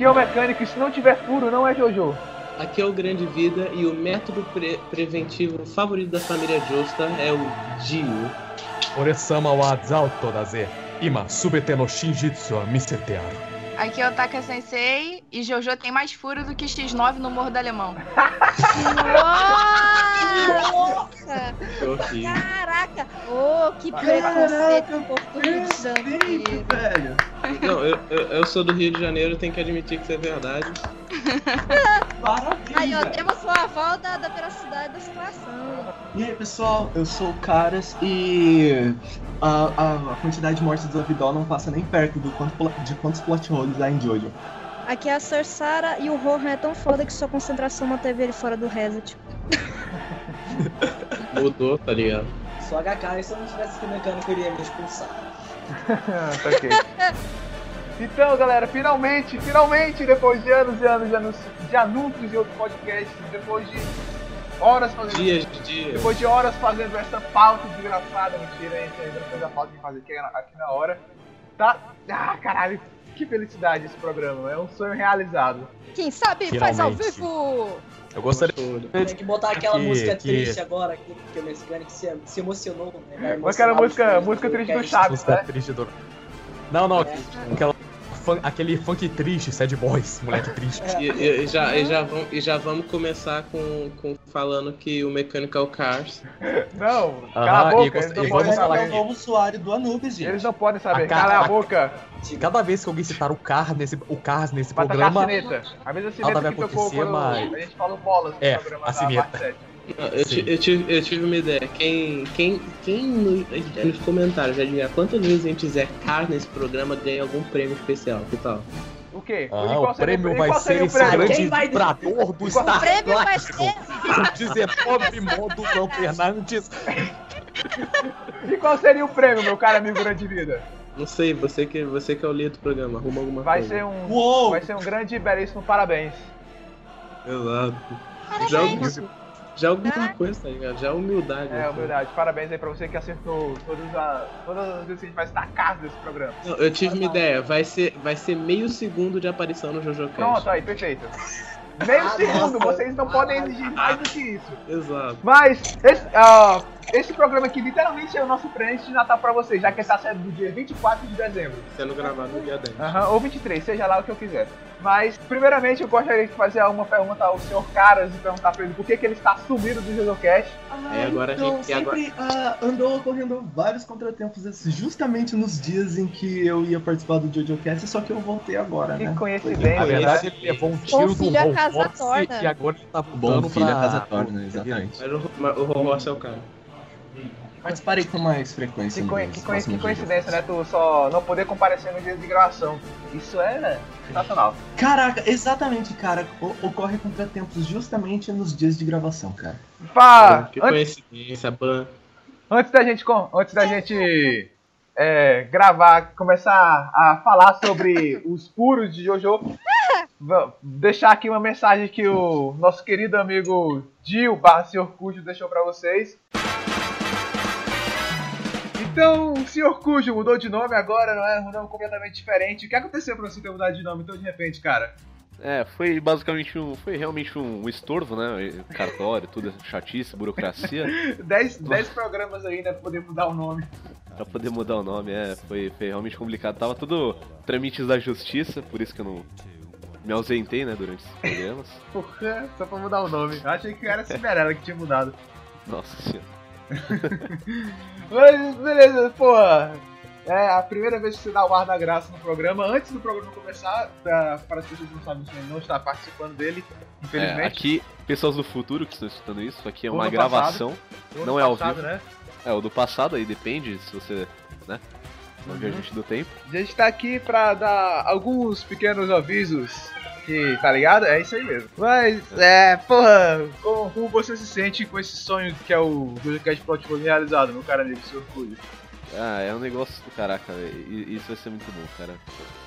Aqui é o mecânico e se não tiver furo, não é Jojo. Aqui é o Grande Vida e o método pre preventivo favorito da família Josta é o Dio. Ore-sama wa zao todaze. Ima subete no shinjitsu wa misetearu. Aqui é o Taka Sensei e Jojo tem mais furo do que X9 no Morro do Alemão. Nossa! Caraca! Oh, que preconceito por do Rio de Janeiro. velho. Não, eu, eu, eu sou do Rio de Janeiro, tenho que admitir que isso é verdade. Aí, ó, temos sua avó da, da veracidade da situação. E aí, pessoal, eu sou o Caras e a, a, a quantidade de mortes do Avidol não passa nem perto do quanto, de quantos plot holes há em Jojo. Aqui é a Cersara e o Rohan é tão foda que sua concentração manteve ele fora do reset. Mudou, tá ligado? Sou HK e se eu não tivesse esse mecânico, ele ia me expulsar. tá ok. Então, galera, finalmente, finalmente, depois de anos e anos de anúncios de, anúncios e outros podcasts, depois de horas fazendo. Dias de dia. Depois de horas fazendo essa pauta desgraçada, mentira, a gente ainda fez a pauta de fazer aqui, aqui na hora. Tá. Ah, caralho, que felicidade esse programa, é um sonho realizado. Quem sabe faz ao Finalmente. vivo! Eu gostaria Tem que botar aquela Que- música que- triste agora, que, que o mecânico se, se emocionou, né? Aquela música, música triste do. Chaves, música né? triste do. Não, não, É. aquela, fun- aquele funk triste, sad boys, moleque triste. É. E, e- e já, e, já vamos, e já vamos começar com, com falando que o Mechanical Cars. Não, Aham, cala a e boca, gost- eles não e podem vamos falar é saber. o novo usuário do Anubis, gente. Eles não podem saber, A ca- cala a a- boca. Cada vez que alguém citar o Cars nesse, o Cars nesse a programa, sineta. A mesma sineta vai que tocou acontecer, quando mas- a gente falou bolas no É, programa a da sineta. parte 7. Eu, eu tive, eu tive uma ideia. Quem, quem, quem no- nos comentários já adivinhar quantas vezes a gente fizer Cars nesse programa ganha algum prêmio especial. Que tal? O quê? E ah, qual o prêmio vai ser esse grande vibrador do O Star prêmio vai Plástico. ser. 19 Módulo Fernandes. E qual seria o prêmio, meu caro amigo grande vida? Não sei, você que, você que é o líder do programa, arruma alguma Vai coisa. ser um. Uou! Vai ser um grande e belíssimo parabéns. Exato. Já alguma, já alguma coisa, tá ligado? Já humildade. É, né? humildade. Parabéns aí pra você que acertou todas, a, todas as vezes que a gente vai estar casa desse programa. Não, eu tive uma ideia, vai ser, vai ser meio segundo de aparição no JoJo Cast. Pronto, aí, perfeito. Meio Ah, segundo, nossa. vocês não podem exigir mais do que isso. Exato. Mas, esse, ah, esse programa aqui literalmente é o nosso presente de Natal pra vocês, já que está sendo do dia 24 de dezembro. Sendo gravado no dia 10. Aham, ou 23, seja lá o que eu quiser. Mas, primeiramente, eu gostaria de fazer uma pergunta ao senhor Caras e perguntar pra ele por que, que ele está sumido do JoJoCast. Ah, É, agora a então, gente- e agora- sempre ah, andou ocorrendo vários contratempos esses, justamente nos dias em que eu ia participar do JoJoCast, só que eu voltei agora, Que né? coincidência. Na verdade, ele levou um tiro do filho a casa Roblox torna. e agora ele tá Bom voltando filho, pra... a casa torna, exatamente. Mas o, o é o cara. Participarei com mais frequência. Que, nos que próximos que coincidência, né? Tu só não poder comparecer no dia de gravação. Isso é sensacional. Caraca, exatamente, cara. O- ocorre contratempos justamente nos dias de gravação, cara. Pá, que antes, coincidência, Ban. antes da gente, com- antes da gente é, gravar, começar a falar sobre os puros de Jojo, va- deixar aqui uma mensagem que o nosso querido amigo Gil barra Sr. Cujo deixou pra vocês. Então, o Sr. Cujo mudou de nome agora, não é? Um nome completamente diferente. O que aconteceu pra você ter mudado de nome tão de repente, cara? É, foi basicamente um. Foi realmente um estorvo, né? Cartório, tudo, chatice, burocracia. Dez, dez programas aí, né, pra poder mudar o nome. pra poder mudar o nome, é, foi, foi realmente complicado. Tava tudo trâmites da justiça, por isso que eu não me ausentei, né, durante esses programas. Porra, só pra mudar o nome. Eu achei que era a Cinderela que tinha mudado. Nossa senhora. Mas, beleza, porra. É a primeira vez que você dá o ar da graça no programa. Antes do programa começar, pra, para as pessoas que não sabem, você não está participando dele, É, infelizmente. aqui, pessoas do futuro que estão escutando isso, aqui é uma do gravação. No não ano é ao passado, vivo. Né? É, o do passado aí depende se você, né? Não Uhum. viajante do tempo. A gente tá aqui pra dar alguns pequenos avisos. Que, tá ligado? É isso aí mesmo. Mas, é, porra, como, como você se sente com esse sonho que é o Jogcast Portfolio realizado, meu cara amigo, Sr. Cujo? Ah, é um negócio do caraca, velho. Isso vai ser muito bom, cara.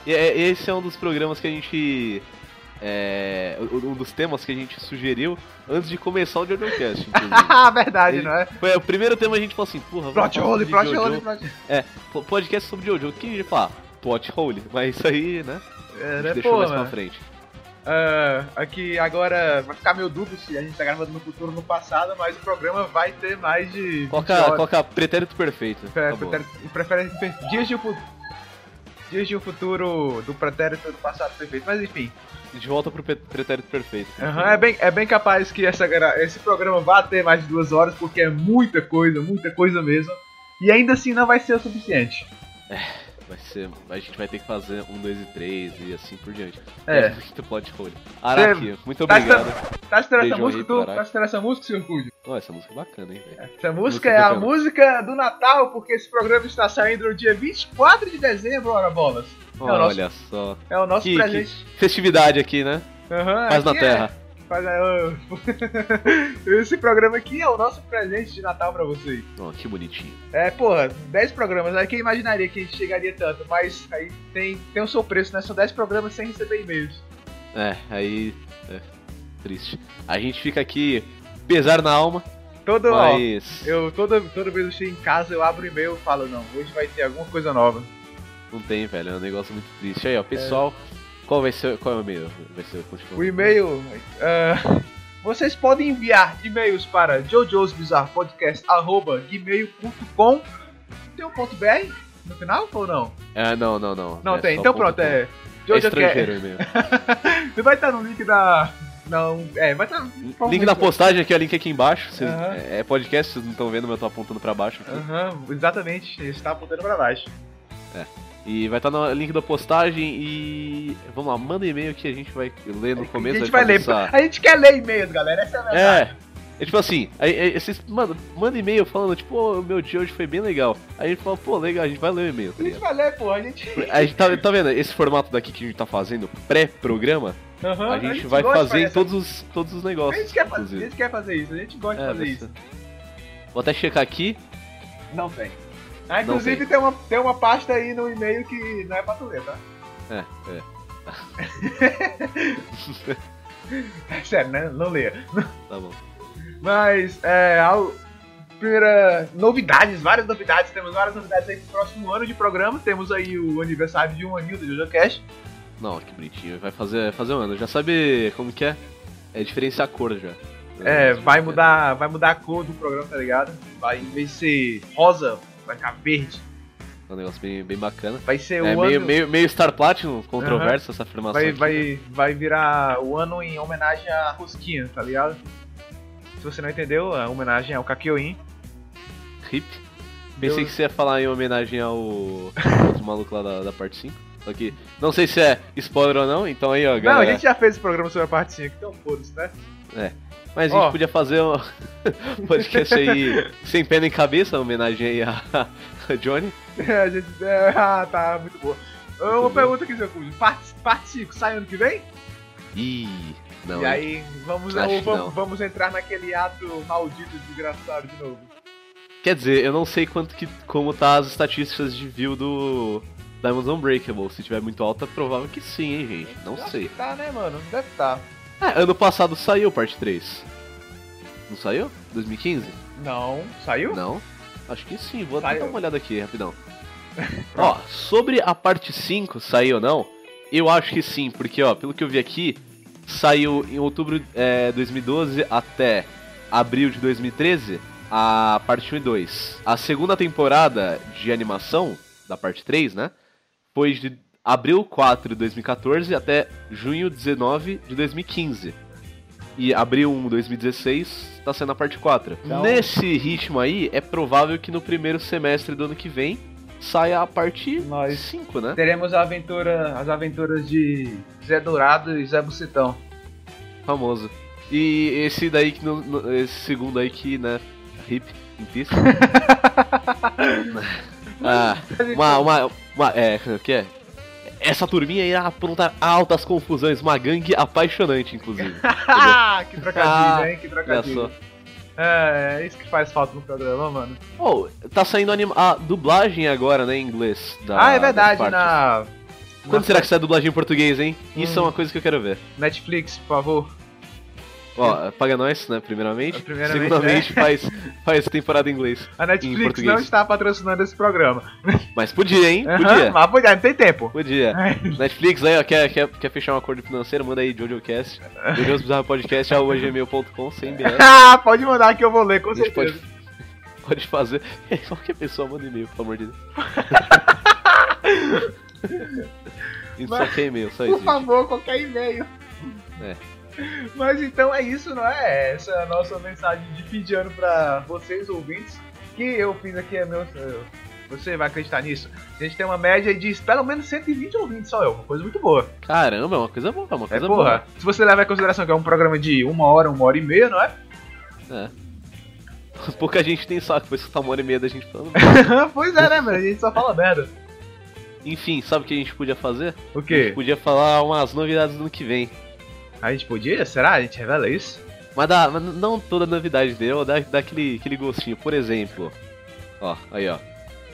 E é- esse é um dos programas que a gente. É. Um dos temas que a gente sugeriu antes de começar o JoJoCast, inclusive. Ah, verdade, Ele- não é? Foi o primeiro tema a gente falou assim, porra, Plot hole, plot Jojo. hole, plot É, po- podcast sobre Jojo. O que a gente fala? Plot hole. Mas isso aí, né? É, A né, deixou pô, mais mano. pra frente. Ah, aqui agora vai ficar meio dúbio se a gente tá gravando no futuro ou no passado, mas o programa vai ter mais de. 20 Coloca, horas. coloca pretérito perfeito. É, bom. pretérito- prefere dias de um dias de um futuro do pretérito do passado perfeito. Mas enfim, De volta pro pretérito perfeito. aham, é, bem, é bem capaz que essa, esse programa vá ter mais de duas horas, porque é muita coisa, muita coisa mesmo. E ainda assim não vai ser o suficiente. Vai ser. A gente vai ter que fazer um, dois e três e assim por diante. É. muito plot hole. Araki, muito tá obrigado. Tá esperando essa música, tu? Tá essa música, senhor Cúdio? Ó, essa música é bacana, hein, velho. Essa música é a música do Natal, porque esse programa está saindo no dia 24 de dezembro, ora bolas. É Olha só. é o nosso presente. Festividade aqui, né? Aham, Paz na aqui Terra. É, faz, é, esse programa aqui é o nosso presente de Natal pra vocês. Ó, que bonitinho. É, porra, 10 programas, aí quem imaginaria que a gente chegaria tanto, mas aí tem, tem o seu preço, né? São 10 programas sem receber e-mails. É, aí. É, triste. A gente fica aqui, pesar na alma, Todo, mas. ó, eu toda, toda vez que eu chego em casa, eu abro o e-mail e falo, não, hoje vai ter alguma coisa nova. Não tem, velho. É um negócio muito triste. Aí, ó, pessoal. Qual vai ser. Qual é o e-mail? Vai ser. O e-mail. ah, vocês podem enviar e-mails para jojosbizarropodcast.gmail.com Tem um ponto BR no final ou não? É, não, não, não. Não É tem. Então pronto, com. é. É Jojo estrangeiro o e-mail. Vai estar no link da. Não, é, vai estar. Link na postagem aqui, o link aqui embaixo. Vocês- é, é podcast, vocês não estão vendo, mas eu tô apontando pra baixo. Aham, exatamente. Está apontando pra baixo. E vai estar no link da postagem e. Vamos lá, manda e-mail que a gente vai ler no começo. a gente vai ler. fazer essa- A gente quer ler e-mails, galera. Essa é a verdade. É. É tipo assim, aí, aí vocês manda, manda e-mail falando, tipo, "Ô, o meu dia hoje foi bem legal. Aí a gente fala, pô, legal, a gente vai ler o e-mail, tá A gente vai ler, pô. A gente. A gente tá, tá vendo? Esse formato daqui que a gente tá fazendo, pré-programa, Aham, a gente vai gosta de fazer em todos os, todos os A negócios. gente, quer fazer, a gente quer fazer isso. A gente gosta de É, fazer vai isso. Vou até checar aqui. Não tem. Ah, inclusive tem. tem. uma, tem uma pasta aí no e-mail que não é pra tu ler, tá? É, é. É sério, né? Não leia. Tá bom. Mas, é. A primeira. Novidades, várias novidades. Temos várias novidades aí pro próximo ano de programa. Temos aí o aniversário de um aninho do JojoCast. Não, que bonitinho. Vai fazer, fazer um ano. Já sabe como que é? É diferenciar a cor já. É, vai mudar, vai mudar a cor do programa, tá ligado? Vai, em vez de ser rosa, vai ficar verde. É um negócio bem, bem bacana. Vai ser É o meio, ano. meio, meio Star Platinum, controverso essa afirmação. Vai, aqui. vai, vai virar o ano em homenagem à Rosquinha, tá ligado? Se você não entendeu, a homenagem ao Kakyoin. Hip. Pensei Deu- que você ia falar em homenagem ao outro maluco lá da, da parte 5. Só que não sei se é spoiler ou não, então aí, ó, Não, a galera. gente já fez o programa sobre a parte 5, então foda-se, né? Mas a gente Ó. podia fazer um podcast aí sem pé nem cabeça, homenagem aí a, a Johnny. a gente. é, ah, tá, muito boa. Uma bom. pergunta aqui, seu Cujo. Parte, parte 5 sai ano que vem? Ih, não. e aí vamos, vamos, vamos entrar naquele ato maldito desgraçado de novo. Quer dizer, eu não sei quanto que como tá as estatísticas de view do Diamonds Unbreakable. Se tiver muito alta, é provável que sim, hein, gente. Não Eu sei. que Tá, né, mano? Deve tá. Ah, ano passado saiu parte 3. Não saiu? 2015? Não. Saiu? Não? Acho que sim, vou até Saiu. dar uma olhada aqui, rapidão. ó, sobre a parte 5, saiu ou não? Eu acho que sim, porque ó, pelo que eu vi aqui, saiu em outubro de 2012 até abril de 2013 a parte 1 e 2. A segunda temporada de animação, da parte 3, né? Foi de abril 4 de 2014 até junho 19 de 2015. E abril 1 de 2016 tá sendo a parte 4. Então- Nesse ritmo aí, é provável que no primeiro semestre do ano que vem saia a parte Nós 5, né? teremos a aventura, as aventuras de Zé Dourado e Zé Bucetão. Famoso. E esse daí que no- no- esse segundo aí que, né, hip em peace. ah, uma, uma, uma, é, o que é? Essa turminha irá aprontar altas confusões, uma gangue apaixonante, inclusive. Que trocadilho, Ah, hein? Que trocadilho. É, é isso que faz falta no programa, mano. Oh, tá saindo anima a dublagem agora, né, em inglês. da- ah, é verdade, na Quando na será que sai a dublagem em português, hein? Isso Hum. é uma coisa que eu quero ver. Netflix, por favor. Ó, paga nós, né, primeiramente. Primeiramente, Segundamente, faz, faz temporada em inglês. A Netflix não está patrocinando esse programa. Mas podia, hein? Podia. Mas podia, não tem tempo. Podia. Netflix aí, ó, quer, quer, quer fechar um acordo financeiro? Manda aí JojoCast. Gmail.com, sem BR. Ah, pode mandar que eu vou ler, com certeza. pode, pode fazer. Qualquer pessoa manda e-mail, pelo amor de Deus. Isso só Mas- quer e-mail, só Por isso. gente. favor, qualquer e-mail. É. Mas então é isso, não é? Essa é a nossa mensagem de fim de ano pra vocês, ouvintes. Que eu fiz aqui, é meu. Você vai acreditar nisso? A gente tem uma média de pelo menos 120 ouvintes só eu. Uma coisa muito boa. Caramba, é uma coisa boa, é uma É coisa porra. boa. Se você levar em consideração que é um programa de uma hora, uma hora e meia, não é? É. Pouca gente tem saco pra escutar uma hora e meia da gente falando. pois é, né, mano? A gente só fala merda. Enfim, sabe o que a gente podia fazer? O A gente quê? podia falar umas novidades do ano que vem. A gente podia? Será? A gente revela isso? Mas, dá, mas não toda novidade deu, dá, dá aquele, aquele gostinho. Por exemplo, ó, aí ó.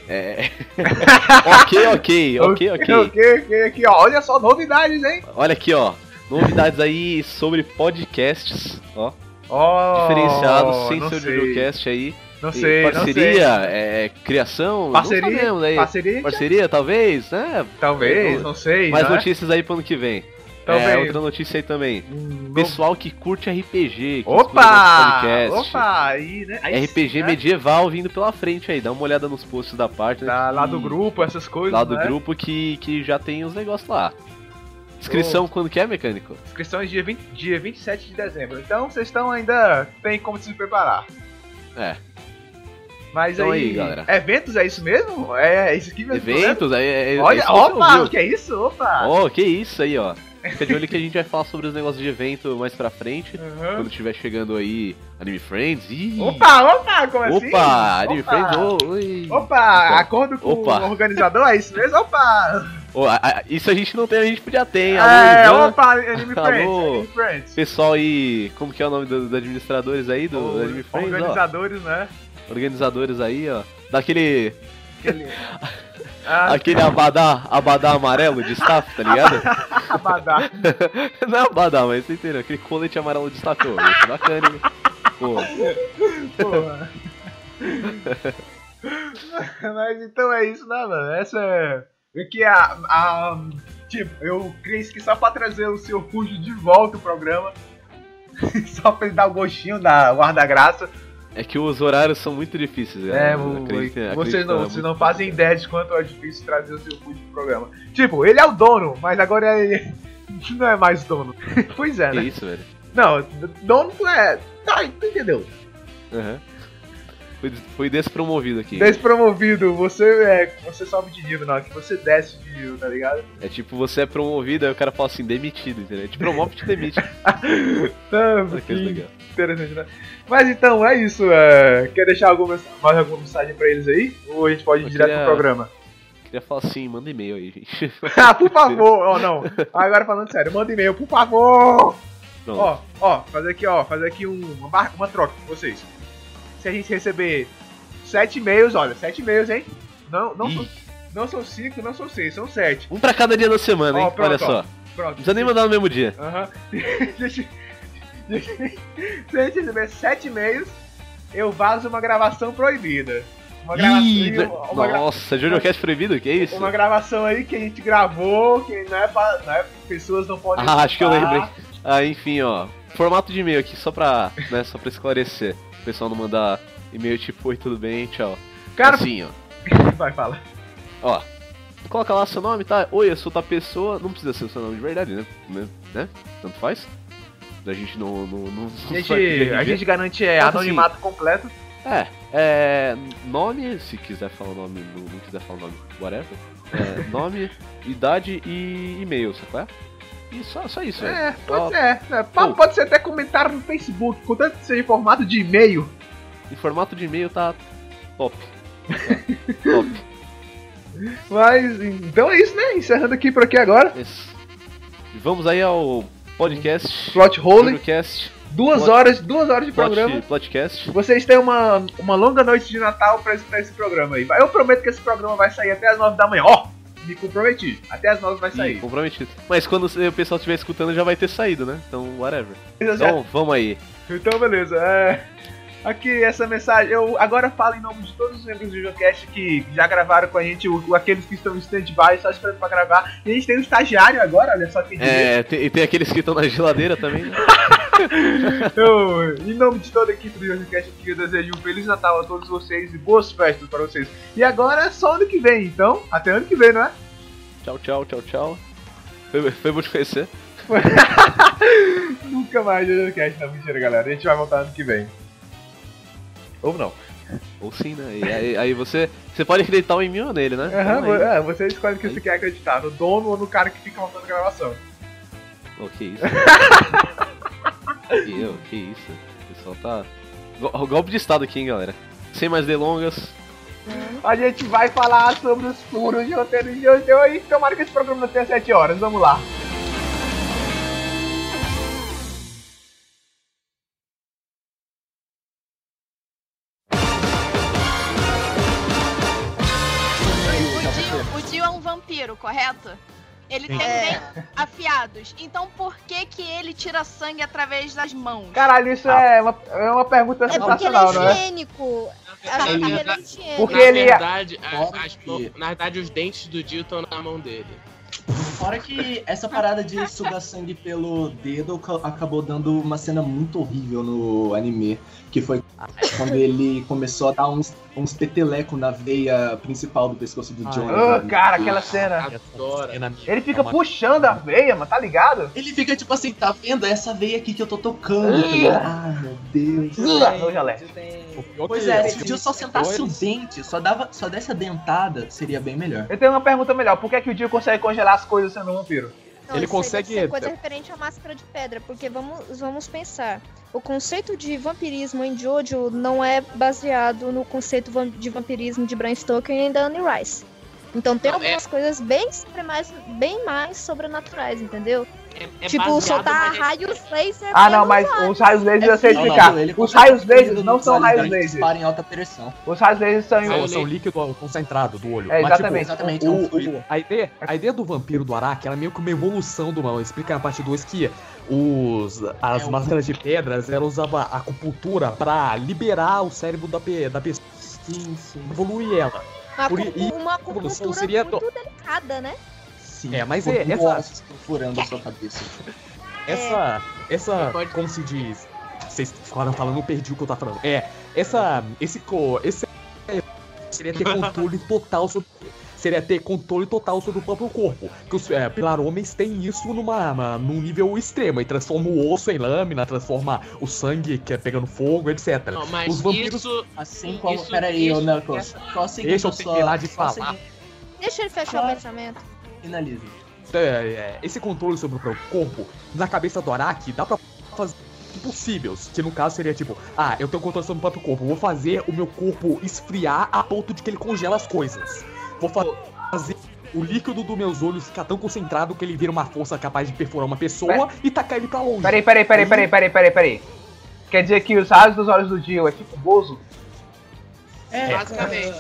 É. ok, ok, ok, ok. ok, ok, aqui, ó. Olha só, novidades, hein? Olha aqui, ó. Novidades aí sobre podcasts, ó. Diferenciados, sem não ser o sei. JojoCast aí. Não sei, não parceria, sei. é, criação, Parceria? não sabemos aí. Parceria? Parceria, talvez, né? Talvez, não sei. Mais não é? notícias aí pro ano que vem. É, outra notícia aí também. Hum, Pessoal que curte RPG, que Opa! Opa! Aí, né? Aí, RPG né? medieval vindo pela frente aí, dá uma olhada nos posts da parte. Tá lá do grupo, essas coisas. Lá do né? grupo que, que já tem os negócios lá. Inscrição quando que é, mecânico? Inscrições dia, 20, dia 27 de dezembro. Então vocês estão ainda. tem como se preparar. É. Mas Então aí. aí, galera. Eventos é isso mesmo? É isso aqui mesmo? Eventos, aí é, é- Olha, opa! O que é isso? Opa! Ó, que isso aí, ó. Fica de olho que a gente vai falar sobre os negócios de evento mais pra frente. Uhum. Quando tiver chegando aí Anime Friends. Ih! Opa, opa, como assim? Opa! Anime Opa! Friends, oi! Opa, acordo com Opa. o organizador, é isso mesmo? Opa! Ô, a- a- isso a gente não tem, a gente podia ter, hein? é, Alô, opa, Anime Friends, Alô. Anime Friends. Pessoal aí, como que é o nome do- dos administradores aí do, do Anime Friends? ó? Organizadores, né? Organizadores aí, ó. Daquele. Aquele... Ah, Aquele abadá, abadá amarelo de staff, tá ligado? abadá. Não é abadá, mas você entendeu? Aquele colete amarelo de staff, ô, isso é bacana, hein? Pô, Porra. Mas então é isso, né, mano? Essa é. Aqui a, a. Tipo, eu criei isso aqui só pra trazer o seu Fuji de volta o programa. só pra ele dar o gostinho da guarda-graça. É que os horários são muito difíceis, É, galera. o- Acreditem- vocês não, vocês é não muito fazem ideia de quanto é difícil trazer o seu Fuji pro programa. Tipo, ele é o dono, mas agora ele não é mais dono. pois é, né? isso, velho? Não, dono é. Tá, tu entendeu? Aham. Foi, foi despromovido aqui. Despromovido, você é. Você sobe de nível, não, que você desce de nível, tá ligado? É tipo, você é promovido, aí o cara fala assim, demitido, entendeu? Te promove e te demite. Tá, que legal. Interessante, né? Mas então, é isso. é, Quer deixar alguma, mais alguma mensagem pra eles aí? Ou a gente pode ir Eu direto queria- pro programa? Queria falar assim, manda e-mail aí, gente. ah, por favor! Ó, não. Agora falando sério, manda e-mail, por favor! Pronto. Ó, ó, fazer aqui, ó, fazer aqui um- uma, uma troca com vocês. Se a gente receber sete e-mails, olha, sete e-mails, hein? Não, não, Ih. são, não são cinco, não são seis, são sete. Um pra cada dia da semana, hein? Pronto, Olha só. ó. Pronto. Não precisa nem mandar no mesmo dia. Aham. Deixa- deixa- Se a gente receber sete e-mails, eu vazo uma gravação proibida. Uma gravação, Ih, uma, gra- nossa, JojoCast proibido? Que isso? uma gravação aí que a gente gravou, que não é pra. Não é, pessoas não podem. Ah, acho que eu escutar. lembrei. Ah, enfim, ó. Formato de e-mail aqui, só pra, né, só pra esclarecer. O pessoal não mandar e-mail tipo, oi, tudo bem, tchau. Cara, Assim, ó. vai, fala. Ó. Coloca lá seu nome, tá? Oi, eu sou tal pessoa. Não precisa ser o seu nome de verdade? Né? né? Tanto faz. A gente não. não, não A gente, a gente garante é, Mas, anonimato completo. É, é. Nome, se quiser falar o nome, não, não quiser falar o nome, whatever. É, nome, idade e e-mail, sabe? E só, só isso, É, velho. pode Só- ser. É, pode, Oh. pode ser até comentário no Facebook, contanto que seja em formato de e-mail. Em formato de e-mail tá top. Tá, top. Mas então é isso, né? Encerrando aqui por aqui agora. E vamos aí ao podcast. Plot Hole, Podcast. duas Plot- horas, duas horas de Plot, programa. podcast. Vocês têm uma, uma longa noite de Natal pra escutar esse programa aí. Eu prometo que esse programa vai sair até as 9 da manhã. Ó, Me comprometi. Até as 9 vai sair. comprometido. Mas quando o pessoal estiver escutando já vai ter saído, né? Então, whatever. Então, vamos aí. Então, beleza. É... Aqui, essa mensagem. Eu agora falo em nome de todos os membros do Jogcast que já gravaram com a gente, o, aqueles que estão em stand-by, só esperando pra gravar. E a gente tem um estagiário agora, olha só que É, tem, e tem aqueles que estão na geladeira também, né? Eu, em nome de toda a equipe do Jogcast aqui, eu desejo um Feliz Natal a todos vocês e boas festas para vocês. E agora é só ano que vem, então, até ano que vem, não é? Tchau, tchau, tchau, tchau. Foi, foi bom te conhecer. Nunca mais Jogcast, não, mentira, galera. A gente vai voltar ano que vem. Ou não. Ou sim, né? E aí, aí você, você pode acreditar em mim ou nele, né? Aham, Então, aí- é, você escolhe o que você quer acreditar, no dono ou no cara que fica montando a gravação. Oh, que isso? que, que isso? O pessoal tá. Go- golpe de estado aqui, hein, galera. Sem mais delongas. A gente vai falar sobre os furos de roteiro de hoje e tomara que esse programa não tenha 7 horas. Vamos lá. Ele tem É. afiados. Então por que que ele tira sangue através das mãos? Caralho, isso é, uma, é uma pergunta É porque ele é sensacional, não é? higiênico. A Ele- ele é higiênico. Porque na ele é- verdade, a- as- que- na verdade, os dentes do Dio estão na mão dele. Fora que essa parada de sugar sangue pelo dedo ca- acabou dando uma cena muito horrível no anime. Que foi quando ele começou a dar uns, uns peteleco na veia principal do pescoço do Ah, John. Ah, sabe? cara, aquela cena. Adora. Ele fica puxando a veia, mano, tá ligado? Ele fica tipo assim, tá vendo? É essa veia aqui que eu tô tocando. tá ligado? Ai, meu Deus. Pois é, se o Dio só sentasse o dente, só, dava, só desse a dentada, seria bem melhor. Eu tenho uma pergunta melhor. Por que, é que o Dio consegue congelar as coisas sendo um vampiro? Não, Ele consegue- deve ser coisa referente à máscara de pedra, porque vamos, vamos pensar. O conceito de vampirismo em Jojo não é baseado no conceito de vampirismo de Bram Stoker e da Anne Rice. Então tem Não, é- algumas coisas bem, mais, bem mais sobrenaturais, entendeu? É, é tipo, baseado soltar raios laser. Ah, não, pelos mas os raios lasers eu sei Não, explicar. não, Os raios do não são raios dispara em alta pressão. Os raios lasers são São, são laser. líquido concentrado do olho. É, Mas, exatamente. Exatamente, o- é o- fluido. a, ideia, a ideia do vampiro do Araki era meio que uma evolução do mal. Explica na parte 2 que os, as É, o- máscaras de pedras ela usava a acupuntura pra liberar o cérebro da, da pessoa. Sim, sim. Evoluir ela. Uma, por- e- uma evolução acupuntura seria muito delicada, né? Sim. É, mas é, essa- furando a sua cabeça. Essa. Essa. Pode- Como se diz? Vocês ficaram falando, eu perdi o que eu tava falando. É, essa. Esse. co- esse seria ter controle total sobre. Seria ter controle total sobre o próprio corpo. Que os é, pilar homens têm isso numa, uma- num nível extremo. E transforma o osso em lâmina, transforma o sangue que é pegando fogo, etc. Não, mas Os vampiros- isso. Assim como. Isso- Pera aí, ô isso- Knuckles. Só seguindo Deixa eu só- terminar de falar. Deixa ele fechar Claro. o pensamento. Finaliza. É, é, esse controle sobre o próprio corpo, na cabeça do Araki, dá pra fazer possíveis. Que no caso seria tipo, ah, eu tenho controle sobre o próprio corpo, vou fazer o meu corpo esfriar a ponto de que ele congela as coisas. Vou fa- fazer o líquido dos meus olhos ficar tão concentrado que ele vira uma força capaz de perfurar uma pessoa e tacar ele pra longe. Peraí, peraí, peraí, peraí, peraí, peraí, peraí. Quer dizer que os raios dos olhos do Dio é tipo gozo? É, Basicamente.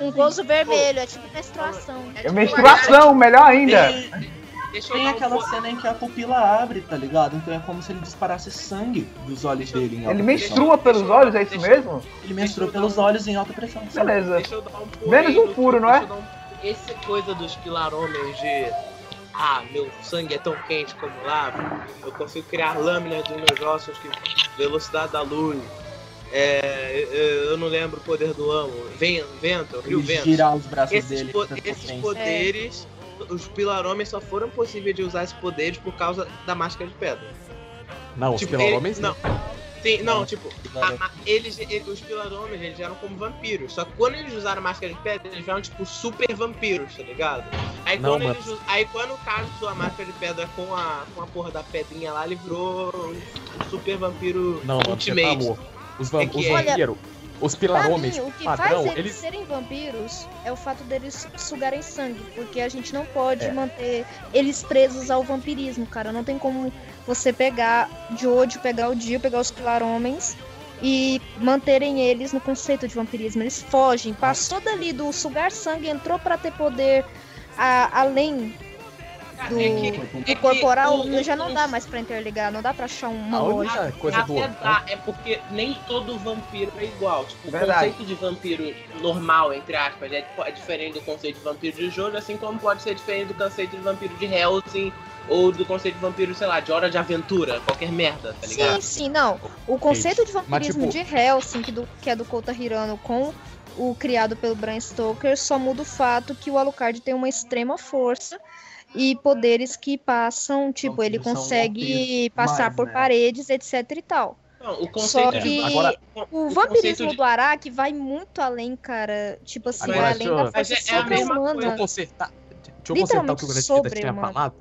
Um gozo vermelho, é tipo menstruação. É É tipo menstruação, melhor ainda. Tem, Deixa eu tem um aquela po- cena em que a pupila abre, tá ligado? Então é como se ele disparasse sangue dos olhos dele em alta Ele pressão. menstrua pelos olhos, é isso Deixa- mesmo? Ele menstrua pelos olhos em alta pressão. Beleza. Deixa eu dar um Menos um furo, não é? um- Esse coisa dos pilarômeros de. Ah, meu sangue é tão quente como lava. Eu consigo criar lâminas dos meus ossos que velocidade da luz. É, eu- não lembro o poder do amo. Ven- Vento, rio Ele vento. girar os braços Esses, dele. po- esses poderes, os pilarômeros só foram possíveis de usar esses poderes por causa da máscara de pedra. Não, os Tipo, pilar ele- homens não. Sim, não, tipo, Pilar- a- a- eles, eles- os pilarômeros, eles eram como vampiros. Só que quando eles usaram a máscara de pedra, eles vieram tipo super vampiros, tá ligado? Aí Não, quando, mas- eles, aí quando o Carlos usou a máscara de pedra com a, com a porra da pedrinha lá, ele virou um super vampiro Não, mano, tá ultimate. louco. Os, vam É que os é- vampiros, os pilar Pra homens mim, o que padrão, faz eles, eles. serem vampiros é o fato deles sugarem sangue, porque a gente não pode É. manter eles presos ao vampirismo, cara. Não tem como você pegar de hoje, pegar o dia, pegar os pilar homens e manterem eles no conceito de vampirismo. Eles fogem, passou dali do sugar sangue, entrou pra ter poder a- além do, É que- do é que corporal, o- já não dá mais pra interligar, não dá pra achar uma A lógica. única coisa do. Até dá, é porque nem todo vampiro é igual. Tipo, o conceito de vampiro normal, entre aspas, é, é diferente do conceito de vampiro de Jojo, assim como pode ser diferente do conceito de vampiro de Hellsing ou do conceito de vampiro, sei lá, de Hora de Aventura, qualquer merda, tá Sim, ligado? sim, não. O conceito de vampirismo tipo- de Helsing, que, do, que é do Kota Hirano, com o criado pelo Bram Stoker, só muda o fato que o Alucard tem uma extrema força e poderes que passam, tipo, ele Vampiros são consegue passar mais, por né? paredes, etc e tal. Não, o Só conceito que de Agora- o o vampirismo conceito de- do Araki vai muito além, cara. Tipo assim, Agora, vai além da força Mas é- é sobre-humana. Deixa eu consertar. Deixa eu consertar o que o Grande Vida tinha falado.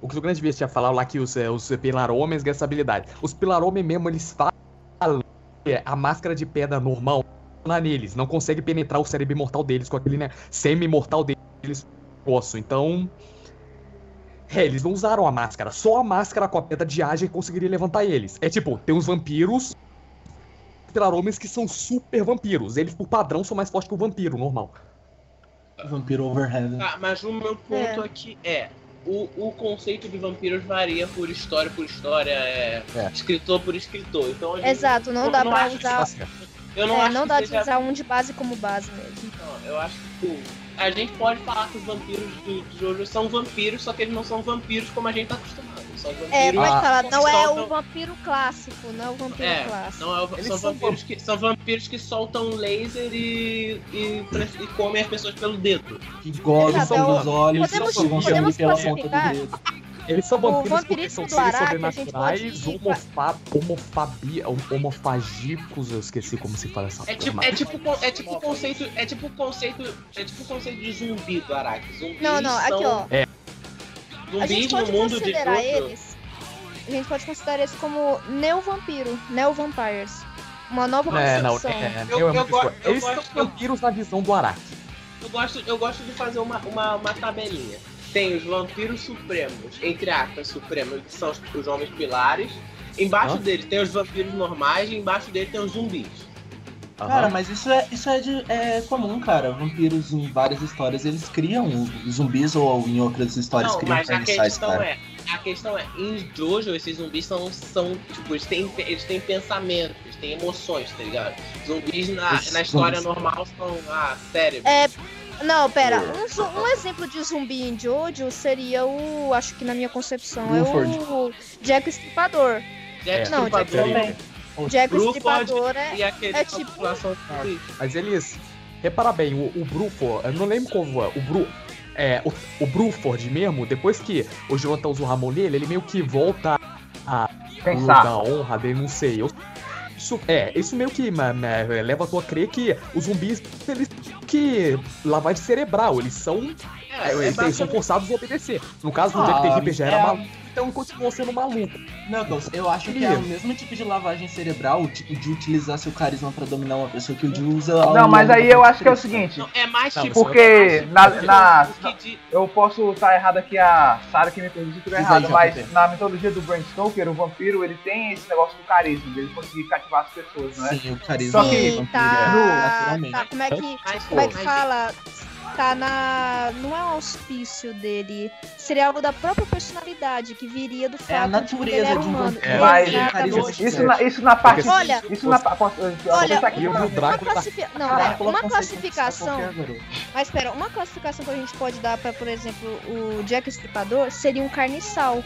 O que o Grande Vida tinha falado lá que os, eh, os Pilar Homens ganham essa habilidade. Os Pilar Homens mesmo, eles falam que a máscara de pedra normal lá neles. Não consegue penetrar o cérebro imortal deles com aquele, né, semi-imortal deles. Posso. Então. É, eles não usaram a máscara. Só a máscara com a pedra de ágil conseguiria levantar eles. É tipo, tem uns vampiros. Homens que são super vampiros. Eles, por padrão, são mais fortes que o vampiro normal. Vampiro Overhead. Tá, mas o meu ponto aqui é. O, o conceito de vampiros varia por história por história, é, É. escritor por escritor. Então, gente- Exato, não eu dá não pra que- usar. Eu não é, acho não dá de seja usar um de base como base mesmo. Não, eu acho que tipo, a gente pode falar que os vampiros do, de Jojo são vampiros, só que eles não são vampiros como a gente tá acostumado. São vampiros. É, pode Ah. falar, não é soltam- o vampiro clássico, não é o vampiro É, clássico. não é o- são, são vampiros que, são vampiros que soltam laser e, e, e comem as pessoas pelo dedo. Que gozam é pelos o- olhos podemos- e sugam sangue pela ponta do dedo. Eles são vampiros porque são seres a gente sobrenaturais, pode- homofa homofobia, homofagicos, eu esqueci como se fala essa É tipo, é tipo, é tipo o conceito, é tipo o conceito, é tipo o conceito de zumbi do Araki. Zumbis Não, não, aqui são, ó. A Zumbis gente no pode mundo de considerar Jojo. eles. A gente pode considerar eles como neo-vampiro, neo-vampires. Uma nova É, não, concepção. é, Eu- eu, eu go- eu Eles gosto- são vampiros na visão do Araki. Eu gosto, eu gosto de fazer uma, uma, uma tabelinha. Tem os vampiros supremos, entre aspas, supremos, que são os, os homens pilares. Embaixo Hã? dele tem os vampiros normais e embaixo dele tem os zumbis. Cara, Aham. mas isso é, isso é, de- é comum, cara. Vampiros em várias histórias, eles criam zumbis ou em outras histórias Não, criam mas a carniçais, questão cara. é, a questão é, em Jojo esses zumbis são, são tipo, eles têm, eles têm pensamentos, eles têm emoções, tá ligado? Zumbis na, Esses na história zumbis. normal são, ah, cérebro. É, não, pera. Um, um exemplo de zumbi em Jojo seria o. Acho que na minha concepção é Bruford. o Jack Estripador. Jack não, Stripador Jack- também. Jack Bruford Estripador é. É tipo-. Mas eles. Repara bem, o, o Bruford, eu não lembro como é, o Bru. É, o, o Bruford mesmo, depois que o Jonathan usa o Ramon nele, ele meio que volta a Pensar. da honra dele, não sei. Eu- isso, é, isso meio que ma- ma- leva tu a crer que os zumbis, eles que lavagem cerebral, eles são, É, é, é eles, eles são forçados a obedecer. No caso do Ah, Jack the Ripper já era é a- maluco, então continuou sendo maluco. Knuckles, eu acho que é o mesmo tipo de lavagem cerebral, o tipo de utilizar seu carisma pra dominar uma pessoa que o Jill usa. Não, mas aí eu acho que é o seguinte. Não, é mais Não, tipo. Porque é na- tipo na- de- Eu posso estar errado aqui, a Sarah que me corrija se eu estiver errado, mas na mitologia do Bram Stoker, o vampiro ele tem esse negócio do carisma, dele conseguir cativar as pessoas, não é? Sim, o carisma Só que- vampiro tá, é naturalmente. tá. Como é que. Mas, Como é que fala? Tá na. Não é um auspício dele. Seria algo da própria personalidade, que viria do fato É a de natureza que ele era de um humano. vampiro. Mas- Exatamente. Isso na, isso na parte. Porque- Olha, isso na parte. Olha, uma, uma tá- classifi- Não, pera, uma classificação. garoto. Mas espera, uma classificação que a gente pode dar pra, por exemplo, o Jack Estripador seria um carniçal.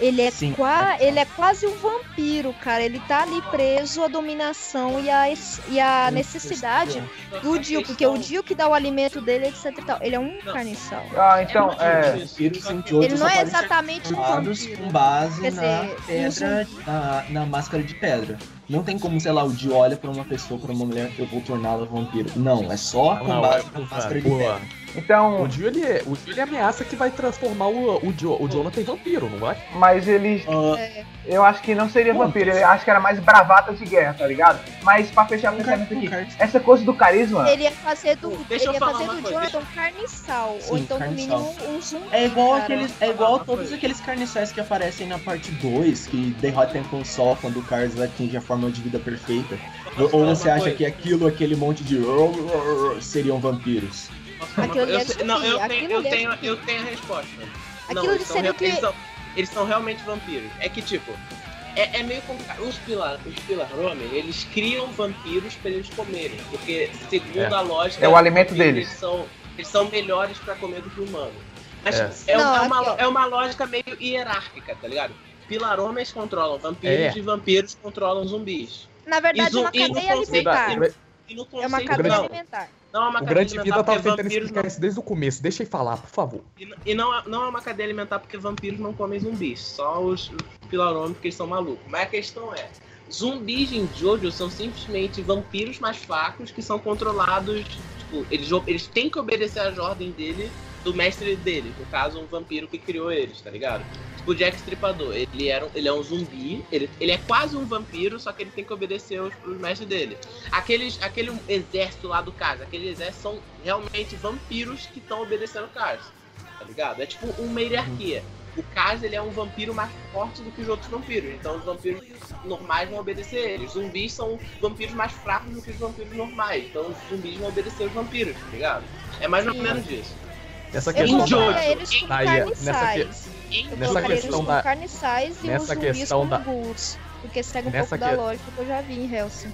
Ele é, Sim, qua- ele é quase um vampiro, cara. Ele tá ali preso à dominação e à, e à necessidade do Dio, porque o Dio que dá o alimento dele, etc e tal. Ele é um carniçal. Ah, então, é. Jojo Ele não é exatamente um vampiro. com base Quer na dizer, pedra, na, na máscara de pedra. Não tem como, sei lá, o Dio olha pra uma pessoa, pra uma mulher, eu vou torná-la vampiro. Não, é só com base é- na máscara de pedra. Então, O Dio, ele, o Dio, ele ameaça que vai transformar o, o, Jo- o Jonathan em vampiro, não vai? mas ele. Ah, Eu acho que não seria Bom, vampiro, eu acho que era mais bravata de guerra, tá ligado? Mas pra fechar o pensamento aqui, essa coisa do carisma. Ele ia fazer do, Deixa ele ia fazer do coisa, Jonathan um carniçal. ou Sim, então, no mínimo, um zumbi. É igual cara. aqueles, é igual todos aqueles carniçais que aparecem na parte 2, que derrotam com o sol quando o Cars atinge a forma de vida perfeita. Ou, ou você acha que aquilo, aquele monte de seriam vampiros? Posso falar uma Aquilo é Eu sei- não, eu zumbi, tenho, eu é tenho, eu tenho a resposta. Aquilo eles de são que- eles são, eles são realmente vampiros. É que, tipo, é, é meio complicado. Os Pilar, os Pilarome, eles criam vampiros pra eles comerem. Porque, segundo É. a lógica. É o alimento deles. Eles são, eles são melhores pra comer do que o humano. Mas É. é, Não, é uma, aqui, é uma lógica meio hierárquica, tá ligado? Pilaromes controlam vampiros É. e vampiros controlam zumbis. Na verdade, E é uma zu- e no cadeia alimentar. E no É uma cadeia não, alimentar. Não é uma O Grande Vida tava tentando explicar não isso desde o começo. Deixa ele falar, por favor. e, e não, é- não é uma cadeia alimentar porque vampiros não comem zumbis, só os pilarômetros porque eles são malucos. Mas a questão é, zumbis em Jojo são simplesmente vampiros mais fracos que são controlados, tipo, eles, eles têm que obedecer às ordens dele, do mestre deles, no caso um vampiro que criou eles, tá ligado? Tipo o Jack Stripador, ele, era, um- ele é um zumbi, ele, ele é quase um vampiro, só que ele tem que obedecer os, os mestres dele. Aqueles, aquele exército lá do Cars, aqueles exércitos são realmente vampiros que estão obedecendo o Cars, tá ligado? É tipo uma hierarquia. O Cars, ele é um vampiro mais forte do que os outros vampiros, então os vampiros normais vão obedecer ele. Os zumbis são vampiros mais fracos do que os vampiros normais, então os zumbis vão obedecer os vampiros, tá ligado? É mais ou menos isso. Essa questão como Aí, nessa Eu nessa questão da- carniçais e nessa os zumbis questão da- ghouls. Porque segue um nessa pouco da que- lógica que eu já vi em Hellsing.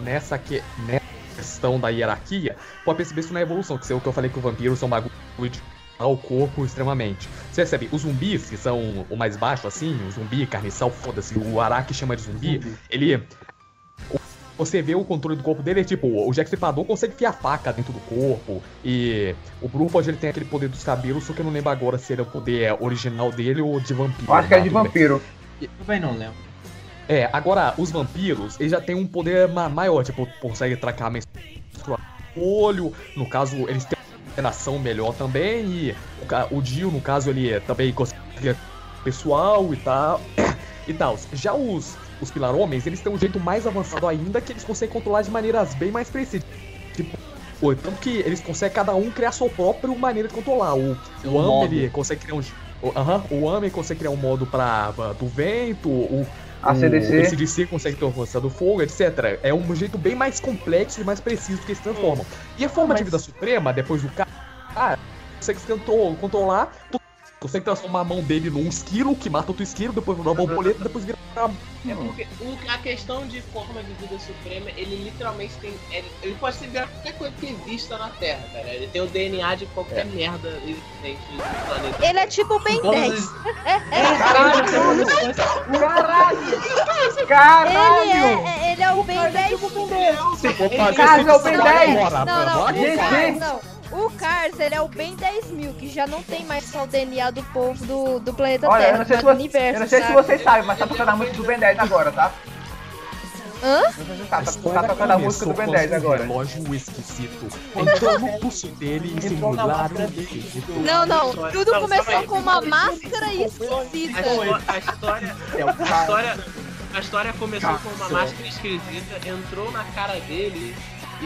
nessa, que, nessa questão da hierarquia, pode perceber isso na evolução, que é o que eu falei que os vampiros são bagulho de ao corpo extremamente. Você percebe, os zumbis, que são o mais baixo assim, o zumbi, carniçal, foda-se, o Araki chama de zumbi, ele. o- Você vê o controle do corpo dele, é tipo, o Jack Stripador consegue enfiar faca dentro do corpo. E o Brupod ele tem aquele poder dos cabelos, só que eu não lembro agora se ele é o poder original dele ou de vampiro. Eu acho que é de vampiro. Também não lembro. É, agora, os vampiros, eles já têm um poder ma- maior, tipo, consegue tracar a menstruação no olho, no caso, eles têm uma coordenação melhor também, e o, o Dio, no caso, ele é- também consegue pessoal e tal, e tal. Já os, os Pilar-Homens, eles têm um jeito mais avançado ainda, que eles conseguem controlar de maneiras bem mais precisas. Tipo, tanto que eles conseguem cada um criar sua própria maneira de controlar. O, o Am, ele consegue criar um... O, aham, o Am consegue criar um modo pra, pra- do vento, o, A o CDC. ACDC consegue ter força do fogo, etc. É um jeito bem mais complexo e mais preciso que eles se transformam. E a forma de vida suprema, depois do cara, ah, consegue se contro- controlar, consegue transformar a mão dele num esquilo, que mata outro esquilo, depois vira uma borboleta, depois vira uma... É porque o- a questão de forma de vida suprema, ele literalmente tem. Ele, ele pode ser virar qualquer coisa que exista na Terra, cara. Ele tem o DNA de qualquer merda existente no planeta. Ele é tipo o Ben 10. Ele Caralho! é, é- ele é o Ben 10. Cars é o Ben 10! Bora, Não, não, bora, o gente, bora. Cars, gente. não. O Cars, ele é o Ben 10 mil, que já não tem mais só o DNA do povo do, do planeta Olha, Terra, eu não sei, se, do você, universo, eu não sei se vocês sabem, mas tá tocando a música do Ben 10 agora, tá? Hã? Se tá, tá tocando a música do Ben 10 agora. relógio esquisito. Entrou no pulso dele e Entrou na simular máscara um dele. esquisito. Não, não, tudo começou com uma máscara A esquisita. história, a história, É a história, a história começou com uma máscara esquisita, entrou na cara dele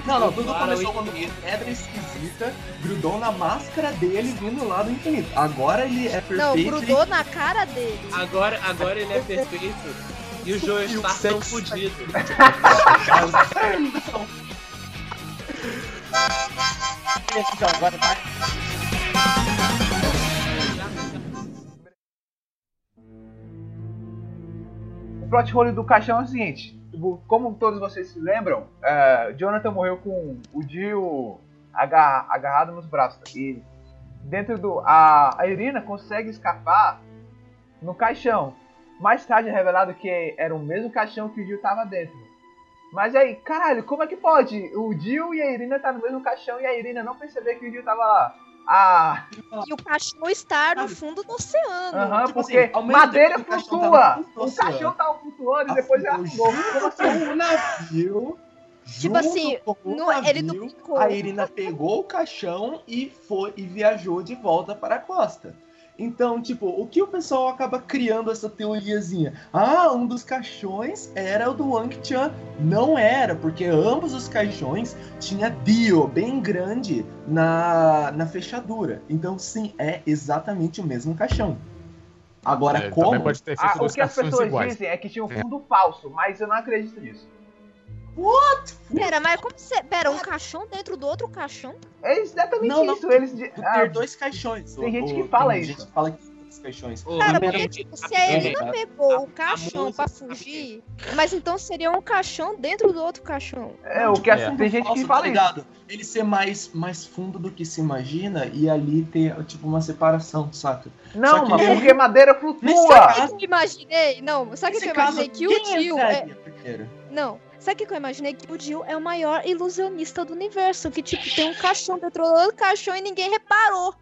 Não, não, tudo começou quando pedra esquisita grudou na máscara dele vindo lá do infinito. Agora ele é perfeito. Não, grudou na cara dele. Agora, agora ele é perfeito. E o Joe o está tão sexo. fudido. Então, agora tá. O plot hole do caixão é o seguinte: como todos vocês se lembram, é, Jonathan morreu com o agarra- agarrado nos braços. E dentro do. A, a Irina consegue escapar no caixão. Mais tarde é revelado que era o mesmo caixão que o Dio tava dentro. Mas aí, caralho, como é que pode? O Dio e a Irina tá no mesmo caixão e a Irina não perceber que o Dio tava lá. Ah, E o cachorro está no fundo do oceano. aham, tipo porque assim, madeira flutua. no o caixão tava flutuando e depois ele afundou. Assim? o navio. Tipo assim, com o não- ele não navio, ficou. A Irina pegou o caixão e foi e viajou de volta para a costa. Então, tipo, o que o pessoal acaba criando essa teoriazinha? Ah, um dos caixões era o do Wang Chan. Não era, porque ambos os caixões tinha Dio bem grande na, na fechadura. Então, sim, é exatamente o mesmo caixão. Agora, É, como? Ah, o que as pessoas iguais. dizem é que tinha um É. fundo falso, mas eu não acredito nisso. Pera, mas como você. Pera, um caixão dentro do outro caixão? É exatamente Não, não. isso. Eles. de- Tu ah, ter dois caixões. tem gente que fala tem isso. gente que fala que tem dois caixões. Cara, porque, tipo, se a Elina pegou o caixão pra fugir, mas então seria um caixão dentro do outro caixão. é, o que É. assim, tem gente que fala tá isso. Ele ser mais, mais fundo do que se imagina e ali ter, tipo, uma separação, saca? Não, mas ele- porque madeira flutua. caso- Sabe o que eu imaginei? Não, sabe o que eu imaginei? Que o Jill é. Não. Sabe o que eu imaginei? Que o Jill é o maior ilusionista do universo. Que, tipo, tem um caixão dentro do outro caixão e ninguém reparou.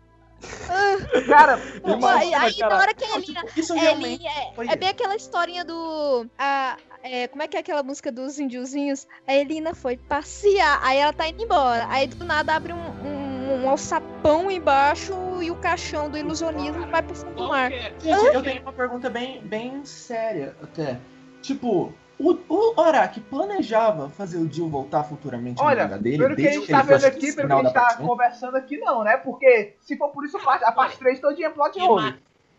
Cara, Imagina, aí, aí na cara. hora que a Não, Elina. tipo, isso É, realmente é, é bem aquela historinha do. A, é, como é que é aquela música dos índiozinhos? A Elina foi passear, aí ela tá indo embora. Aí do nada abre um, um, um alçapão embaixo e o caixão do ilusionismo vai pro fundo do mar. qualquer- Gente, eu tenho uma pergunta bem, bem séria até. Tipo, o, o Araki planejava fazer o Jill voltar futuramente olha, no mangá dele? pelo que a gente tá vendo aqui, pelo que a gente tá conversando aqui, não, né? Porque se for por isso, a parte, a parte 3 todinha é plot hole. Mano,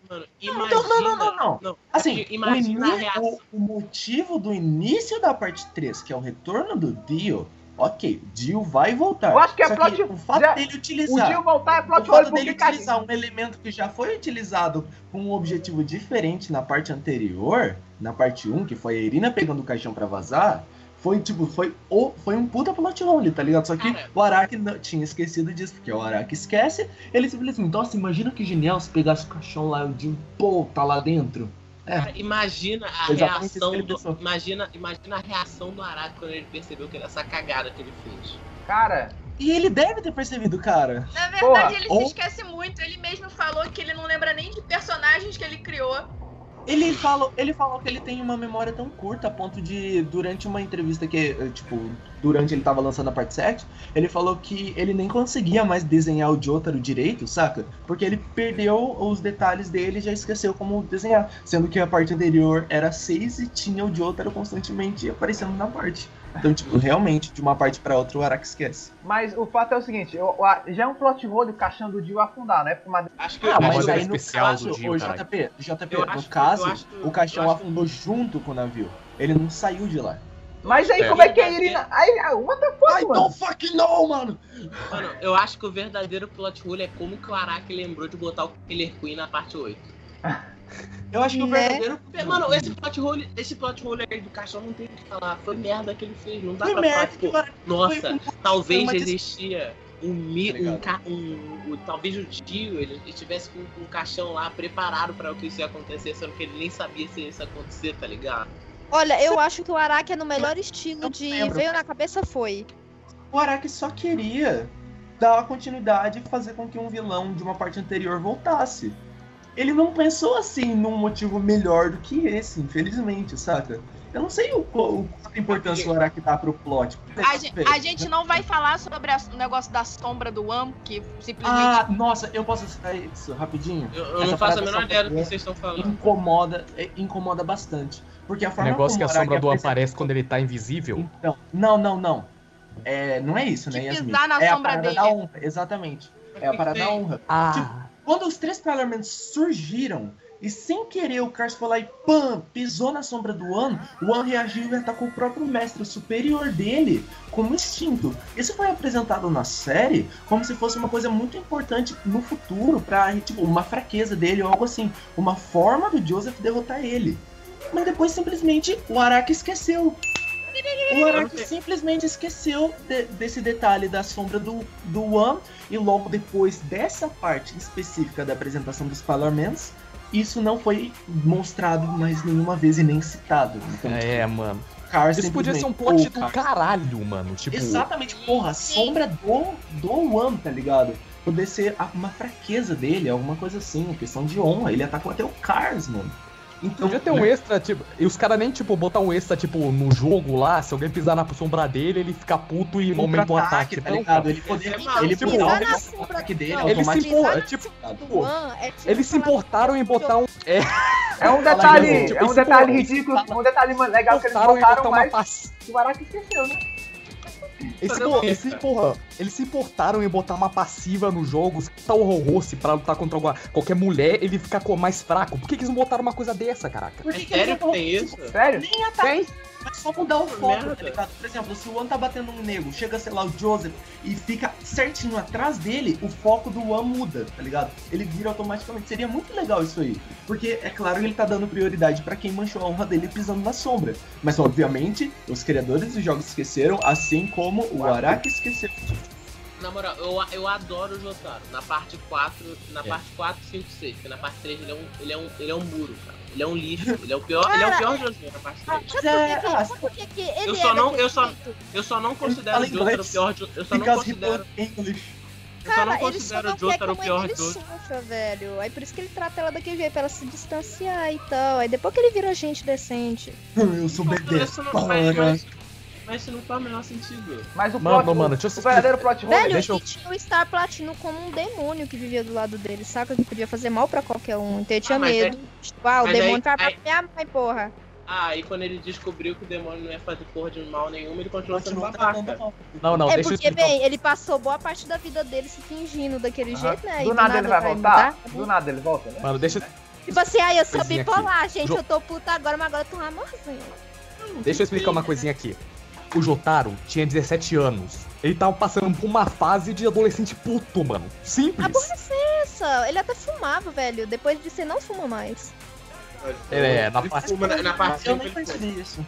Não, imagina. não, não, não, não. não. Assim, imagina o, a ini- reação. o, o motivo do início da parte 3, que é o retorno do Dio, ok, o Dio vai voltar. Eu acho que é Só plot- o fato já- dele O utilizar. Jill voltar é o plot hole fato dele utilizar um elemento que já foi utilizado com um objetivo diferente na parte anterior, na parte 1, que foi a Irina pegando o caixão pra vazar, foi tipo, foi, o, foi um puta plot hole, tá ligado? Só que o Araki não, tinha esquecido disso, porque o Araki esquece, ele simplesmente, nossa, imagina que genial se pegasse o caixão lá e o Jill, pô, tá lá dentro. Cara, imagina a Exatamente reação do. Imagina, imagina a reação do Araki quando ele percebeu que era essa cagada que ele fez. cara, E ele deve ter percebido, cara. Na verdade, Porra, ele ou- se esquece muito. Ele mesmo falou que ele não lembra nem de personagens que ele criou. Ele falou, ele falou que ele tem uma memória tão curta a ponto de, durante uma entrevista que, eh, tipo, durante ele tava lançando a parte 7, ele falou que ele nem conseguia mais desenhar o Jotaro direito, saca? Porque ele perdeu os detalhes dele e já esqueceu como desenhar. Sendo que a parte anterior era 6 e tinha o Jotaro constantemente aparecendo na parte. Então, tipo, realmente, de uma parte pra outra, o Araki esquece. mas o fato é o seguinte, eu- o- já é um plot hole o caixão do Jill afundar, né? Uma- Acho que Ah, acho mas que- aí no especial caso, do Dio, o. JP, JP, Eu no acho- caso, acho- o caixão afundou junto com o navio. Ele não saiu de lá. Mas aí É. como é que a Irina... Aí, ah, what the fuck, I mano? don't fucking know, mano! Mano, eu acho que o verdadeiro plot hole é como que o Araki lembrou de botar o Killer Queen na parte 8. Eu acho que o Né? verdadeiro. Mano, esse plot hole, esse plot hole aí do caixão não tem o que falar. Foi merda que ele fez. Não dá Foi pra falar, merda que tipo, o Araki nossa, foi um- talvez des- existia um, mi, Tá um, um, o- talvez o tio ele estivesse com um caixão lá preparado pra o que isso ia acontecer, sendo que ele nem sabia se isso ia acontecer, tá ligado? Olha, eu acho que o Araki é no melhor estilo de veio na cabeça foi. O Araki só queria dar uma continuidade e fazer com que um vilão de uma parte anterior voltasse. Ele não pensou assim num motivo melhor do que esse, infelizmente, saca? Eu não sei o, qual- o quanta importância o Araki dá pro plot. A gente, a gente não vai falar sobre a- o negócio da sombra do One, que simplesmente. Ah, nossa, eu posso citar isso rapidinho? Eu, eu não faço a menor ideia do que vocês estão falando. Incomoda, é, incomoda bastante. Porque a O forma negócio que como a o sombra do apresenta- aparece quando ele tá invisível. Então, não, não, não. É, não é isso, né, Yasmin? pisar na é a sombra parada dele. da honra, exatamente. É a parada da honra. Ah, Quando os três Parliaments surgiram, e sem querer o Cars foi lá e pam, pisou na sombra do One, o One reagiu e atacou o próprio mestre superior dele como instinto. Isso foi apresentado na série como se fosse uma coisa muito importante no futuro, pra, tipo, uma fraqueza dele ou algo assim. Uma forma do Joseph derrotar ele. Mas depois simplesmente o Araki esqueceu. O Araki simplesmente esqueceu de- desse detalhe da sombra do, do One e logo depois dessa parte específica da apresentação dos Parliaments, isso não foi mostrado mais nenhuma vez e nem citado. Então, é, mano. Cars Isso podia ser um simplesmente- plot do cara, caralho, mano. Tipo, Exatamente, porra, a sombra do, do One, tá ligado? Poder ser uma fraqueza dele, alguma coisa assim, uma questão de honra. Ele atacou até o Cars, mano. Então, Podia ter um extra, tipo, e os caras nem, tipo, botar um extra, tipo, no jogo lá, se alguém pisar na sombra dele, ele fica puto e aumenta o ataque. tá Não, ligado? Ele poder, Então, ele tipo, pisar na aumentar o sombra- ataque dele não, Ele se na tipo, pô, One é tipo Eles se importaram em botar um. É, É um detalhe, é um detalhe ridículo, um detalhe legal que eles botaram, uma mas pass... o Araki esqueceu, né? Esse, porra, esse, porra, Eles se importaram em botar uma passiva nos jogos, tal Rossi pra lutar contra alguma- qualquer mulher, ele ficar mais fraco. Por que, que eles não botaram uma coisa dessa, caraca? Por É que que sério eles que tem isso? Sério? Nem ataque. É só mudar o foco, merda. tá ligado? Por exemplo, se o One tá batendo um nego, chega, sei lá, o Joseph e fica certinho atrás dele, o foco do One muda, tá ligado? Ele vira automaticamente. Seria muito legal isso aí. Porque, é claro, ele tá dando prioridade pra quem manchou a honra dele pisando na sombra. Mas, obviamente, os criadores dos jogos esqueceram, assim como o Araki esqueceu. Na moral, eu, eu adoro o Jotaro. Na parte 4, na É. parte 4, 5, 6. Porque na parte 3 ele é um, ele é um, ele é um muro, cara. Ele é um lixo. Ele é o pior, ele é o pior Jojo na parte 3. Sabe é, por que, ah, ele Eu só é não- eu só-? Eu só não considero o Jotaro o pior Jo- Eu só não considero. English. Eu só Cara, não considero o quer que Jotaro a o pior dele sofra, velho. Aí por isso que ele trata ela daquele jeito, pra ela se distanciar e tal. Aí depois que ele vira gente decente. Eu sou Mas bebê. isso não, Para. mas, mas, mas isso não faz o menor sentido. Mas o Mano, plot, mano, o, deixa eu o verdadeiro plot hole Velho, deixa eu- tinha o Star Platino como um demônio que vivia do lado dele, saca? Que podia fazer mal pra qualquer um. Então ele tinha Ah, medo. Tipo, ah, o mas demônio aí- vai aí- matar minha mãe, porra. Ah, e quando ele descobriu que o demônio não ia fazer porra de mal nenhuma, ele continuou sendo Continua babaca. Não, não, é deixa eu porque, bem, ele passou boa parte da vida dele se fingindo daquele jeito, né? E Do nada ele vai voltar? mudar. Do nada ele volta, né? Mano, deixa, Tipo assim, ai, eu sou bipolar, gente, Jo- eu tô puta agora, mas agora eu tô um amorzinho. deixa eu explicar uma coisinha aqui. O Jotaro tinha 17 anos. Ele tava passando por uma fase de adolescente puto, mano. Simples. Aborrecência, ele até fumava, velho. Depois de você não fuma mais. É, na Ele parte- fuma na, na parte Eu 5 nem ele percebi isso.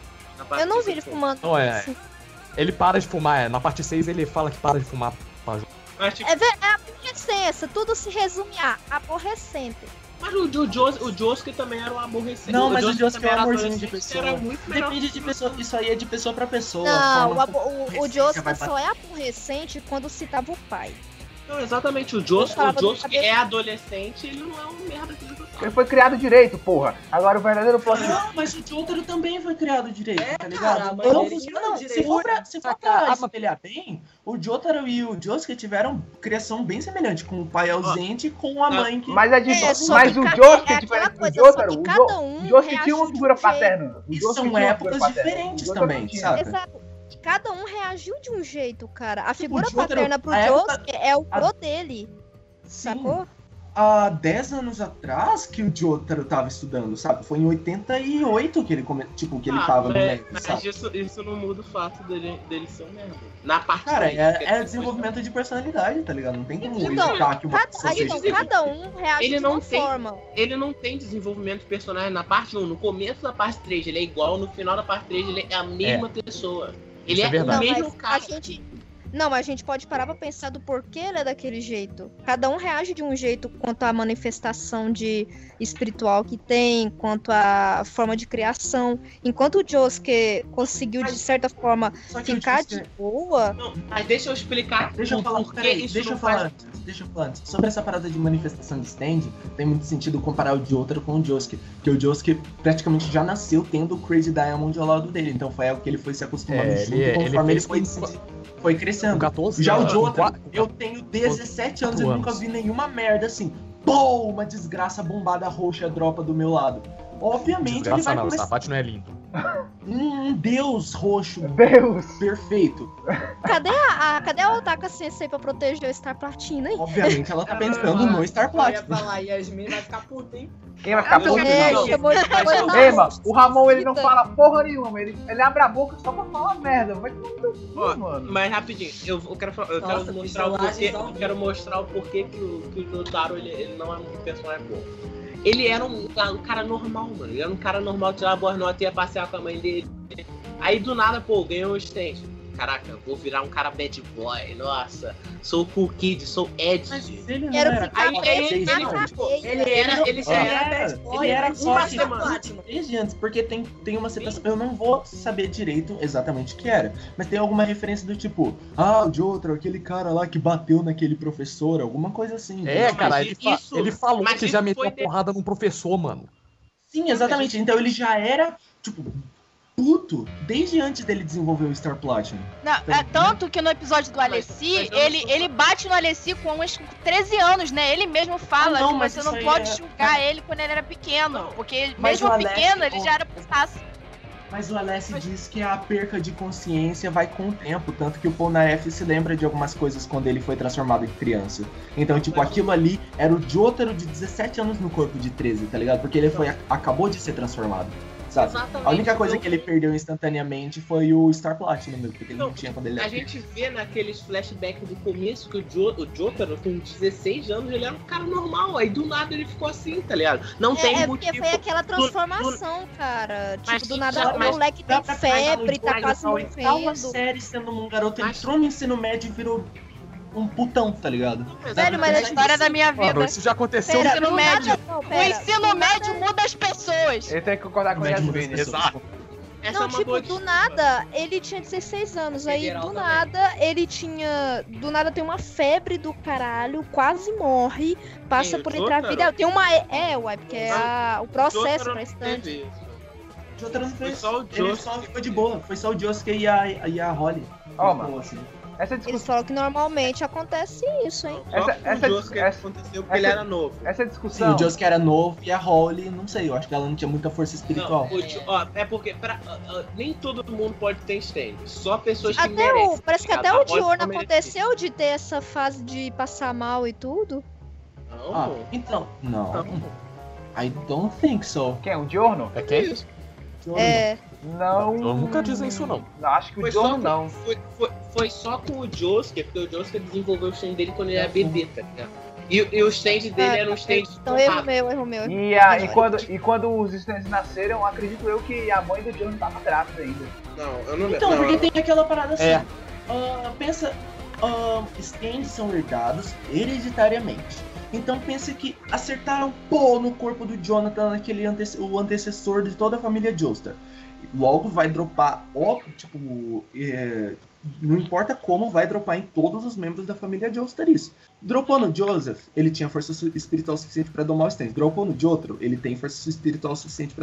Na Eu não vi ele fuma. fumando. Não, é. assim. Ele para de fumar, é. Na parte 6 ele fala que para de fumar. pra jo- Mas, tipo, É, é aborrecência, tudo se resume a aborrecente. Mas o, o, Jos, o Josuke também era um aborrecente. Não, mas o Josuke também é um era amorzinho de pessoa. Era muito melhor. Depende de pessoa. Isso aí é de pessoa pra pessoa. Não, o, o, o Josuke só é aborrecente quando citava o pai. Não, exatamente. O Josuke, o Josuke é adolescente ele não é um merda que ele Ele foi criado direito, porra. Agora o verdadeiro plot Não, mas o Jotaro também foi criado direito, É, tá ligado? cara, criou não, direito. se for pra, se for pra ah, espelhar bem, o Jotaro e o Josuke tiveram criação bem semelhante, com o pai ausente e com a mãe que... Mas é de, É, só mas o Josuke é diferente do Jotaro. O, Jo- um o Josuke tinha uma figura paterna. E são épocas figura diferentes também, não sabe? Exato. Cada um reagiu de um jeito, cara. A figura Jotaro, paterna pro Josuke é o pro dele, Sim, sacou? Há 10 anos atrás que o Jotaro tava estudando, sabe? Foi em 88 que ele, come... tipo, que ele Ah, tava no médio, mas sabe? isso, isso não muda o fato dele, dele ser um merda. Na parte Cara, é, é desenvolvimento de personalidade, tá ligado? Não tem como Então, evitar que uma Cada, pessoa aí, seja... então, cada um reage Ele de não uma tem- forma. Ele não tem desenvolvimento de personagem na parte 1. No começo da parte 3 ele é igual, no final da parte 3 ele é a mesma pessoa. Ele Isso é é, verdade. o mesmo cara. a gente. Não, mas a gente pode parar pra pensar do porquê ele é daquele jeito. Cada um reage de um jeito quanto à manifestação de espiritual que tem, quanto à forma de criação. Enquanto o Josuke conseguiu, de certa forma, ficar de boa. Não, mas deixa eu explicar Deixa eu o falar, peraí, isso deixa eu falar faz- antes, deixa eu falar antes. Sobre essa parada de manifestação de stand, tem muito sentido comparar o Jotaro com o Josuke, porque o Josuke praticamente já nasceu tendo o Crazy Diamond ao lado dele, então foi algo que ele foi se acostumando É, junto ele- conforme ele, ele foi, foi Com crescendo. 14 Já o qua- eu tenho 17 anos e nunca vi nenhuma merda assim. Pô, uma desgraça bombada roxa dropa do meu lado. Obviamente ele vai não, o começar... Safate não é lindo. Um deus roxo Deus! perfeito. Cadê a, a- cadê a Otaka Sensei pra proteger o Star Platina aí? Obviamente ela tá pensando no Star Eu ia Platinum. falar, Yasmin vai ficar puta, hein? Quem vai ficar. É, eu- na Ei, mano, o Ramon ele não fala porra nenhuma, ele, ele abre a boca só pra falar merda. Vai tomar mano. Mas rapidinho, eu, eu quero, falar- eu Nossa, quero mostrar o porquê. Eu quero mostrar o porquê que o, que o Jotaro ele, ele não é um personagem bom. Ele era um, um cara normal, mano. Ele era um cara normal, tirava boas notas ia passear com a mãe dele. Aí do nada, pô, ganhou um stand. Caraca, vou virar um cara bad boy, nossa. Sou cool kid, sou Ed. Mas ele não era Aí ele- na ele- tipo, Ele era, ele já Ele era era, bad boy, ele era uma semana antes, porque tem, tem uma situação. Eu não vou saber direito exatamente o que era, mas tem alguma referência do tipo, ah, o Jotaro, aquele cara lá que bateu naquele professor, alguma coisa assim. É, cara, ele, fa- isso- ele falou que já meteu a de- porrada num professor, mano. Sim, exatamente. Então ele já era, tipo, puto desde antes dele desenvolver o Star Platinum. Não, é tanto que no episódio do Mas- Alessi, mas ele, ele bate no Alessi com uns 13 anos, né? Ele mesmo fala Ah, não, que mas você não pode é- julgar ele quando ele era pequeno. Porque Mas mesmo Alessi- pequeno, ele já era putaço. Mas o Alessi diz que a perca de consciência vai com o tempo, tanto que o Polnareff se lembra de algumas coisas quando ele foi transformado em criança. Então, tipo, aquilo ali era o Jotaro de 17 anos no corpo de 13, tá ligado? Porque ele foi, acabou de ser transformado. Sabe? Exatamente. A única coisa que ele perdeu instantaneamente foi o Star Platinum mesmo, porque ele não Não, tinha quando ele A era gente vê naqueles flashbacks do começo que o, jo, o Jotaro, com 16 anos, ele era um cara normal. Aí do nada ele ficou assim, tá ligado? Não É, tem é porque motivo. foi aquela transformação, cara. Mas Tipo, do nada já- o moleque tem febre, tá quase na oitava morrendo. série sendo um garoto, Mas- entrou no ensino médio e virou um putão, tá ligado? Velho, mas A é história da minha vida. Mano, isso já aconteceu Pera, ensino do médio. não, O ensino médio muda as pessoas. Ele tem que concordar com as Yasmin. Exato. Essa Não, é tipo, do nada, ele tinha 16 anos, aí do também. nada ele tinha. Do nada tem uma febre do caralho, quase morre, passa o por vida. Tem uma. É, uai, porque é a- o processo pra estante. O Jotaro não Foi fez. só o Ele Josuke. só ficou de boa. Foi só o Josuke e a, e a Holly. Ó, Ficou mano. assim. Essa Eles discussão, falam que normalmente acontece isso, hein? Só Essa- essa- o Josuke essa- aconteceu porque essa- ele era novo. essa Sim, discussão. o Josuke era novo e a Holly, não sei, eu acho que ela não tinha muita força espiritual. Não, o ó, é porque pra- nem todo mundo pode ter stand. Só pessoas que Até merecem. o, parece que até o Diorno aconteceu de ter essa fase de passar mal e tudo. Não, Ah, então, não. não. I don't think so. Quem? O Diorno? É quem? É. Não. Eu nunca dizem isso, não. Não, acho que o Foi com, não. foi, foi, foi só com o Josuke, porque o Josuke desenvolveu o stand dele quando ele era bebê, tá ligado? E, e o stand dele Ah, era um stand Então erro meu, erro meu. E, a, e, quando, e quando os stands nasceram, acredito eu que a mãe do Diorno tava grávida ainda. Não, eu não Então, não, porque tem aquela parada assim. É. ah, pensa, ah, stands são herdados hereditariamente. Então pensa que acertaram pô no corpo do Jonathan, aquele ante o antecessor de toda a família Joestar. Logo vai dropar, ó, tipo, é, não importa como, vai dropar em todos os membros da família Joestar isso. Dropou no Joseph, ele tinha força espiritual suficiente pra domar o stand. Dropou no Jotaro, ele tem força espiritual suficiente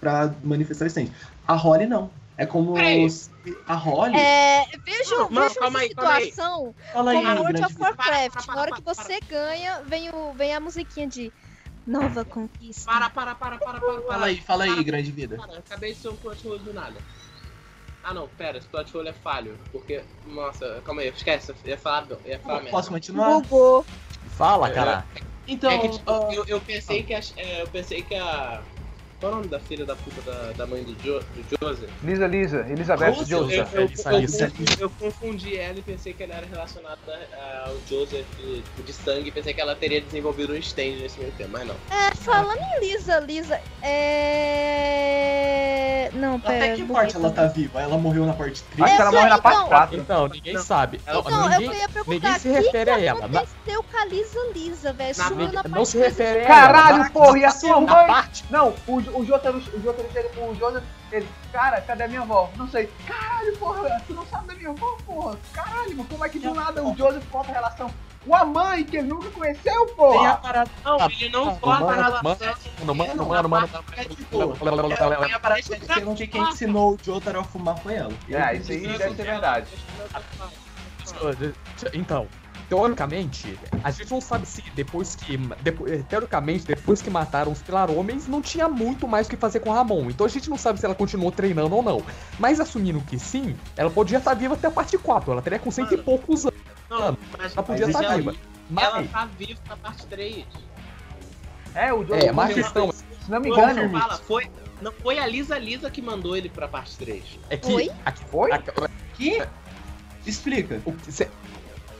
pra manifestar o stand. A Holly não. É como se a Holly. É, vejo, Não, vejo calma essa aí, situação Fala aí, como World grande of Warcraft. Para, para, Na hora que para, você ganha, vem, o, vem a musiquinha de Nova Conquista. Para, para, para, para, para, para. Fala aí, fala aí, Para, grande vida. Cara, acabei de ser um hole do nada. Ah não, pera, esse plot hole é falho. Porque, nossa, calma aí, esquece, eu ia falar, ia falar merda. Posso continuar? Bugou. Fala, cara. Então, é que, tipo, ah, eu, eu pensei que a, é, eu pensei que a. Qual é o nome da filha da puta da, da mãe do, jo, do Joseph? Lisa, Lisa, Elizabeth Nossa, Eu, Joseph. eu, eu, eu confundi, eu confundi ela e pensei que ela era relacionada ah, ao Joseph tipo, de sangue e pensei que ela teria desenvolvido um stand nesse meio tempo, mas não. É, falando em Lisa, Lisa, é. Não, pera. até que parte ela tá viva? Ela morreu na parte 3? Acho que ela morre na parte então. 4. Então, ninguém Não. sabe. Ela- Então, ninguém, eu ia perguntar, ninguém se refere que a ela. Na- aconteceu com a Lisa Lisa, velho? Sumiu na não parte se refere a ela. Caralho, porra, e a sua mãe? parte Não, o, o Jotaro, o Jotaro chega pro Joseph, ele, cara, cadê a minha avó? Não sei. Caralho, porra, tu não sabe da minha avó, porra? Caralho, mano, como é que do nada o Joseph conta a relação com a mãe que ele nunca conheceu, Tem a porra? parada. Não, ele não corta a relação. Mano, mano, mano, mano. É tipo, tem a parada que disseram que quem ensinou o Jotaro a fumar foi ela. É, isso aí deve ser verdade. Então, teoricamente, a gente não sabe se depois que. depo- eh, teoricamente, depois que mataram os Pilar Homens, não tinha muito mais o que fazer com a Ramon. Então a gente não sabe se ela continuou treinando ou não. Mas assumindo que sim, ela podia estar viva até a parte 4. Ela teria com cento e poucos anos. Não, mas Ela podia Mas estar ela- viva. ela Mas, tá viva na parte 3. É, o Joseph, é, mas Foi- questão se não me Foi, engano, fala, foi, não foi a Lisa Lisa que mandou ele pra parte 3. é que. Oi? Aqui, Foi? aqui- Que? Explica. o que- cê-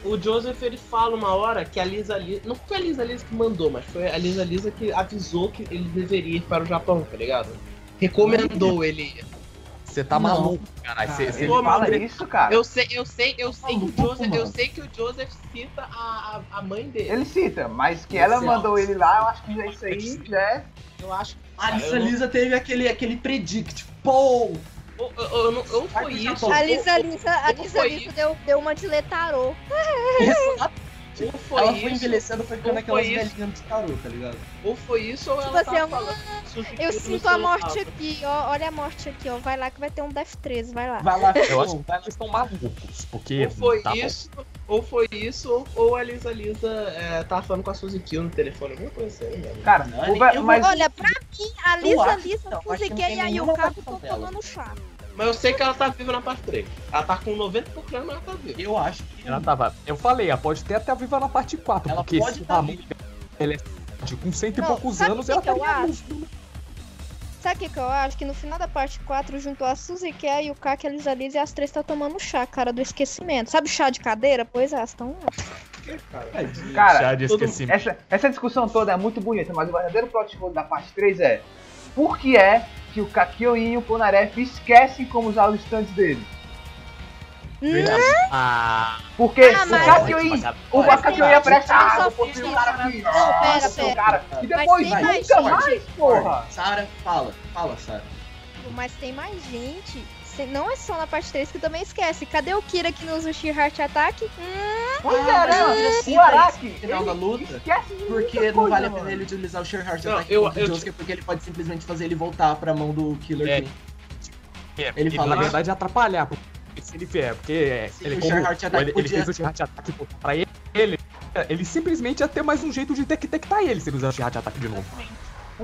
O Joseph ele fala uma hora que a Lisa Lisa. Não foi a Lisa Lisa que mandou, mas foi a Lisa Lisa que avisou que ele deveria ir para o Japão, tá ligado? Recomendou ele ir. Você tá Não. maluco, caralho. Cê- cê- ele Pô, fala isso, cara. Eu sei, eu sei, eu sei que o Joseph, eu sei que o Joseph cita a, a, a mãe dele. Ele cita, mas que ela Você mandou ele lá, eu acho que já isso aí já é. Eu acho que. A Lisa Lisa teve aquele, aquele predict. Pô! Ou, ou, ou, foi isso. A Lisa Lisa, a Lisa Lisa deu, deu uma de letarô. Ou foi Ela isso, foi envelhecendo, foi ficando ou aquelas foi isso. velhinhas de tarô, tá ligado? ou foi isso, ou Tipo ela assim, tá eu- falando Eu no sinto a morte lado. aqui, ó. Olha a morte aqui, ó. Vai lá que vai ter um Death 13, vai lá. Vai lá, Eu acho que eles estão malucos, porque. Ou foi tá bom. isso, ou foi isso, ou- a Lisa Lisa é, tava falando com a Suzuki no telefone, alguma coisa assim, velho. Cara, Não, o eu- eu- mas Olha, pra mim, a Eu Lisa Lisa, não, não Fuziki tem e a Yukaku estão tomando chá. Mas eu sei que ela tá viva na parte 3. Ela tá com 90%, mas ela tá viva. eu acho que. Ela tava. Eu falei, ela pode ter até viva na parte 4, Ela porque pode se tá a viva. ela é de- com cento e Não, poucos sabe anos, o que ela que eu estaria acho? Sabe o que, que eu acho? Que no final da parte 4 juntou a Suzuki, a Yukaki, a Lisa Lisa e as três estão tomando chá, cara do esquecimento. Sabe chá de cadeira? Pois é, elas estão lá. Cara, Chá de todo- esquecimento. essa, essa discussão toda é muito bonita, mas o verdadeiro plot da parte 3 é por que é que o Kakyoin e o Ponaref esquecem como usar os stands dele? Ah, Porque Ah, o Kakyoin, o Mas Kakyoin aparece, mais ah, eu o fiz cara aqui, Não, pera, pera. cara. E depois mais nunca gente. mais, porra. Sara, fala, fala, Sara. Mas tem mais gente. Não é só na parte 3 que também esquece. Cadê o Kira que não usa o Sheer Heart Attack? Hum, Pois Ah, é, né? O Araki, no final da luta, esquece de Porque não coisa, vale a pena ele utilizar o Sure Heart Não, Attack eu- contra o eu- Josuke, porque ele pode simplesmente fazer ele voltar pra mão do Killer É. Queen. é, Ele fala na verdade atrapalhar. Porque se ele vier, porque é, Sim, ele, o como, Sure Heart Attack ele, ele fez o Heart Attack pra ele, ele, ele simplesmente ia ter mais um jeito de detectar ele se ele usar o Heart Attack de novo.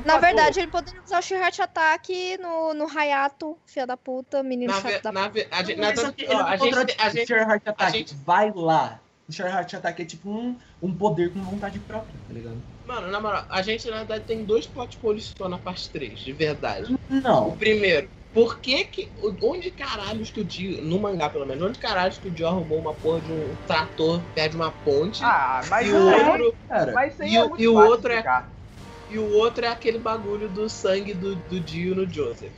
Na verdade, ele poderia usar o Sheer Heart Attack no, no Hayato, filha da puta, menino Na, chato ve- da ve- a gente, na- ó, ele a gente, contradiz. a O gente, Sure Heart Attack, gente- vai lá. O Heart Attack é tipo um, um poder com vontade própria, tá ligado? mano, na moral, a gente na verdade tem dois plot holes só na parte 3, de verdade. O Não. primeiro, por que que, o- onde caralhos que o Dio, no mangá pelo menos, onde caralhos que o Dio arrumou uma porra de um trator perto de uma ponte, Ah, mas e isso o aí, outro, Cara, mas e é o- e o fácil outro é-. E o outro é aquele bagulho do sangue do, do Dio no Joseph.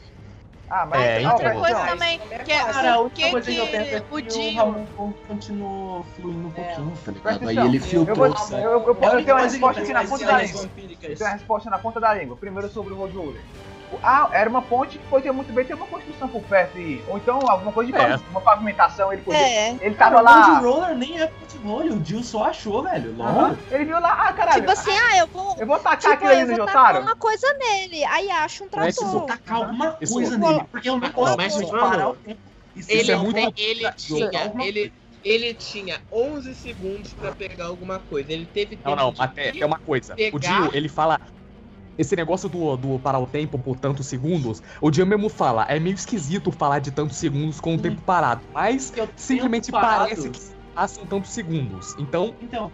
Ah, mas É, ó, outra mas- coisa ó, também, que é Cara, por única que, que eu penso é que que o o Dio. Ramon continuou fluindo um pouquinho, tá ligado? Aí ele eu filtrou vou, o eu, sangue. eu, eu, eu É a tenho uma eu resposta aqui na ponta é da língua. Eu tenho a resposta na ponta da língua. Primeiro sobre o Road Roller. Ah, era uma ponte que podia muito bem ter uma construção por perto e ou então alguma coisa de É. uma pavimentação, ele podia, É. ele Cara, tava o lá. Road Roller nem é futebol, o Jill só achou, velho. Logo. Ele viu lá, ah, caralho. Tipo assim, ah, eu vou. eu vou tacar Tipo, aquilo ali no Jotaro. uma coisa nele. Aí acha um é Eu vou trator. tacar alguma coisa nele, porque eu não posso parar o tempo. Ele, é muito- ele tinha, alguma ele, ele tinha 11 segundos pra pegar alguma coisa. Ele teve tempo Não, não, ir, tem uma coisa. O Dio, ele fala. Esse negócio do, do parar o tempo por tantos segundos, o Dio mesmo fala, é meio esquisito falar de tantos segundos com o tempo parado, mas o simplesmente parece que passam tantos segundos. Então, Então,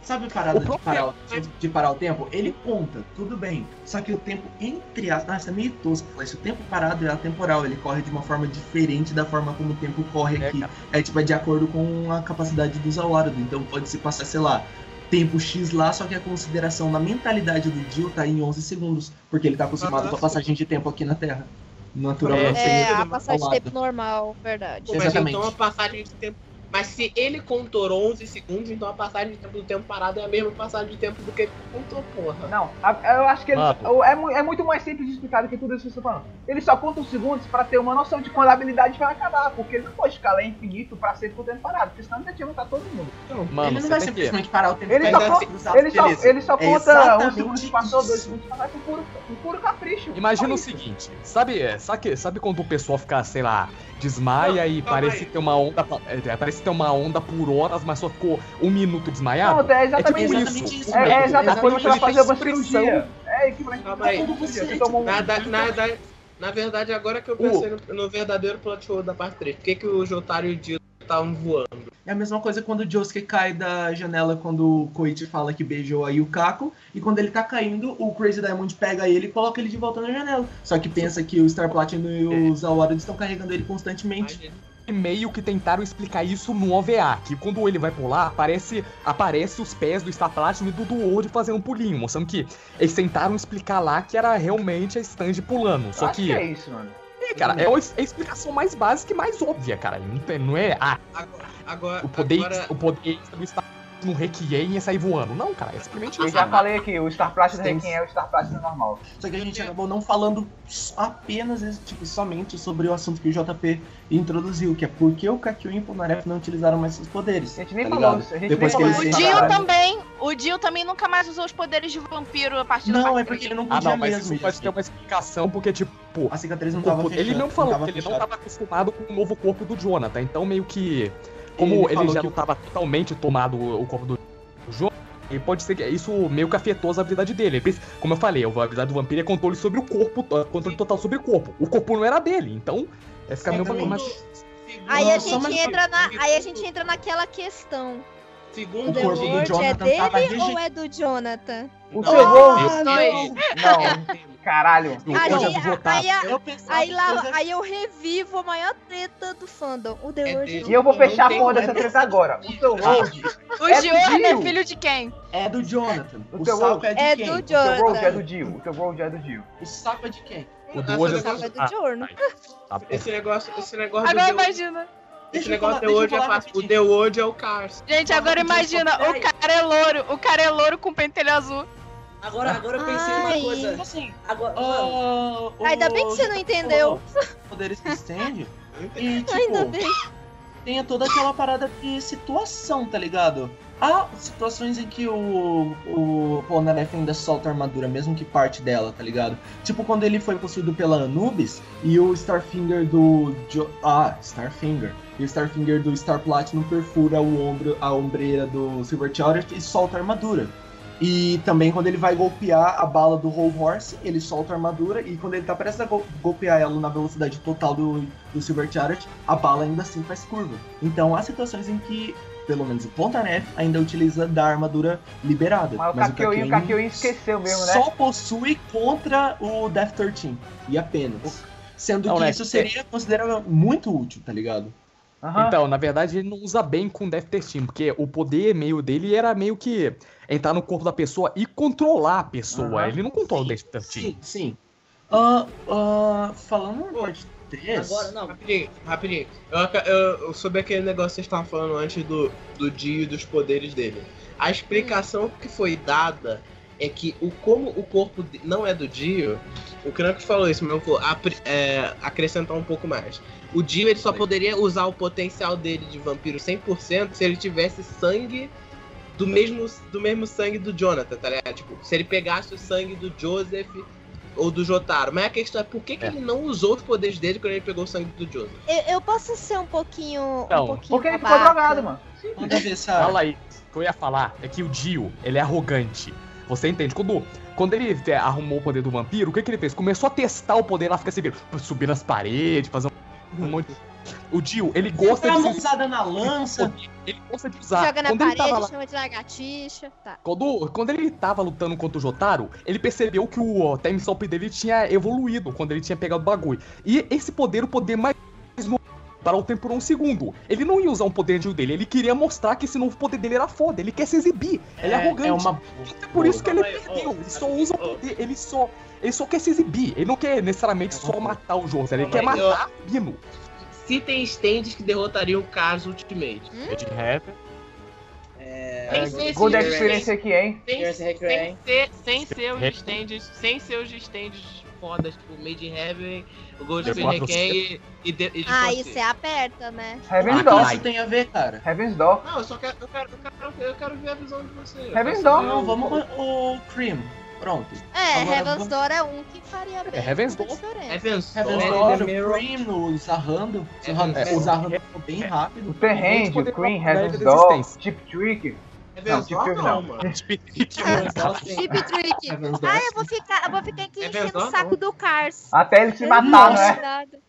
sabe a parada O de parar, o- de parar o tempo? Ele conta, tudo bem. Só que o tempo entre as. Nossa, é meio tosco. falar isso. o tempo parado é atemporal, ele corre de uma forma diferente da forma como o tempo corre É, aqui. cara. É tipo, é de acordo com a capacidade dos Awards. Então pode se passar, sei lá, tempo X lá, só que a consideração na mentalidade do Jill tá em 11 segundos. Porque ele tá acostumado Ah, com a passagem de tempo aqui na Terra. Naturalmente. É, sem a passagem de tempo normal, verdade. Pô, mas Exatamente. então a passagem de tempo. Mas se ele contou 11 segundos, então a passagem de tempo do tempo parado é a mesma passagem de tempo do que ele contou, porra. Não, a- eu acho que ele, é, é muito mais simples de explicar do que tudo isso que você tá falando. Ele só conta os segundos pra ter uma noção de quando a habilidade vai acabar, porque ele não pode ficar lá infinito pra sempre por tempo parado, porque senão ele tinha matado todo mundo. mano, ele não você vai que. simplesmente parar o tempo Ele e só, ele só, ele só É conta um exatamente segundo que passou, dois segundos que passou, por puro, por puro capricho. Imagina o seguinte, sabe, é, sabe, sabe quando o pessoal fica, sei lá, desmaia Não, e parece aí. ter uma onda, é, parece ter uma onda por horas, mas só ficou um minuto desmaiado? Não, é É exatamente tipo isso. exatamente isso. isso, É, velho. é exatamente quando você vai Exatamente, fazer uma cirurgia. É equivalente a. Você toma um... Na, da- na, da- na verdade, agora que eu pensei no, no verdadeiro plot hole da parte 3, por que, que o Jotaro e o Dio estavam voando? É a mesma coisa quando o Josuke cai da janela quando o Koichi fala que beijou a Yukako. E quando ele tá caindo, o Crazy Diamond pega ele e coloca ele de volta na janela. Só que pensa que o Star Platinum e os Awards estão carregando ele constantemente. E meio que tentaram explicar isso no OVA, que quando ele vai pular, aparece, aparece os pés do Star Platinum e do Duode fazendo um pulinho, mostrando que eles tentaram explicar lá que era realmente a stand pulando. Só Acho que, que é isso, mano. É, cara, é a explicação mais básica e mais óbvia, cara. Não, é, ah, Agora, agora, o poder, agora o poder do Star no Requiem e sair voando. Não, cara, é simplesmente Eu isso. já falei aqui, o Star Platinum Tem- Requiem é o Star Platinum normal. Só que a gente acabou não falando apenas, tipo, somente sobre o assunto que o JP introduziu, que é por que o Kakyoin e o Polnareff não utilizaram mais seus poderes. A gente nem tá falou disso, a gente Depois nem que falou eles. O Dio também. O Dio também nunca mais usou os poderes de vampiro a partir da Não, parte é porque ele não Ah, podia não, mas mesmo. isso pode gente. ter uma explicação, porque, tipo, A cicatriz não tava ele mesmo falou que ele não fechada. tava acostumado com o novo corpo do Jonathan, então meio que. Como Ele ele, já que não o- tava totalmente tomado o corpo do Jonathan, e pode ser que isso meio que afetou a habilidade dele. Como eu falei, a habilidade do vampiro é controle sobre o corpo, controle total sobre o corpo. O corpo não era dele, então é ficar meio Segundo- mais. Aí a Não, gente mais- entra na, aí a gente entra naquela questão. Segundo O The corpo do Word é Jonathan tava dele ou é do Jonathan? O Não, seu dois. Não, caralho. O Aí, aí, aí, Eu pensava aí que lá, aí eu revivo a maior treta do fandom. O The É. E eu vou fechar a porra dessa treta agora. O Ah, Rogue, O É do é filho de quem? É do Jonathan. O O, teu saco é de é quem? do o teu Rogue é Jonathan. do Dio. O teu Rogue é do Dio. O saco é de quem? O do Essa hoje O negócio- saco é do Giorno. Ah, Esse negócio, esse negócio Agora do The- imagina. Esse negócio falar- de hoje é fácil. O. The World é o Cars. Gente, agora imagina, o cara é louro, o cara é louro com pentelho azul. Agora, agora eu pensei Ai. numa coisa. Assim, Agora, mano, ah, Ainda bem que você não entendeu. Poderes que estende. E, tipo, Ainda bem. tem toda aquela parada de situação, tá ligado? Há situações em que o, o Polnareff ainda solta a armadura, mesmo que parte dela, tá ligado? Tipo quando ele foi possuído pela Anubis e o Starfinger do. Jo- ah, Starfinger. E o Starfinger do Star Platinum perfura o ombro, a ombreira do Silver Chariot e solta a armadura. E também quando ele vai golpear a bala do Whole Horse, ele solta a armadura e quando ele tá prestes a gol- golpear ela na velocidade total do, do Silver Chariot, a bala ainda assim faz curva. Então há situações em que, pelo menos o Pontaref ainda utiliza da armadura liberada. Mas o Kakyoin, esqueceu mesmo, né? só possui contra o Death 13 e apenas. Sendo Não, que né, isso seria considerado muito útil, tá ligado? Aham. Então, na verdade, ele não usa bem com Death Testing, porque o poder meio dele era meio que entrar no corpo da pessoa e controlar a pessoa. Ele não controla o Death Testing. Sim, sim. Ah, ah, falando na parte 3. agora não. Rapidinho, rapidinho. Eu, eu, eu- sobre aquele negócio que vocês estavam falando antes do, do Dio e dos poderes dele. A explicação que foi dada é que o como o corpo não é do Dio, o Krankos falou isso, mas eu vou é, acrescentar um pouco mais. O Dio ele só poderia usar o potencial dele de vampiro 100% se ele tivesse sangue do mesmo, do mesmo sangue do Jonathan, tá ligado? Tipo, se ele pegasse o sangue do Joseph ou do Jotaro. Mas a questão é por que, que É. ele não usou os poderes dele quando ele pegou o sangue do Joseph? Eu, eu posso ser um pouquinho. Não, um pouquinho Porque ele ficou drogado, mano. Pode ver, sabe? Fala aí. O que eu ia falar é que o Dio, ele é arrogante. Você entende? Quando, quando ele é, arrumou o poder do vampiro, o que, que ele fez? Começou a testar o poder lá, fica assim, subir nas paredes, fazer um, um monte. O Dio, ele gosta Dá de uma se usada na lança. Ele gosta de usar. Joga na quando ele tava parede, lá, chama de lagartixa. Tá. quando, quando ele tava lutando contra o Jotaro, ele percebeu que o time stop dele tinha evoluído quando ele tinha pegado o bagulho. E esse poder, o poder mais para o tempo por um segundo. Ele não ia usar um poder antigo dele, ele queria mostrar que esse novo poder dele era foda, ele quer se exibir. Ele é, arrogante. É uma. É por isso que ele perdeu. Ele só usa o poder, ele só. Ele só quer se exibir. Ele não quer necessariamente só matar o José, ele quer matar o Bino. Se tem stands que derrotariam o Cars Ultimate. Ed Heaven. É. Sem ser Good experience aqui, hein? sem, sem, Requiem. ser, sem ser os stands, sem ser os stands fodas, tipo Made in Heaven, o Gold Spirit Quatro e, e, de, e Ah, isso é aperta, né? Heaven's O Door. isso tem a ver, cara? Heaven's Door. Não, eu só quero, eu quero, eu quero, eu quero ver a visão de você. Heaven's Door. Não, vamos com o Cream. Pronto. É, Agora, Heaven's vamos- Door é um que faria bem. Heaven's muita Door. diferença. Heaven's Heaven's Door. Door, o. Cream, o Zarrando. É, O Zarrando ficou bem rápido. O Perrand, o da Heaven's Door. Chip Trick. Heaven's Não, Door tipo, não, mano. Chip Trick. Heaven's. Ah, eu vou ficar, eu vou ficar aqui Heaven's enchendo o saco do Cars. Até ele se matar, é? nada.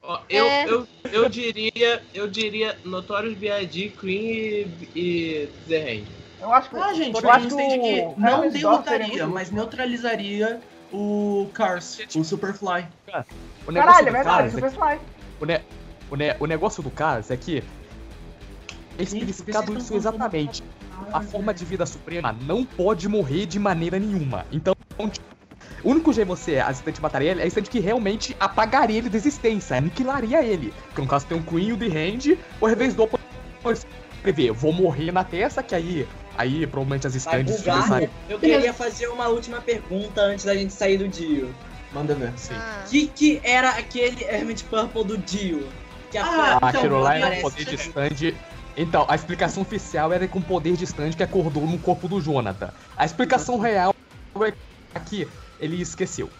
Ó, eu, É. eu, eu diria, eu diria Notorious B.I.G., Queen e, e The Hand. Eu acho que, Ah, gente, eu acho que o não derrotaria, muito- mas neutralizaria o Cars, o Superfly. O Caralho, é verdade, Cars é Superfly. o, ne- o, ne- o negócio do Cars é que é explicado vocês isso exatamente. A forma de vida suprema não pode morrer de maneira nenhuma. Então, o único jeito você assistente matar ele é assistente que realmente apagaria ele da existência, aniquilaria ele. Que no caso tem o Queen, o The Hand, o revés do escrever, vou morrer na testa, que aí, aí provavelmente as bugar. começarem- Eu queria fazer uma última pergunta antes da gente sair do Dio. Manda ver. Sim. Ah, O que, que era aquele Hermit Purple do Dio? Que a Ah, Ah, aquilo lá era um poder de stand. Então, a explicação oficial era com poder de stand que acordou no corpo do Jonathan. A explicação real é que ele esqueceu.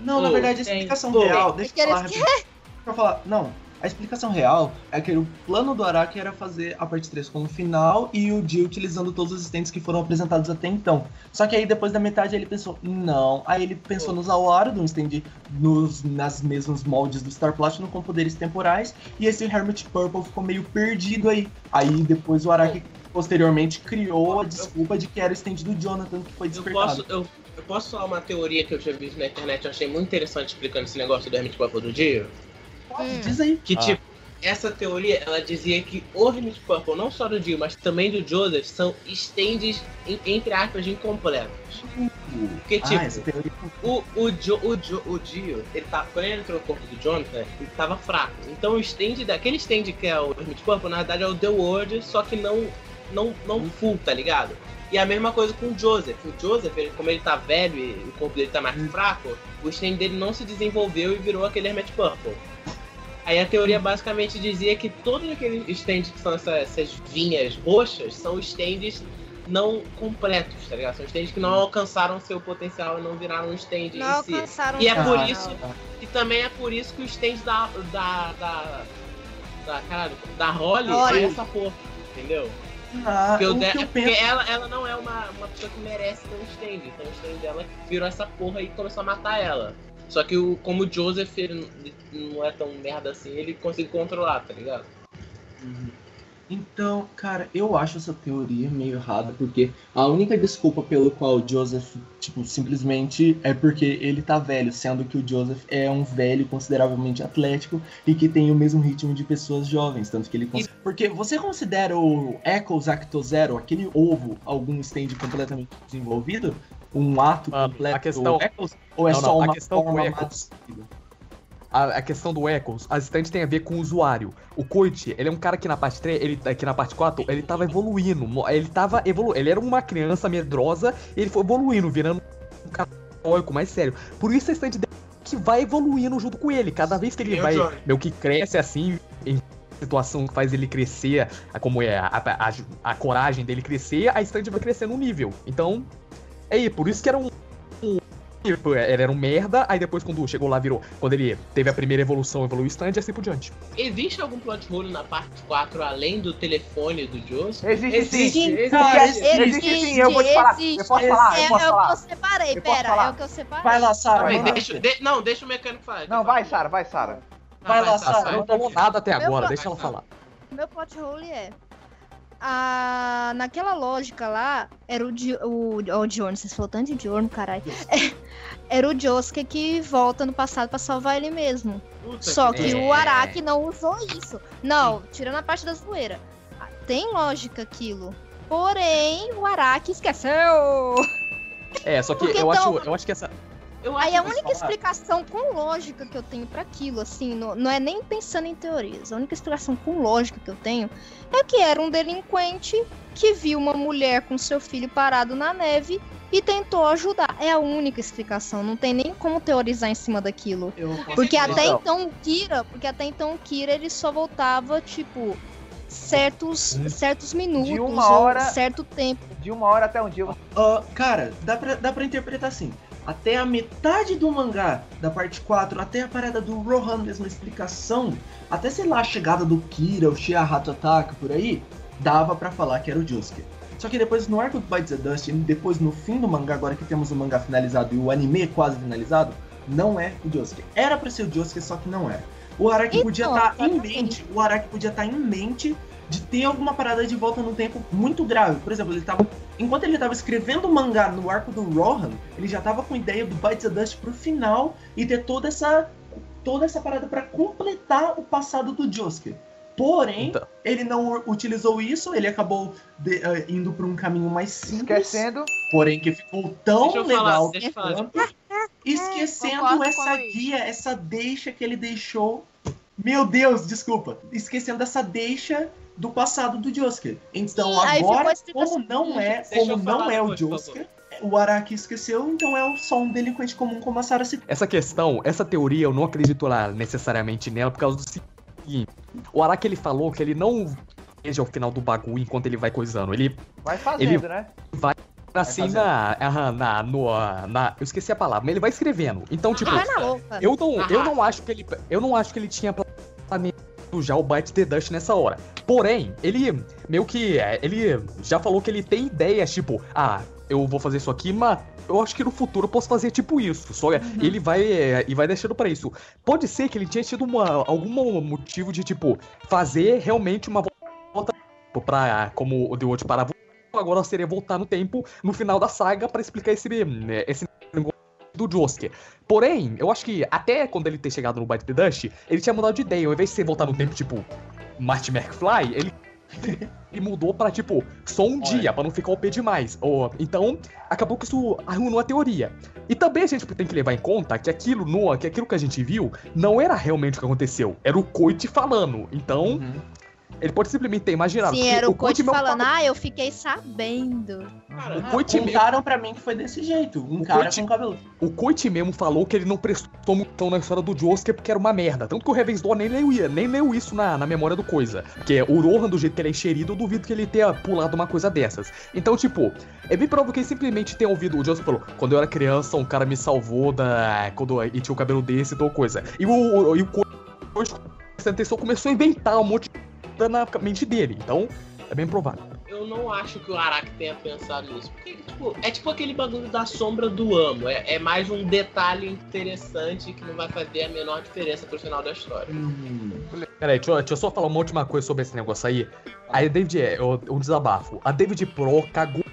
Não, na Pô, verdade, a tem- explicação pô. real. Deixa que eu falar. Deixa eu falar. Não. A explicação real é que o plano do Araki era fazer a parte 3 como final e o Dio utilizando todos os stands que foram apresentados até então. Só que aí depois da metade ele pensou, não. Aí ele pensou no Zawara, do stand nos, nas mesmos moldes do Star Platinum com poderes temporais. E esse Hermit Purple ficou meio perdido aí. Aí depois o Araki posteriormente criou a desculpa de que era o stand do Jonathan que foi Eu despertado. posso, eu, eu posso falar uma teoria que eu já vi na internet, eu achei muito interessante explicando esse negócio do Hermit Purple do dia. Hum. Diz aí. Que Ah. tipo, essa teoria ela dizia que o Hermit Purple, não só do Dio, mas também do Joseph, são stands, em- entre aspas, incompletos. Porque, tipo, ah, essa teoria O, o, jo, o, jo, o Dio, ele tá, quando ele entrou no corpo do Jonathan, ele tava fraco. Então o stand, daquele stand que é o Hermit Purple, na verdade é o The World, só que não, não, não full, tá ligado? E a mesma coisa com o Joseph. O Joseph, ele- como ele tá velho e o corpo dele tá mais fraco, o stand dele não se desenvolveu e virou aquele Hermit Purple. Aí a teoria basicamente dizia que todos aqueles stands que são essa- essas vinhas roxas são stands não completos, tá ligado? São stands que não alcançaram seu potencial e não viraram um stand Não em si. alcançaram E é o por isso- E também é por isso que o stand da. da. da. da, caralho, da Holly Holly. é essa porra, entendeu? Ah, Porque, eu o de- que eu é porque penso... ela, ela não é uma, uma pessoa que merece ter um stand. Então o stand dela virou essa porra e começou a matar ela. Só que o, como o Joseph ele não é tão merda assim, ele consegue controlar, tá ligado? Então, cara, eu acho essa teoria meio errada, porque a única desculpa pelo qual o Joseph, tipo, simplesmente é porque ele tá velho, sendo que o Joseph é um velho consideravelmente atlético e que tem o mesmo ritmo de pessoas jovens, tanto que ele cons... Porque você considera o Echoes Acto Zero, aquele ovo, algum stand completamente desenvolvido? Um ato Mano, completo a questão- do Echoes? Ou é Não, só não, a uma questão do forma Echoes- massiva? A, a questão do Echoes, as stands tem a ver com o usuário. O Koichi, ele é um cara que na parte 3, ele, aqui na parte 4, ele tava evoluindo. Ele tava evoluindo. Ele era uma criança medrosa e ele foi evoluindo, virando um católico mais sério. Por isso a stand dele que vai evoluindo junto com ele. Cada vez que ele vai, meio que cresce assim, em situação que faz ele crescer, a- como é a, a, a coragem dele crescer, a stand vai crescendo um nível. Então, é aí, por isso que era um. Tipo, ele era um merda, aí depois quando chegou lá virou. Quando ele teve a primeira evolução, evoluiu o stand e assim por diante. Existe algum plot hole na parte 4 além do telefone do Joseph? Existe sim. Existe, Cara, existe. Existe sim, eu vou te falar. Eu posso falar, É, eu posso é o que falar. eu separei, Eu pera, falar? é o que eu separei. Vai lá, Sara. Deixa, de- não, deixa o mecânico falar. Não, vai, Sara, vai, Sara. Vai lá, Sara, Sara. vai. Não falou nada até agora, deixa ela falar. Meu plot hole é. A, naquela lógica lá, era o, Di, o, o Diorno, vocês falam tanto de Diorno, caralho. Era o Josuke que volta no passado pra salvar ele mesmo. Puta Só que É. o Araki não usou isso. Não, tirando a parte da zoeira. Tem lógica aquilo. Porém, o Araki esqueceu. É, só que Porque eu, então- acho, eu acho que essa. Eu Aí a única explicação com lógica que eu tenho pra aquilo, assim, não, não é nem pensando em teorias. A única explicação com lógica que eu tenho é que era um delinquente que viu uma mulher com seu filho parado na neve e tentou ajudar. É a única explicação. Não tem nem como teorizar em cima daquilo. Eu Porque até Então. então o Kira, porque até então o Kira ele só voltava tipo certos certos minutos uma ou hora- certo tempo. De uma hora até um dia. Ah, cara, dá pra, dá pra interpretar assim. Até a metade do mangá, da parte 4, até a parada do Rohan, mesma explicação, até sei lá, a chegada do Kira, o Shiahato Attack por aí, dava pra falar que era o Josuke. Só que depois no arco do Bites the Dust, e depois no fim do mangá, agora que temos o mangá finalizado e o anime quase finalizado, não é o Josuke. Era pra ser o Josuke, só que não é. O Araki Então, podia estar em exatamente. mente, o Araki podia estar em mente de ter alguma parada de volta no tempo muito grave. Por exemplo, ele tava enquanto ele tava escrevendo o mangá no arco do Rohan, ele já tava com a ideia do Bites the Dust pro final e ter toda essa toda essa parada pra completar o passado do Josuke. Porém, Então. ele não utilizou isso, ele acabou de- eh, indo pra um caminho mais simples, Esquecendo. porém que ficou tão legal falar, esquecendo concordo essa guia, essa deixa que ele deixou. Meu Deus, desculpa. Esquecendo essa deixa do passado do Josuke. Então Sim, aí agora, como não é, como não é o Josuke, o Araki esqueceu, então é só um delinquente comum como a Sarah citou. Essa questão, essa teoria, eu não acredito lá necessariamente nela por causa do seguinte. O Araki ele falou que ele não veja o final do bagulho enquanto ele vai coisando. Ele Vai fazendo, Ele- né? assim fazendo. na, aham, na, no, ah, na. Eu esqueci a palavra, mas ele vai escrevendo. Então, tipo, Vai louca. eu não, eu Arrasta. não acho que ele. Eu não acho que ele tinha planejado já o Bite the Dust nessa hora. Porém, ele meio que. é, Ele já falou que ele tem ideias, tipo, ah, eu vou fazer isso aqui, mas eu acho que no futuro eu posso fazer tipo isso. Só ele vai é, e vai deixando pra isso. Pode ser que ele tinha tido uma, algum motivo de, tipo, fazer realmente uma volta pra. Como o The Watch para agora seria voltar no tempo no final da saga pra explicar esse, né, esse negócio do Josuke. Porém, eu acho que até quando ele ter chegado no Bite the Dust, ele tinha mudado de ideia. Ao invés de você voltar no tempo, tipo, Marty McFly, ele. ele mudou pra, tipo, só um dia, pra não ficar OP demais. Ou, então, acabou que isso arruinou a teoria. E também a gente tem que levar em conta que aquilo, no, que aquilo que a gente viu não era realmente o que aconteceu. Era o Coit falando. Então, ele pode simplesmente ter imaginado. Sim, era o coach mesmo falando, ah, eu fiquei sabendo. Cara, O Coit mesmo Contaram pra mim que foi desse jeito. Um O cara Coit- com cabelo. O Coit mesmo falou que ele não prestou muito na história do Josuke porque era uma merda. Tanto que o Revensdor nem leu, nem leu isso na, na memória do coisa. Que é o Rohan, do jeito que ele é enxerido, eu duvido que ele tenha pulado uma coisa dessas. Então, tipo, é bem provável que ele simplesmente tenha ouvido. O Josuke falou: quando eu era criança, um cara me salvou da. Quando, e tinha o cabelo desse e tal coisa. E o, o, e o atenção, começou a inventar um monte de coisa na mente dele. Então, é bem provável. Eu não acho que o Araki tenha pensado nisso. Porque, tipo, é tipo aquele bagulho da sombra do amo. É, é mais um detalhe interessante que não vai fazer a menor diferença pro final da história. Peraí, deixa eu, deixa eu só falar uma última coisa sobre esse negócio aí. Aí, David, é, um desabafo. A David Pro cagou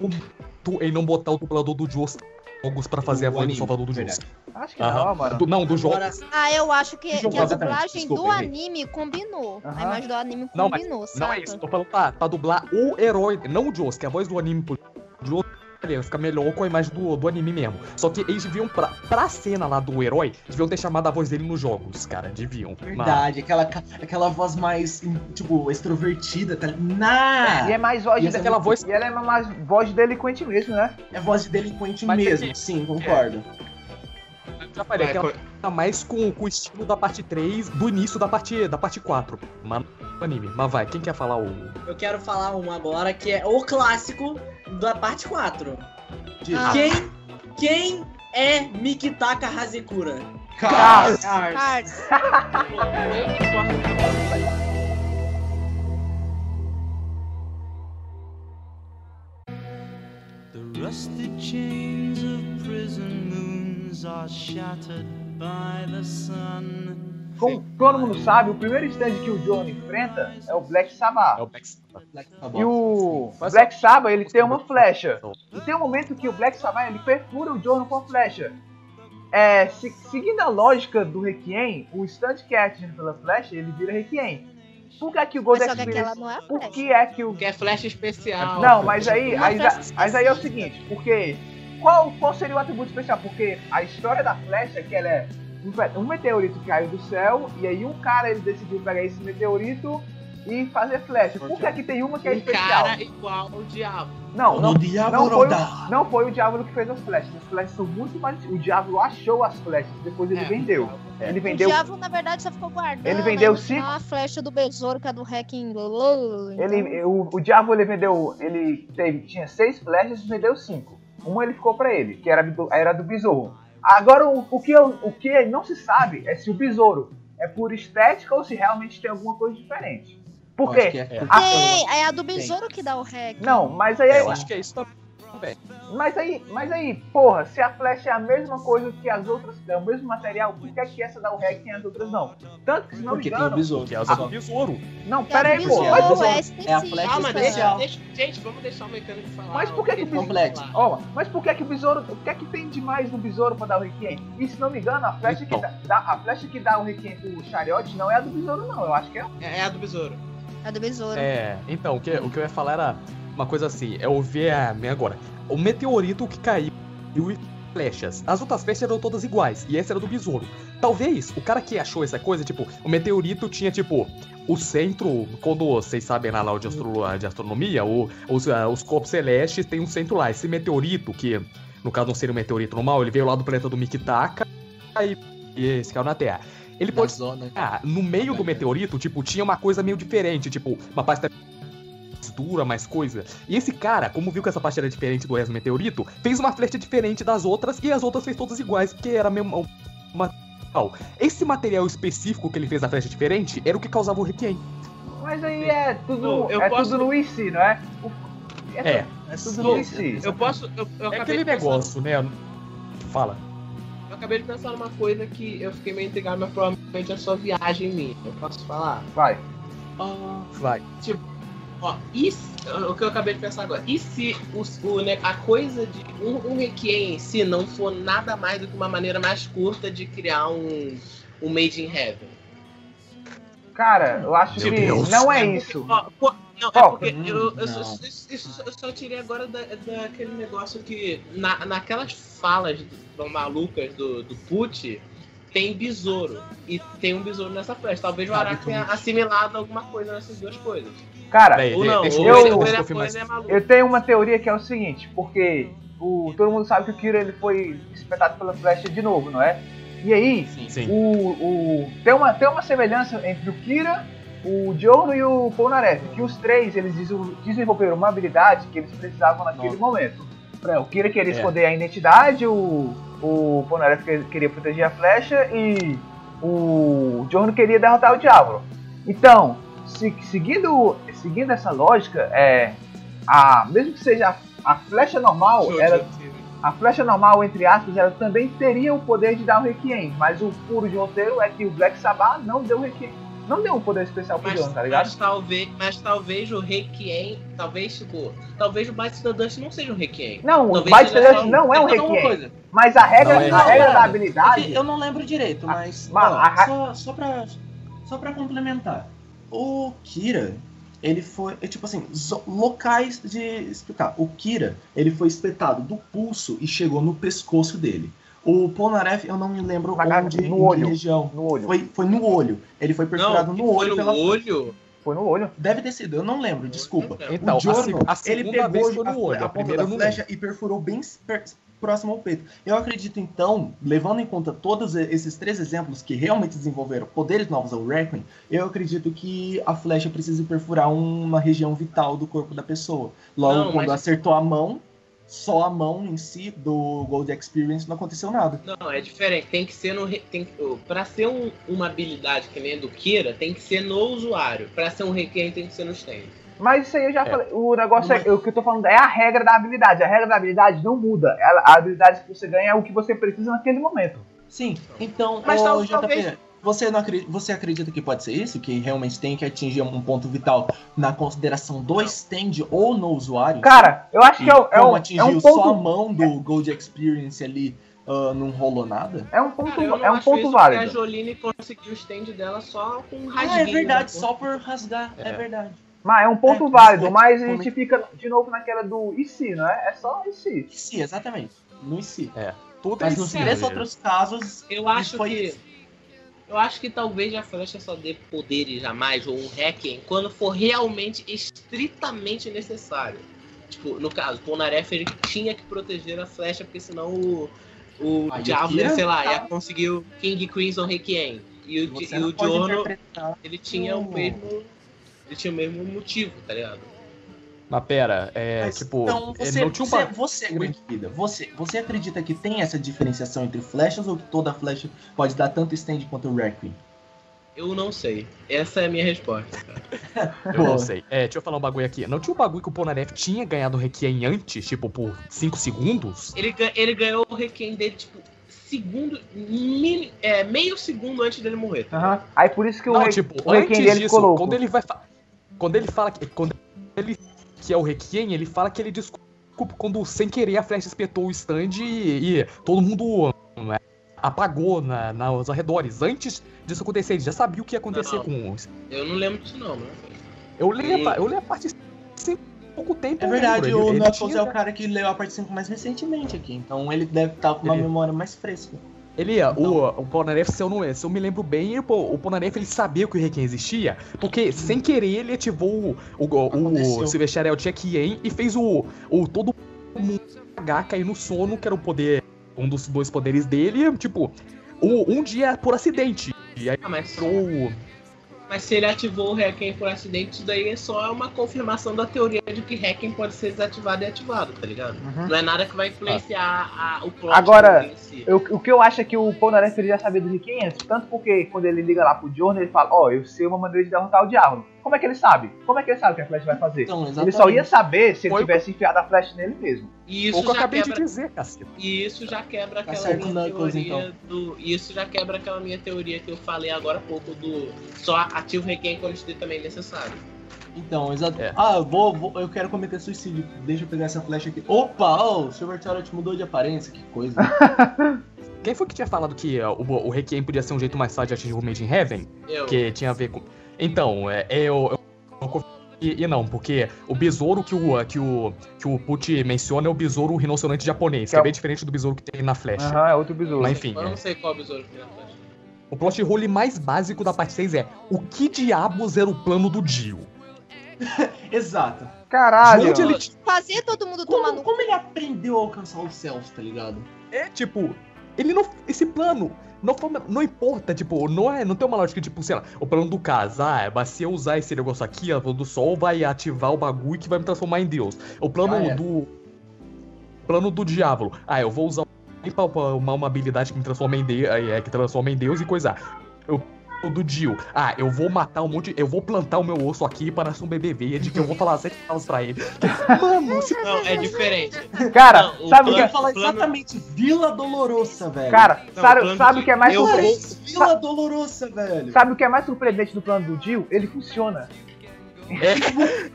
muito em não botar o dublador do Josuke jogos pra fazer a voz do Salvador do. Josuke. Acho que Aham. não, mano. Do- não, do jogo. Ah, eu acho que, Jogo, que a dublagem desculpa, do errei. anime combinou. A Aham. imagem do anime Não, mas- combinou, Não é isso, tô falando pra, pra dublar o herói, não o Josuke, a voz do anime pro Josuke. Fica melhor com a imagem do, do anime mesmo. Só que eles deviam, pra, pra cena lá do herói, deviam ter chamado a voz dele nos jogos, cara. Deviam. Mas- Verdade, aquela, ca- aquela voz mais, tipo, extrovertida, tá? Na! E é mais voz E dele. aquela voz- E ela é mais voz delinquente mesmo, né? É voz de delinquente Mas mesmo, é que- sim, concordo. Eu já falei, Vai, aquela tá mais com, com o estilo da parte 3, do início da parte, da parte 4. Mas no anime. Mas vai, quem quer falar o. eu quero falar um agora que é o clássico da parte 4. Diz. Ah. Quem, quem é Mikitaka Hazekura? Cars. Discordo. The rusted chains of prison moons are shattered by the sun. Como todo mundo sabe, o primeiro stand que o John enfrenta é o Black Sabbath. É o Black Black E Sabbath. o Black Sabbath, ele tem uma flecha. E tem um momento que o Black Sabbath, ele perfura o Jorno com a flecha. É, se- seguindo a lógica do Requiem, o stand que é atingido pela flecha, ele vira Requiem. Por que é que o Gold Mas só que aquela Experience... é Por flecha. que é que o... Porque é flash especial. Não, mas aí, Uma aí, flecha mas aí é o seguinte, porque... Qual, qual seria o atributo especial? Porque a história da flecha é que ela é um, um meteorito caiu do céu, e aí um cara ele decidiu pegar esse meteorito e fazer flecha. Por que é que tem uma que é Um especial? cara igual ao diabo. Não, não, O diabo não foi, o, não foi o diabo que fez as flechas. As flechas são muito mais. O diabo achou as flechas, depois ele É, vendeu. Ele O vendeu. diabo, na verdade, só ficou guardando. Ele vendeu cinco- a flecha do besouro, que é do Hacking. Ele, o, o diabo ele vendeu. Ele teve, tinha seis flechas e vendeu cinco. Uma ele ficou pra ele, que era do, era do besouro. Agora, o, o, que eu- o que não se sabe é se o besouro é por estética ou se realmente tem alguma coisa diferente. Por Eu acho que quê? é- A- Tem, é a do besouro que dá o hack. Não, mas aí. É, eu acho que é isso também. Mas aí, mas aí, porra, se a flecha é a mesma coisa que as outras, é o mesmo material, por que, é que essa dá o hack e as outras não? Tanto que se não me Porque tem o engano. besouro. Que é asa do besouro. Não, pera aí, pô. é Mas, besouro, mas- é é a flecha Calma, especial. deixa, deixa, gente, vamos deixar o mecânico falar. mas por que que o besouro. Ó, mas por que que o besouro. O que é que tem demais no besouro pra dar o requiem? E se não me engano, a flecha, que Então. dá, dá- a flecha que dá o requiem pro chariote não é a do besouro, não. Eu acho que é. É, é a do besouro. É a do besouro. É, então, o que, o que eu ia falar era uma coisa assim, é ouvir a minha agora. O meteorito que caiu e flechas. As outras flechas eram todas iguais, e essa era do besouro. Talvez o cara que achou essa coisa, tipo, o meteorito tinha, tipo, o centro, quando vocês sabem na aula de, astro- de astronomia, o- os, ah, os corpos celestes tem um centro lá. Esse meteorito, que no caso não seria um meteorito normal, ele veio lá do planeta do Mikitaka e, e esse caiu na Terra. Ele Na pode zona. ah, no meio do meteorito, tipo, tinha uma coisa meio diferente, tipo, uma parte mais dura, mais coisa. E esse cara, como viu que essa parte era diferente do resto do meteorito, fez uma flecha diferente das outras e as outras fez todas iguais, porque era mesmo material. Esse material específico que ele fez a flecha diferente era o que causava o Requiem. Mas aí é tudo, Bom, eu é posso- tudo no IC, não é? O- É, É tudo Sim, no IC. Eu posso. Eu, eu é acabei aquele de pensar- negócio, né? Fala. Eu acabei de pensar numa coisa que eu fiquei meio intrigado, mas provavelmente é só viagem minha. Eu posso falar? Vai. Ah, Vai. Ó, e se- o que eu acabei de pensar agora? E se os- o, né, a coisa de um, um Requiem em si não for nada mais do que uma maneira mais curta de criar um, um Made in Heaven? Cara, eu acho Meu que Deus. não é isso. Ó, não, é porque hum, eu, eu, só, não. isso, isso eu só tirei agora da, daquele negócio que na, naquelas falas do- malucas do, do Put tem besouro. E tem um besouro nessa flecha. Talvez o Araki tenha como- assimilado alguma coisa nessas duas coisas. Cara, Peraí, Ou de- não, deixa ou eu- é é eu tenho uma teoria que é o seguinte, porque o, todo mundo sabe que o Kira ele foi espetado pela flecha de novo, não é? E aí, Sim. o, o, tem, uma, tem uma semelhança entre o Kira, o Jono e o Polnareff, que os três eles desenvol- desenvolveram uma habilidade que eles precisavam naquele Nossa. momento. Pra- O Kira queria É. esconder a identidade, o, o Polnareff que- queria proteger a flecha e o Jono queria derrotar o Diablo. Então, se- seguindo, seguindo essa lógica, é, a, mesmo que seja a, a flecha normal, ela, a flecha normal, entre aspas, ela também teria o poder de dar o Requiem, mas o furo de roteiro é que o Black Sabbath não deu Requiem. Não deu um poder especial pro Jono, tá ligado? mas talvez, mas talvez o Requiem, talvez tipo, talvez o Bites the Dust não seja um Requiem. Não, o Talvez Bite seja Dust não é um Requiem, mas a regra, Não é a regra Não, da é habilidade... que eu não lembro direito, mas. mas ó, a só, só, pra, só pra complementar. O Kira, ele foi. é Tipo assim, locais de explicar. O Kira, ele foi espetado do pulso e chegou no pescoço dele. O Polnareff, eu não me lembro Na onde, no em que olho. região. No olho. Foi, foi no olho. Ele foi perfurado Não, no foi olho no pela olho. Foi no olho. Deve ter sido, eu não lembro, desculpa. Então, o a, Jorno, seg- a ele pegou vez foi a, no olho, a a ponta primeira da flecha e perfurou bem per- próximo ao peito. Eu acredito, então, levando em conta todos esses três exemplos que realmente desenvolveram poderes novos ao Requiem, eu acredito que a flecha precisa perfurar uma região vital do corpo da pessoa. Logo, Não, quando mas- acertou a mão, só a mão em si do Gold Experience não aconteceu nada. Não, é diferente. Tem que ser no. Tem, pra ser um- uma habilidade que nem do Kira, tem que ser no usuário. Pra ser um Requiem, tem que ser no stand. Mas isso aí eu já É. falei. O negócio é, o que eu tô falando é a regra da habilidade. A regra da habilidade não muda. Ela- a habilidade que você ganha é o que você precisa naquele momento. Sim, então, Mas ô, JP, talvez- você, não acredita, você acredita que pode ser isso? Que realmente tem que atingir um ponto vital na consideração do stand ou no usuário? Cara, eu acho que é, um- é como um, é atingiu um só a ponto. mão do Gold Experience ali, ah, não rolou nada? É um ponto, Cara, é um ponto isso porque A válido. Joline conseguiu o stand dela só com rasguinho. Ah, é verdade, na só por rasgar, é, É. verdade. Mas é um ponto É, válido, é- mas a gente fica de novo naquela do e se, não é? É só e se. Sim, exatamente, no si. Tudo Mas é nos três outros casos, Eu acho foi que. isso. Eu acho que talvez a flecha só dê poderes a mais, ou um hacking, quando for realmente estritamente necessário. Tipo, no caso, o Polnareff ele tinha que proteger a flecha, porque senão o, o Kira ia, sei lá, tá- ia conseguir o King Crimson Requiem. E o, e o Giorno, ele tinha o- mesmo. Ele tinha o mesmo motivo, tá ligado? Mas pera, é Mas, tipo. então, é, você, não tinha um você, você, você, você acredita que tem essa diferenciação entre flechas ou que toda flecha pode dar tanto stand quanto o Requiem? Eu não sei. Essa é a minha resposta, cara. Eu não sei. É, deixa eu falar um bagulho aqui. Não tinha um bagulho que o Polnareff tinha ganhado o Requiem antes, tipo, por 5 segundos? Ele, ele ganhou o Requiem dele, tipo, segundo. mili- é, meio segundo antes dele morrer. tá. Aí por isso que o, Não, re- tipo, o antes dele disso, ficou louco. quando ele vai. fa- Quando ele fala que. Quando ele que é o Requiem, ele fala que ele desculpa quando sem querer a flecha espetou o stand e, e todo mundo né, apagou na, nos arredores. Antes disso acontecer, ele já sabia o que ia acontecer Não. com os. Eu não lembro disso, não, mano. Eu leio, a, pa- eu leio a parte pouco tempo. É verdade, lembro. o Knuckles tinha- é o cara que leu a parte 5 mais recentemente aqui, então ele deve estar com uma Ele- memória mais fresca. Ele, o, o Polnareff, se eu, não, se eu me lembro bem, o, o Polnareff ele sabia que o Requiem existia, porque sem querer ele ativou o, o, o, o Silvestre Check-in e fez o, o todo mundo H cair no sono, que era o poder, um dos dois poderes dele, tipo, o, um dia por acidente. E aí Ah, mas, entrou. Mas se ele ativou o Requiem por acidente, isso daí é só uma confirmação da teoria de que Requiem pode ser desativado e ativado, tá ligado? Não é nada que vai influenciar a- o plot Agora, em si. Eu- o que eu acho é que o Polnareff já sabia do antes, tanto porque quando ele liga lá pro Journey, ele fala, ó, eu sei uma maneira de derrotar o diabo. Como é que ele sabe? Como é que ele sabe o que a Flash vai fazer? Então, Ele só ia saber se ele Foi- tivesse enfiado a Flash nele mesmo. E isso que eu já acabei de quebra dizer, caceta. E isso já quebra Tá aquela minha Knuckles, teoria então. do. e Isso já quebra aquela minha teoria que eu falei agora há pouco do só ativa o Requiem quando estritamente necessário. Então, exato. É. Ah, eu vou, vou- eu quero cometer suicídio. Deixa eu pegar essa flecha aqui. Opa, oh, o Silver Turret mudou de aparência, que coisa. Quem foi que tinha falado que ó, o, o Requiem podia ser um jeito mais fácil de atingir o Made in Heaven? Eu. Que tinha a ver com. Então, é, eu. eu, eu e, e não, porque o besouro que o, que o, que o Pucci menciona é o besouro rinoceronte japonês, que, Que é é o- bem diferente do besouro que tem na Flash. Aham, é outro besouro. Mas enfim, Eu não é. sei qual besouro que tem na flecha. o plot hole mais básico da parte 6 é o que diabos era o plano do Dio? Exato. Caralho! Onde ele Fazer todo mundo tomar Como, no como ele aprendeu a alcançar os céus, tá ligado? É, tipo, ele não. Esse plano. Não, não importa, tipo, não é, não tem uma lógica, tipo, sei lá, o plano do caso, ah, mas se eu usar esse negócio aqui, a do sol vai ativar o bagulho que vai me transformar em Deus. O plano Ah, é. do. Plano do diabo. Ah, eu vou usar uma, uma habilidade que me transforma em Deus, é, que transforma em Deus e coisa. Eu do Dio. Ah, eu vou matar um monte. Eu vou plantar o meu osso aqui para nascer um bebê verde que eu vou falar sete palavras pra ele. Mano, Não, é diferente. Cara, Não, o sabe o que é. falar plano- exatamente Vila Dolorosa, velho. Cara, Não, sabe, sabe o que é mais surpreendente? Vila Dolorosa, velho. Sabe o que é mais surpreendente do plano do Jill? Ele funciona.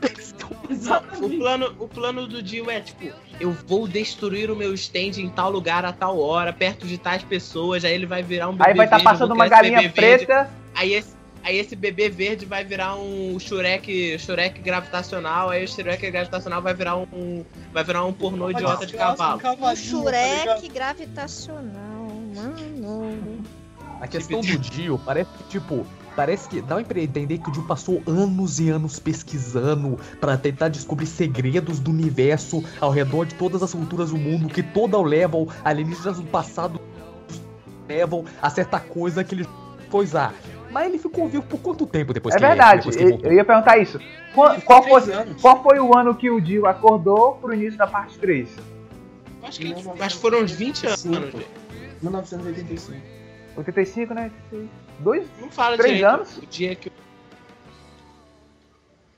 O plano, o plano do Dio é tipo, eu vou destruir o meu stand em tal lugar a tal hora, perto de tais pessoas, aí ele vai virar um bebê Aí vai estar eu passando uma galinha verde, preta. Aí esse, aí esse bebê verde vai virar um Shurek, Shurek gravitacional, aí o Shurek gravitacional vai virar um. Vai virar um pornô idiota de cavalo. tá Um Shurek gravitacional, mano. A questão do Dio parece que, tipo, parece que dá pra entender que o Dio passou anos e anos pesquisando pra tentar descobrir segredos do universo ao redor de todas as culturas do mundo, que toda o level, alienígenas do passado levam a certa coisa que ele foi usar. Mas ele ficou vivo por quanto tempo depois É que verdade, depois que eu, eu ia perguntar isso. Qual, qual foi, qual foi o ano que o Jill acordou pro início da parte 3? Acho que, acho que foram uns 20 anos. Cinco. velho. 1985. 85, né? Dois? Não fala Três direito anos? O dia que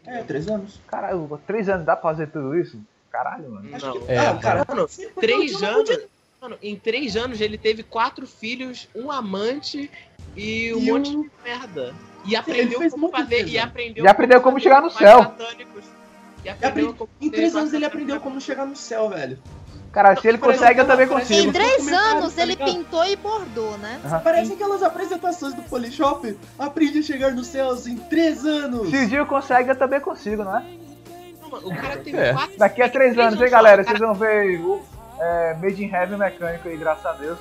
É, três anos. Caralho, três anos dá pra fazer tudo isso? Caralho, mano. Acho Não. que- É, ah, cara, Mano, três anos. podia- Mano, em três anos ele teve quatro filhos, um amante e um E monte um- de merda. E aprendeu como fazer. coisa. E aprendeu, E aprendeu como chegar no céu. satânicos. E E aprendeu aprendi- como Em três anos ele aprendeu como chegar no céu, velho. Cara, se ele Parece consegue, eu também consigo. Em três anos tá ele pintou e bordou, né? Aham. Parece aquelas apresentações do Polishop. Aprendi a chegar nos céus em três anos. Se o consegue, eu também consigo, não é? Não, mano, O cara teve É. quatro. Daqui a três anos, hein, galera? Vocês vão ver o é, Made in Heaven mecânico aí, graças a Deus.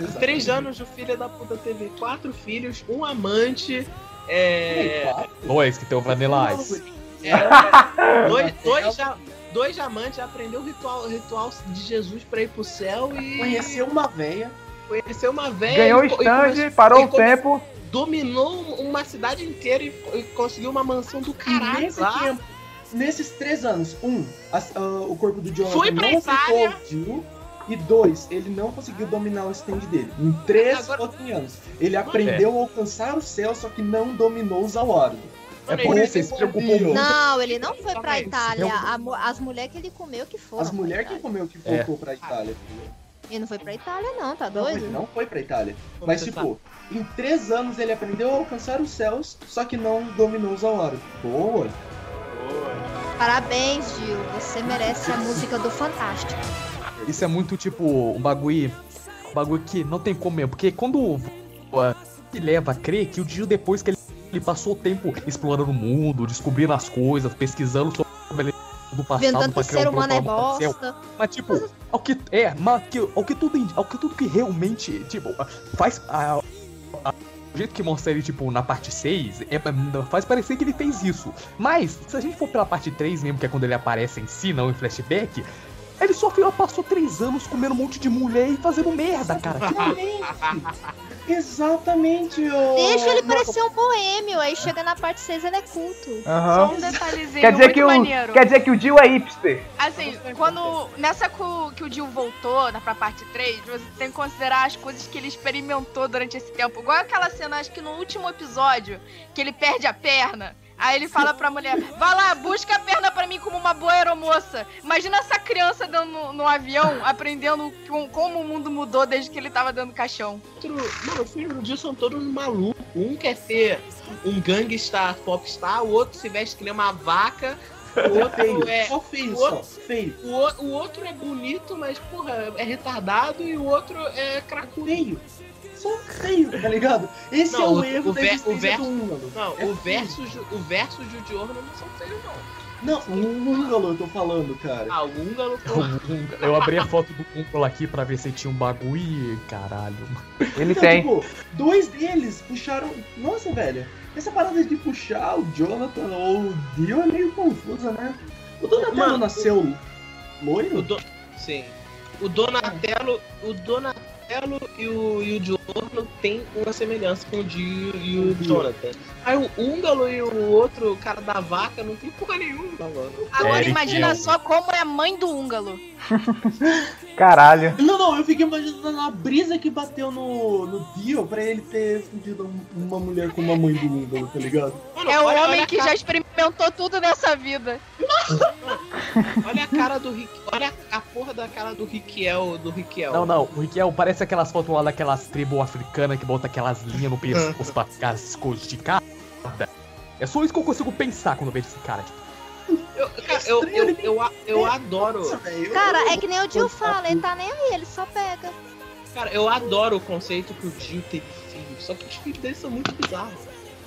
Em três anos o filho da puta teve quatro filhos, um amante. É. Dois, que tem o Vanilla Ice. é, dois, dois, ja- dois amantes aprendeu o ritual, o ritual de Jesus pra ir pro céu e Conheceu uma véia. conheceu uma velha. Ganhou o e e stand, come- parou e o tempo. Dominou uma cidade inteira e, e conseguiu uma mansão do E caralho nesse lá. tempo, nesses três anos, um, as- ah, o corpo do Jonathan Foi pra não Itália. Jill. E dois, ele não conseguiu dominar o stand dele. Em três Agora- anos. Ele aprendeu a alcançar o céu, só que não dominou os Awards. É por ele- isso que ele se preocupou muito. Não, ele não foi pra. Itália. A as mulheres que ele comeu que foram. As mulheres que Itália. comeu que É. voltou pra Itália. Ele não foi pra Itália, não, tá Não, ele doido? não foi pra Itália. Como Mas, tipo, em três anos ele aprendeu a alcançar os céus, só que não dominou os Awards. Boa! Parabéns, Gil. Você merece a música do Fantástico. Isso é muito tipo um bagulho. Um bagulho que não tem como mesmo. Porque quando uh, se leva a crer que o dia depois que ele, ele passou o tempo explorando o mundo, descobrindo as coisas, pesquisando sobre do passado Inventando que pra o criar ser um humano é bosta. Mas tipo, ao que é, mas que, ao que tudo ao que tudo que realmente, tipo, faz a- a- o jeito que mostra ele, tipo, na parte 6, é, é, faz parecer que ele fez isso. Mas, se a gente for pela parte 3 mesmo, que é quando ele aparece em si, não em flashback, ele só foi- passou três anos comendo um monte de mulher e fazendo merda, cara. Exatamente, ô. Deixa ele parecer um boêmio, aí chega na parte 6 ele é culto. Só um detalhezinho Quer dizer, muito que o, maneiro. quer dizer que o Jill é hipster. Assim, quando. Nessa que o, que o Jill voltou na, pra parte 3, você tem que considerar as coisas que ele experimentou durante esse tempo. Igual aquela cena, acho que no último episódio, que ele perde a perna. Aí ele fala pra mulher, vai lá, busca a perna pra mim como uma boa aeromoça. Imagina essa criança dando no, no avião, aprendendo com- como o mundo mudou desde que ele tava dando caixão. Mano, os filhos do são todos malucos. Um quer ser um gangsta popstar, o outro se veste que nem uma vaca, o outro é. Só feio, o só. outro- Feio. O, o- o outro é bonito, mas, porra, é retardado e o outro é cracudo. Feio. Só feio, tá ligado? Esse Não, é o, o- erro o da ver- o verso- do húngaro. Não, É o feio. versus, o versus de Diorno não são feios, não. Não, o húngaro eu tô falando, cara. Ah, o húngaro, eu, porra. eu abri a foto do Cúmulo aqui pra ver se tinha um bagulho e caralho. Ele Então, tem. tipo, dois deles puxaram. Nossa, velho. Essa parada de puxar o Jonathan ou o Dio é meio confusa, né? O Donatello Mano, nasceu O loiro? Do... Sim. O Donatello, o Donatello e o, e o Giorno tem uma semelhança com o Dio e o Jonathan. Aí o Húngaro e o outro cara da vaca não tem porra nenhuma, mano. Agora Eric imagina é um- só como é a mãe do húngaro. Caralho. Não, não, eu fiquei imaginando a brisa que bateu no, no Dio pra ele ter fudido um- uma mulher com uma mãe do húngaro, tá ligado? Mano, É o homem que cara- já experimentou tudo nessa vida. Olha a cara do Rick. Olha a porra da cara do Riquiel, do Riquiel. Não, não, o Riquel parece aquelas fotos lá daquelas tribos africanas que bota aquelas linhas no pescoço pra ficar escondicada. É só isso que eu consigo pensar quando vejo esse cara. Tipo, Eu, cara, eu, eu, eu, eu adoro. Cara, é que nem o Jill fala, ele tá nem aí, ele só pega. Cara, eu adoro o conceito que o Dio teve filho. Só que os filhos dele são muito bizarros.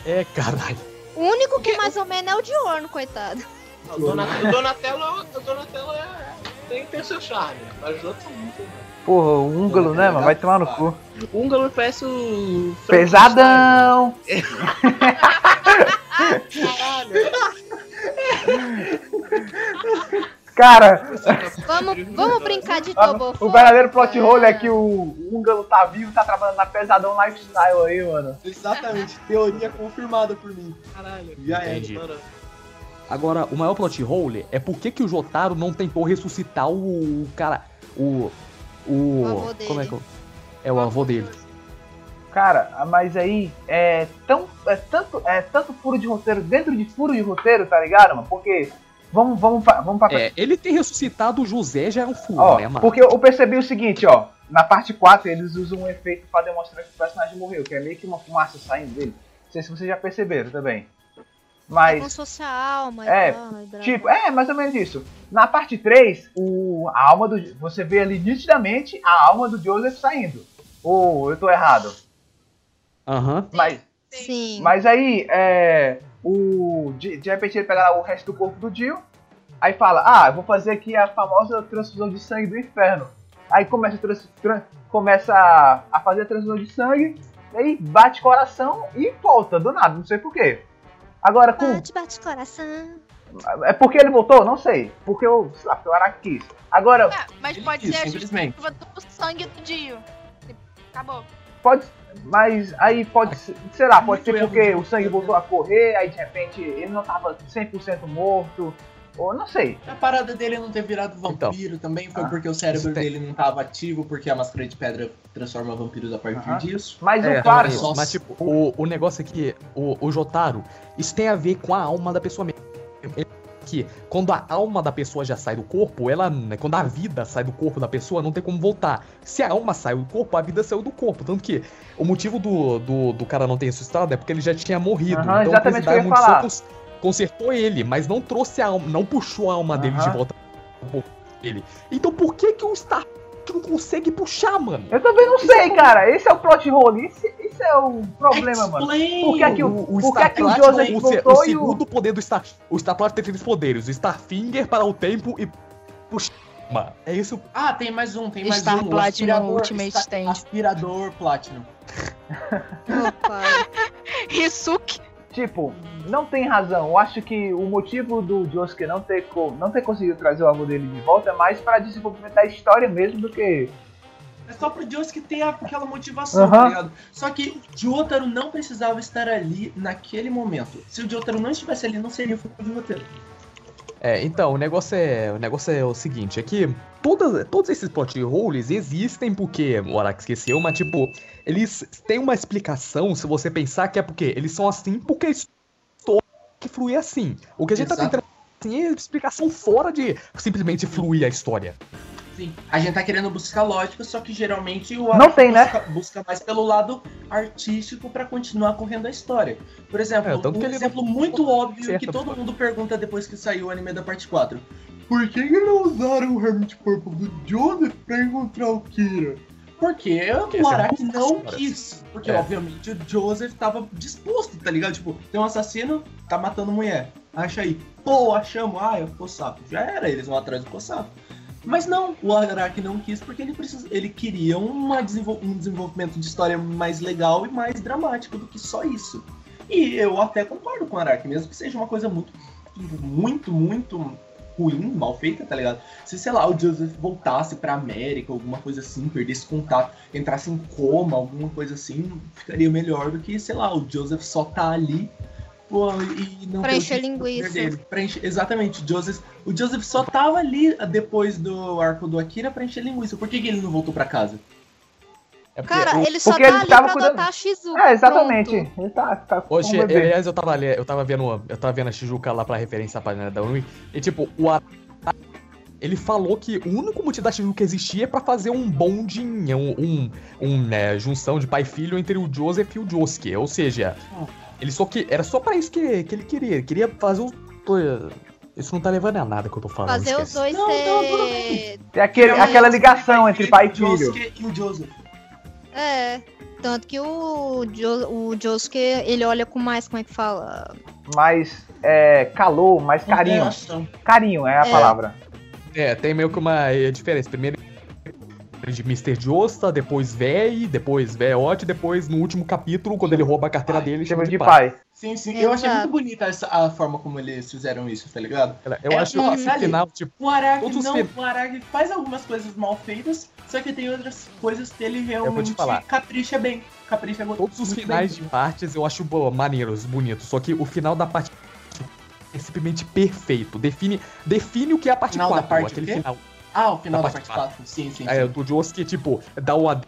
é caralho. O único que mais ou menos é o Diorno, coitado. O Donatello, o Donatello, o Donatello é, tem, tem seu charme, mas os outros são muito. Porra, o húngaro, né, mano? Vai tomar no cu. O húngaro parece o. Pesadão! Caralho! Cara, Vamos, vamos brincar de o Tobofó. verdadeiro plot hole é que o húngaro tá vivo, tá trabalhando na Pesadão Lifestyle aí, mano. Exatamente, teoria confirmada por mim. Caralho. Já é. Mano, Agora, o maior plot hole é por que, que o Jotaro não tentou ressuscitar o, o cara. O. O. O avô dele. Como é que eu- É o avô dele. Cara, mas aí é tão é tanto é tanto furo de roteiro dentro de furo de roteiro, tá ligado, mano? Porque vamos vamos vamos para É, ele ter ressuscitado o José já é um furo, Ó, né, mano? porque eu percebi o seguinte, ó. Na parte 4 eles usam um efeito pra demonstrar que o personagem morreu, que é meio que uma fumaça saindo dele. Não sei se vocês já perceberam também. É Mas como se fosse a alma É, Tipo, é, mais ou menos isso. Na parte 3, o, a alma do. Você vê ali nitidamente a alma do Joseph saindo. Ou eu tô errado. Aham. Mas, Sim. mas aí, é. O. De, de repente ele pega lá o resto do corpo do Jill. Aí fala, ah, eu vou fazer aqui a famosa transfusão de sangue do inferno. Aí começa a, trans, tran- começa a, a fazer a transfusão de sangue. E aí bate coração e volta, do nada, não sei porquê. Agora com. Bate, bate coração. É porque ele voltou? Não sei. Porque eu. Sei lá, porque o Araki quis. Agora, É, mas pode quis, ser a simplesmente. justificativa do sangue do Dio. Acabou. pode. Mas aí pode ser. Sei lá, pode ser porque o sangue voltou a correr, aí de repente ele não tava 100% morto. Ou não sei. A parada dele não ter virado Então. vampiro também foi Ah, porque o cérebro dele não tava ativo, porque a máscara de pedra transforma vampiros a partir disso. Mas É, o Faro. mas, Nossa. mas, tipo, o, o negócio é que o, o Jotaro, isso tem a ver com a alma da pessoa mesmo. Que quando a alma da pessoa já sai do corpo, ela. né, Quando a vida sai do corpo da pessoa, não tem como voltar. Se a alma saiu do corpo, a vida saiu do corpo. Tanto que o motivo do, do, do cara não ter ressuscitado é porque ele já tinha morrido. Aham, então exatamente o que eu ia falar. Consertou ele, mas não trouxe a alma, não puxou a alma dele de volta dele. Então por que que o Star não consegue puxar, mano? Eu também não sei, cara. Esse é o plot hole. Esse, é o problema, mano. Explain! Por que é que o, O, o por que é Star que o Joseph o, o e segundo poder do Star... O Star Platinum tem três poderes. O Starfinger para o tempo e chama. É isso. Ah, tem mais um, tem mais Star um. Platinum aspirador, Ultimate esta- Stand. Aspirador Platinum. Opa. Risuke. Tipo, não tem razão. Eu acho que o motivo do Josuke não ter, não ter conseguido trazer o avô dele de volta é mais para desenvolvimento da história mesmo do que. É só pro Josuke ter aquela motivação, Aham. tá ligado? Só que Jotaro não precisava estar ali naquele momento. Se o Jotaro não estivesse ali, não seria o filme de roteiro. É, então, o negócio é, o negócio é o seguinte, é que todas, todos esses plot holes existem porque, o Araki esqueceu, mas tipo, eles têm uma explicação se você pensar que é porque eles são assim porque a história que flui assim. O que a gente tá Exato. tentando assim, é explicação fora de simplesmente fluir a história. A gente tá querendo buscar lógica, só que geralmente o Não Araki tem, né? busca, busca mais pelo lado artístico pra continuar correndo a história. Por exemplo, É, um ele exemplo não- muito óbvio certo, que todo pô. mundo pergunta depois que saiu o anime da parte 4. Por que, não usaram o Hermit Purple do Joseph pra encontrar o Kira? Porque o é Araki não fácil, quis. Porque, É. obviamente, o Joseph tava disposto, tá ligado? Tipo, tem um assassino, tá matando mulher. Acha aí. Pô, achamos. Ah, é o Kosato. Já era, eles vão atrás do Kosato. Mas não, o Araki não quis porque ele, precisa, ele queria uma desenvol- um desenvolvimento de história mais legal e mais dramático do que só isso. E eu até concordo com o Araki, mesmo que seja uma coisa muito, muito, muito ruim, mal feita, tá ligado? Se, sei lá, o Joseph voltasse pra América, alguma coisa assim, perdesse contato, entrasse em coma, alguma coisa assim, ficaria melhor do que, sei lá, o Joseph só tá ali e não Pra encher linguiça. encher- exatamente, o Joseph, o Joseph só tava ali depois do arco do Akira pra encher linguiça. Por que, que ele não voltou pra casa? É porque Cara, o- ele só tá ele ali tava pra cuidando- adotar a Shizuka. É, exatamente. pronto. Ele tá, tá com Hoje, um aliás, eu tava, ali- eu tava vendo, eu tava vendo a Shijuka lá pra referência à página da Unui, e tipo, o ele falou que o único motivo da Shijuka existir é pra fazer um bonding, um, um, um, né, junção de pai e filho entre o Joseph e o Josuke, ou seja, ele só que, era só pra isso que, que ele queria, ele queria fazer os dois, isso não tá levando a nada que eu tô falando, Fazer os dois Não, não, tudo ter. bem. Tem aquele, aquela ligação entre pai e filho. o Josuke e o Joseph. É. Tanto que o, jo, o Josuke, ele olha com mais, como é que fala? Mais é, calor, mais carinho. Carinho é a É. palavra. É, tem meio que uma eh, diferença. Primeiro de Mr. Josta, depois Véi, depois Véote, depois no último capítulo, quando ele rouba a carteira Pai. dele, Chama de pai. Sim, sim. Eu achei Exato. muito bonita essa, a forma como eles fizeram isso, tá ligado? Eu É, acho que no final, tipo, O Araki os não, o Araki faz algumas coisas mal feitas, só que tem outras coisas que ele realmente falar. capricha bem. Capricha todos os muito finais bem. de partes eu acho bo- maneiros, bonitos. Só que o final da parte é simplesmente perfeito. Define, define o que é a parte Final da 4. parte o aquele final. Ah, o final Da da parte parte 4. Sim, sim, sim. É, do Josuke, tipo, dá uma.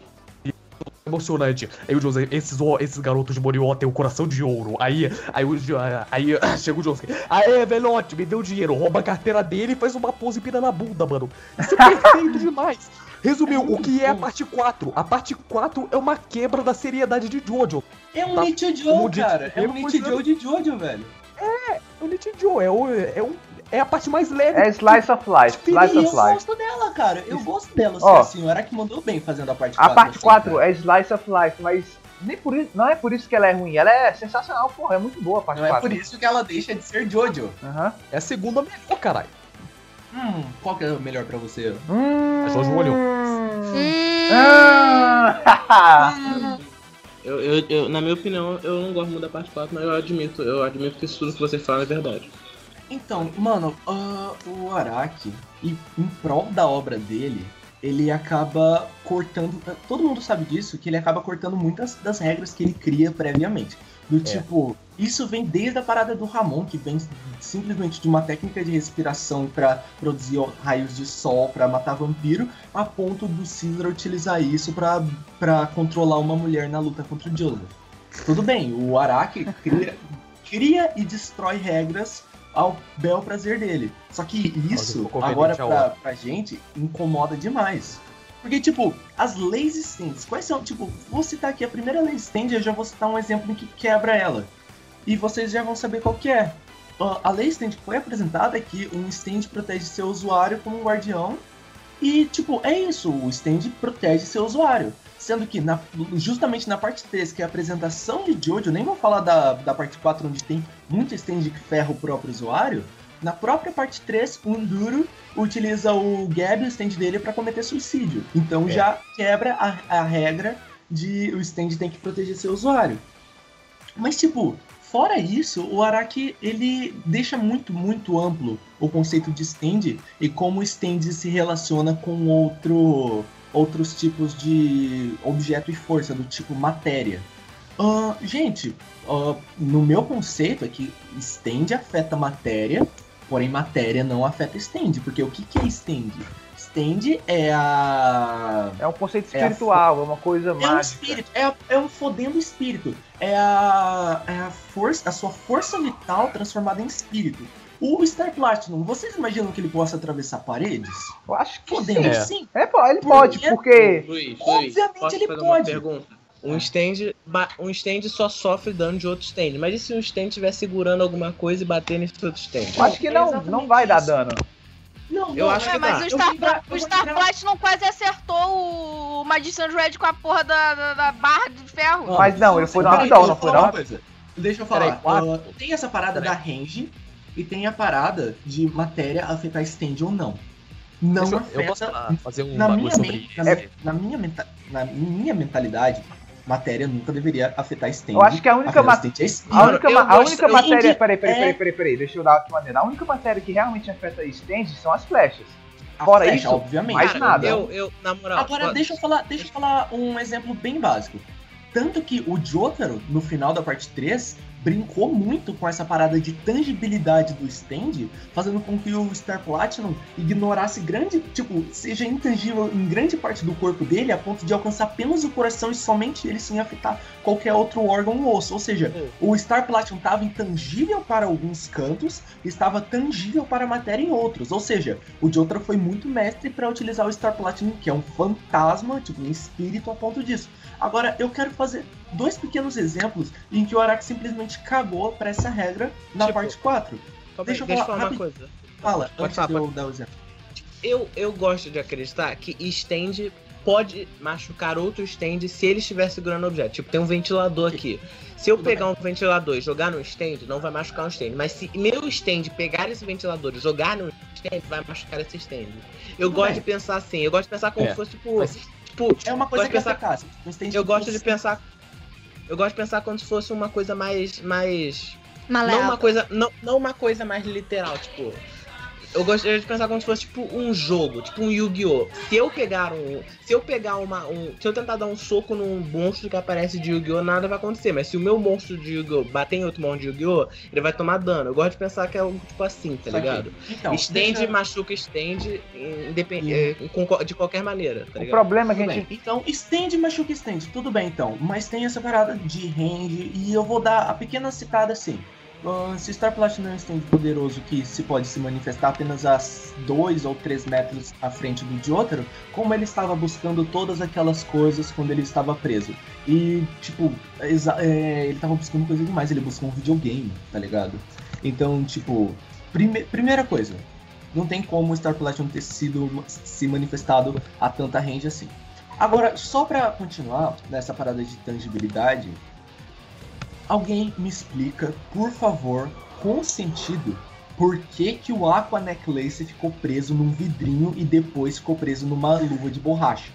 Emocionante. Aí o Josuke, esses, o- esses garotos de Morió têm o coração de ouro. Aí, aí, o, Jo- aí chega o Josuke. Aê, velhote, me deu dinheiro. Rouba a carteira dele e faz uma pose pira na bunda, mano. Isso é perfeito demais. Resumiu, o que é a parte 4? A parte 4 é uma quebra da seriedade de Jojo. É um Tá- dito cara. É um pois Nichijou de Jojo, velho. O Nichijou é, o, é, um, é a parte mais leve. É Slice of Life. Slice eu of Life. gosto dela, cara. Eu gosto dela. Ó. assim, o Araki mandou bem fazendo a parte A 4. parte assim, 4 cara. é Slice of Life, mas nem por isso, não é por isso que ela é ruim. Ela é sensacional, porra. É muito boa a parte Não é 4. por isso que ela deixa de ser Jojo. Aham. É a segunda melhor, caralho. Hum, qual que é o melhor pra você? Hum. É só o olho. Hum, Ah. Eu, eu, eu- na minha opinião, eu não gosto muito da parte 4, mas eu admito, eu admito que isso tudo que você fala é verdade. Então, mano, ah, o Araki, em, em prol da obra dele, ele acaba cortando. Todo mundo sabe disso, que ele acaba cortando muitas das regras que ele cria previamente. Do tipo, isso vem desde a parada do Ramon, que vem simplesmente de uma técnica de respiração pra produzir raios de sol pra matar vampiro, a ponto do Caesar utilizar isso pra pra controlar uma mulher na luta contra o Joseph. Tudo bem, o Araki cria, cria e destrói regras ao bel prazer dele. Só que isso, agora pra, pra gente, incomoda demais. Porque, tipo, as leis stands, quais são? Tipo, vou citar aqui a primeira lei stand, eu já vou citar um exemplo que quebra ela. E vocês já vão saber qual que é. A lei stand que foi apresentada é que um stand protege seu usuário como um guardião. E, tipo, é isso, o stand protege seu usuário. Sendo que na- justamente na parte 3, que é a apresentação de Jojo, nem vou falar da, da parte 4, onde tem muito stand que ferra o próprio usuário. Na própria parte 3, o Enduro utiliza o Gab e o stand dele para cometer suicídio. Então É. já quebra a, a regra de o stand tem que proteger seu usuário. Mas, tipo, fora isso, o Araki ele deixa muito, muito amplo o conceito de stand e como o stand se relaciona com outro, outros tipos de objeto e força, do tipo matéria. Ah, gente, ah, no meu conceito é que stand afeta matéria, porém matéria não afeta stand, porque o que, que é stand? Stand é a É um conceito É a espiritual, é, uma coisa é um mágica. espírito, é, é um fodendo espírito. É a, é a força, a sua força vital transformada em espírito. O Star Platinum, vocês imaginam que ele possa atravessar paredes? Eu acho que Fodendo, sim. É. sim. É, pô, ele Por pode, porque. Luiz, Luiz, Obviamente posso ele fazer pode. uma pergunta? Um stand, um stand só sofre dano de outro stand. Mas e se um stand estiver segurando alguma coisa e bater nesse outro stand? Eu acho que não, exatamente não vai dar isso. dano. Não, Eu não, acho É, que mas dá. o Star, o Star Platinum quase acertou o Magician's Red com a porra da, da, da barra de ferro. Mas não, ele foi peraí, rapidão, deixa não eu foi falar não? uma coisa. Deixa eu falar. quatro? ah, tem essa parada Peraí. da range e tem a parada de matéria afetar stand ou não. Não eu- afeta. eu posso falar- fazer um na, bagulho minha sobre na, na minha menta- na minha mentalidade, matéria nunca deveria afetar stand. Eu acho que a única matéria. é. A única, eu a gosto- única matéria. entendi. Peraí, peraí, É. peraí, peraí, peraí. Deixa eu dar aqui maneira. A única matéria que realmente afeta stand são as flechas. A Fora flecha, isso, obviamente. mais Cara, nada. Eu, eu, na moral. Agora, pode- deixa eu, falar, deixa eu falar um exemplo bem básico. Tanto que o Jotaro, no final da parte 3, brincou muito com essa parada de tangibilidade do stand, fazendo com que o Star Platinum ignorasse grande, tipo, seja intangível em grande parte do corpo dele, a ponto de alcançar apenas o coração e somente ele sem afetar qualquer outro órgão ou osso. Ou seja, o Star Platinum estava intangível para alguns cantos, estava tangível para a matéria em outros. Ou seja, o Jotaro foi muito mestre para utilizar o Star Platinum, que é um fantasma, tipo um espírito a ponto disso. Agora, eu quero fazer dois pequenos exemplos em que o Araki simplesmente cagou para essa regra na Tipo, parte 4. Calma aí, deixa eu deixa eu falar falar uma coisa. Fala, Pode antes falar, de eu pode- dar o exemplo. Eu, eu gosto de acreditar que stand pode machucar outro stand se ele estiver segurando o objeto. Tipo, tem um ventilador aqui. Se eu pegar um ventilador e jogar no stand, não vai machucar um stand. Mas se meu stand pegar esse ventilador e jogar no stand, vai machucar esse stand. Eu Tudo gosto bem. de pensar assim. Eu gosto de pensar como É. se fosse tipo. Mas- tipo É uma coisa que de pensar-. Um stand Eu gosto de pensar. Eu gosto de pensar como se fosse uma coisa mais. mais não Maleável. uma coisa. Não, não uma coisa mais literal, tipo. Eu gostaria de pensar como se fosse tipo um jogo, tipo um Yu-Gi-Oh! Se eu pegar um. Se eu pegar uma. Um, se eu tentar dar um soco num monstro que aparece de Yu-Gi-Oh! nada vai acontecer. Mas se o meu monstro de Yu-Gi-Oh! bater em outro monstro de Yu-Gi-Oh! ele vai tomar dano. Eu gosto de pensar que é algo tipo assim, tá ligado? Então, stand deixa- machuca stand independ... Eh, de qualquer maneira, tá O problema é que Tudo a bem. gente. Então, stand machuca stand, tudo bem então. Mas tem essa parada de range e eu vou dar a pequena citada assim. Ah, se Star Platinum é um poderoso que se pode se manifestar apenas a 2 ou 3 metros à frente do Jotaro, como ele estava buscando todas aquelas coisas quando ele estava preso. E, tipo, é, ele estava buscando coisa demais, ele buscou um videogame, tá ligado? Então, tipo, prime- primeira coisa, não tem como o Star Platinum ter sido se manifestado a tanta range assim. Agora, só pra continuar nessa parada de tangibilidade, alguém me explica, por favor, com sentido, por que, que o Aqua Necklace ficou preso num vidrinho e depois ficou preso numa luva de borracha?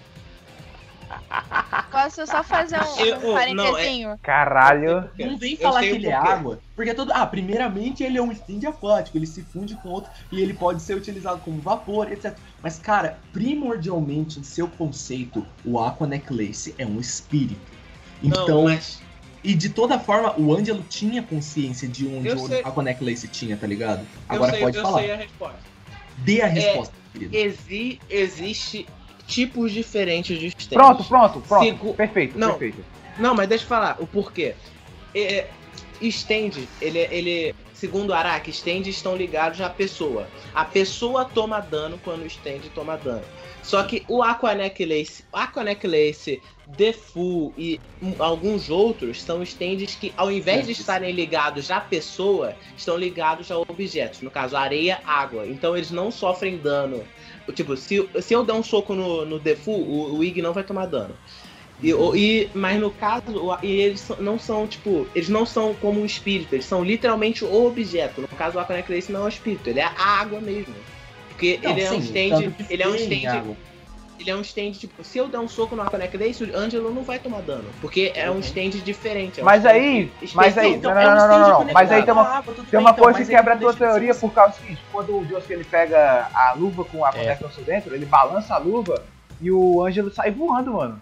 Posso só fazer um, Eu- um parentezinho? Caralho. Não vem falar que ele é água, porque todo. Ah, primeiramente ele é um stand aquático, ele se funde com outro e ele pode ser utilizado como vapor, etc. Mas, cara, primordialmente em seu conceito, o Aqua Necklace é um espírito. Não, Então, mas e de toda forma, o Ângelo tinha consciência de onde Eu o sei. Aqua Necklace tinha, tá ligado? eu Agora sei, pode eu falar. sei a resposta. Dê a resposta, querido. Exi existe tipos diferentes de stands. Pronto, pronto, pronto. Sigo- Perfeito, Não. perfeito. Não, mas deixa eu falar o porquê. É, stand, ele, ele, segundo o Araki, stand estão ligados à pessoa. A pessoa toma dano quando o stand toma dano. Só que o Aqua Necklace, Aqua Necklace, Defu e hum, alguns outros são stands que, ao invés de estarem ligados à pessoa, estão ligados a objetos. No caso, areia, água. Então eles não sofrem dano. Tipo, se, se eu der um soco no, no Defu, o, o Ig não vai tomar dano. E, o- e- mas no caso, e eles não são, tipo, eles não são como um espírito, eles são literalmente o objeto. No caso, o Aquaneclace não é um espírito, ele é a água mesmo. Porque Não, ele é um stand. tanto que Ele é um stand. Ele é um stand, tipo, se eu der um soco no Aquaneclace, o Angelo não vai tomar dano. Porque é um Uhum. stand diferente. é um Mas stand aí, mas aí, especial. não, é não, um não, não, stand não, conectado mas aí tem uma, tudo tem bem, uma então, coisa que quebra a não tua teoria ser por causa do seguinte, quando o Josuke ele pega a luva com a conexão dentro, ele balança a luva e o Ângelo sai voando, mano.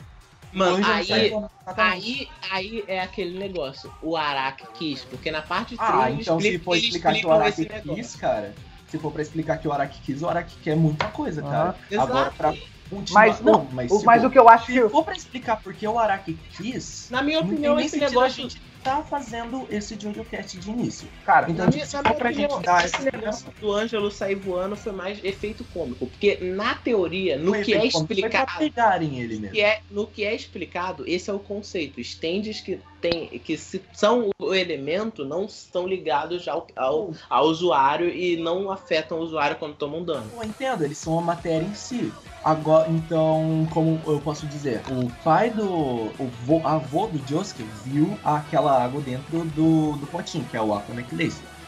Mano, aí, aí, aí é aquele negócio. O Araki quis, porque na parte 3 Ah, então se explicam- for explicar que o Araki esse negócio. quis, cara, se for pra explicar que o Araki quis, o Araki quer muita coisa, cara. Aham. Agora Exato. pra continuar... Mas, não, o, mas, o- tipo, mas o que eu acho que. se for pra explicar porque o Araki quis, Na minha não opinião, esse negócio. a gente tá fazendo esse JoJoCast de início. Cara, Então, Na tipo, minha, na for minha pra opinião, gente dar esse essa negócio do Ângelo sair voando foi mais efeito cômico. Porque na teoria, no Foi que é explicado. pegarem ele mesmo. que é, no que é explicado, esse é o conceito. Stands que, tem, que se, são o elemento não estão ligados ao, ao, ao usuário e não afetam o usuário quando tomam dano. Eu entendo, eles são a matéria em si. Agora, então, como eu posso dizer, o pai do. O vô, avô do Josuke viu aquela água dentro do, do potinho, que é o Aqua.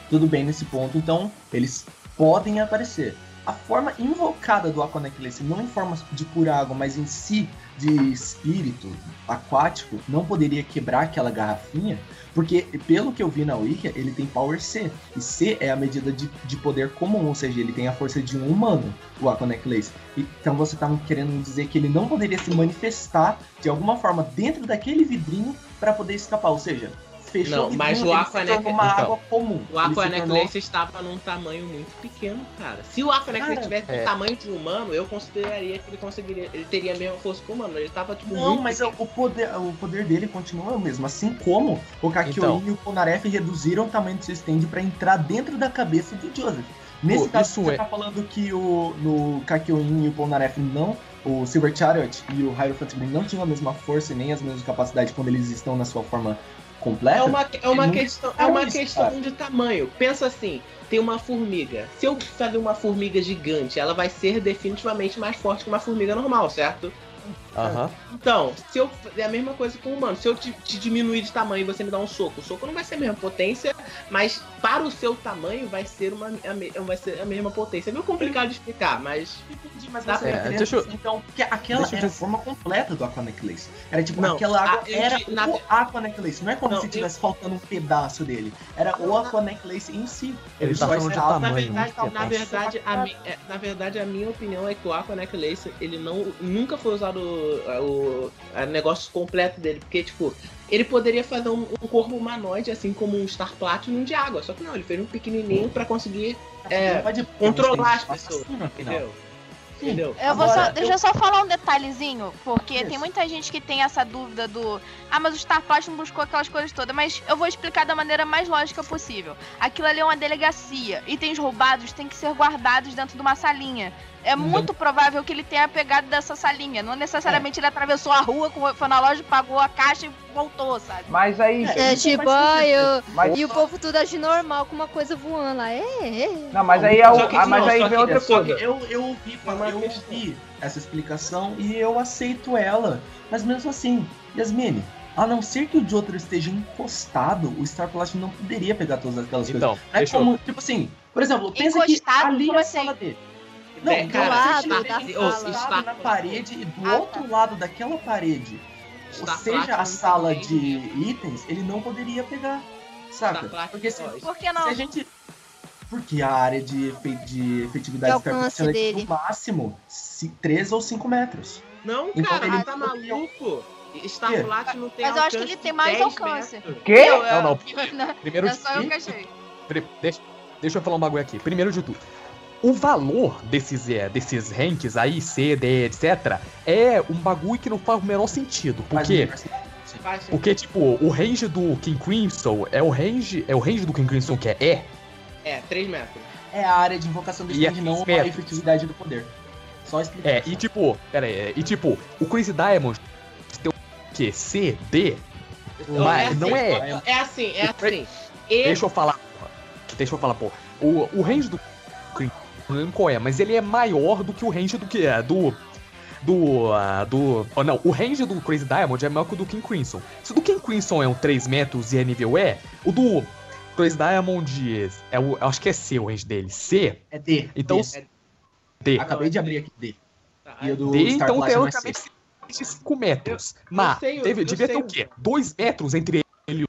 Tudo bem nesse ponto, então eles podem aparecer. A forma invocada do Aqua não em forma de pura água, mas em si de espírito aquático, não poderia quebrar aquela garrafinha, porque pelo que eu vi na Wiki, ele tem Power C. E C é a medida de, de poder comum, ou seja, ele tem a força de um humano, o Aqua Necklace. Então você tá querendo dizer que ele não poderia se manifestar de alguma forma dentro daquele vidrinho para poder escapar, ou seja, fechou Não, o mas o ele Aqua se tornou Necklace- uma Então, água comum. O tornou- estava num tamanho muito pequeno, cara. Se o Aqua Necklace Cara, tivesse é. o tamanho de um humano, eu consideraria que ele conseguiria. Ele teria a mesma força que o humano. Ele tava, tipo, Não, muito mas o o poder, o poder dele continua o mesmo. Assim como o Kakyoin Então. e o Polnareff reduziram o tamanho do seu stand para entrar dentro da cabeça do Joseph. Nesse Pô, caso, você é- tá falando que o no Kakyoin e o Polnareff não, o Silver Chariot e o Hierophant Green não tinham a mesma força e nem as mesmas capacidades quando eles estão na sua forma completa. É uma, é uma Não questão, é uma isso, questão de tamanho. Pensa assim, tem uma formiga. Se eu fazer uma formiga gigante, ela vai ser definitivamente mais forte que uma formiga normal, certo? Aham. Então, se eu é a mesma coisa com o humano. Se eu te, te diminuir de tamanho e você me dar um soco, o soco não vai ser a mesma potência, mas para o seu tamanho vai ser uma a, me- vai ser a mesma potência. É meio complicado de explicar, mas Entendi, mas Dá você pra- tá É, eu- então, porque aquela deixa eu era a forma completa do Aqua Necklace. Era tipo, Não, aquela água a- eu era di- na- o Aqua Necklace. Não é como Não, se eu- tivesse faltando um pedaço dele. Era o Aqua Necklace em si. Ele só tá falando de estava- tamanho, na verdade, na verdade, a é, na verdade, a minha opinião é que o Aqua Necklace, ele não, nunca foi usado o, o a negócio completo dele, porque, tipo, ele poderia fazer um, um corpo humanoide, assim como um Star Platinum de água, só que não, ele fez um pequenininho pra conseguir É, controlar as pessoas, entendeu? Entendeu? Eu vou Agora, só, deixa eu só falar um detalhezinho, porque Isso. tem muita gente que tem essa dúvida do. Ah, mas o Star Platinum buscou aquelas coisas todas, mas eu vou explicar da maneira mais lógica possível. Aquilo ali é uma delegacia. Itens roubados têm que ser guardados dentro de uma salinha. É muito provável que ele tenha pegado dessa salinha. Não necessariamente ele atravessou a rua, foi na loja, pagou a caixa e voltou, sabe? Mas aí. É sentido. eu- Mas, e o povo tudo age normal com uma coisa voando lá. É, é. não, mas aí é o. Que- ah, mas não, aí vem que- outra coisa. Eu, eu ouvi, É eu ouvi essa explicação e eu aceito ela. Mas mesmo assim, Yasmine, a não ser que o Jotaro esteja encostado, o Star Platinum não poderia pegar todas aquelas coisas. Então, É eu... como, tipo assim, por exemplo, pensa que ali é a assim? sala dele. Não, É, do cara, lado Star- da oh, sala, Star- na parede e do Ah, outro lado daquela parede, ou Star seja, a sala de itens, ele não poderia pegar, Platinum, Porque se, Por que se não? a gente... Porque a área de, efe- de efetividade De do Star alcance é dele. no máximo 3 ou 5 metros. Não, Então cara, ele- tá maluco. Star Quê? Platinum tem Mas eu acho que ele tem mais 10 alcance. metros. Quê? Eu, Não, não. Não, Primeiro é de só eu que tudo, achei. deixa, deixa eu falar um bagulho aqui. Primeiro de tudo, o valor desses, é, desses ranks aí, C, D, etc., é um bagulho que não faz o menor sentido. Porque, porque tipo, o range do King Crimson é o range, é o range do King Crimson que é E. É, 3 metros. É a área de invocação do E stand, é não a metros. efetividade do poder. Só explicar. É, e tipo, pera aí, é, e tipo, o Crazy Diamond tem o quê? C, D? Mas assim, não é. É assim, é assim. E Deixa eu falar, porra. Deixa eu falar, pô. O, o range do Crimson, não lembro qual é, mas ele é maior do que o range do que é, do do. ah, do. oh, não, o range do Crazy Diamond é maior que o do King Crimson. Se o do King Crimson é um 3 metros e é nível E, o do Crazy Diamond é o. eu Acho que é C o range dele. C. É D. Então. D. D. Acabei de abrir aqui D. Tá, E o do D, então é teoricamente de 5 metros. Eu- eu Mas sei, teve, eu devia ter o quê? 2 metros entre ele e o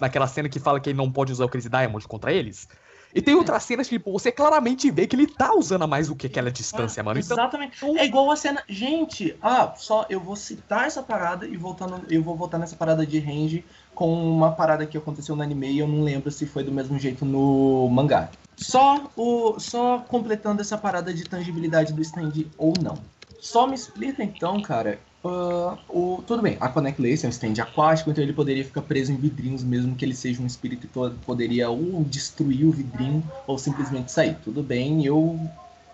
naquela cena que fala que ele não pode usar o Crazy Diamond contra eles. E tem outras cenas que tipo, você claramente vê que ele tá usando a mais do que aquela distância, mano. Então, Exatamente. É igual a cena. Gente, ah, só eu vou citar essa parada e voltando, eu vou voltar nessa parada de range com uma parada que aconteceu no anime e eu não lembro se foi do mesmo jeito no mangá. Só o só completando essa parada de tangibilidade do stand ou não. Só me explica então, cara. Ah, o, tudo bem, a Connect Lace é um stand aquático, então ele poderia ficar preso em vidrinhos, mesmo que ele seja um espírito que poderia ou destruir o vidrinho ou simplesmente sair. Tudo bem, eu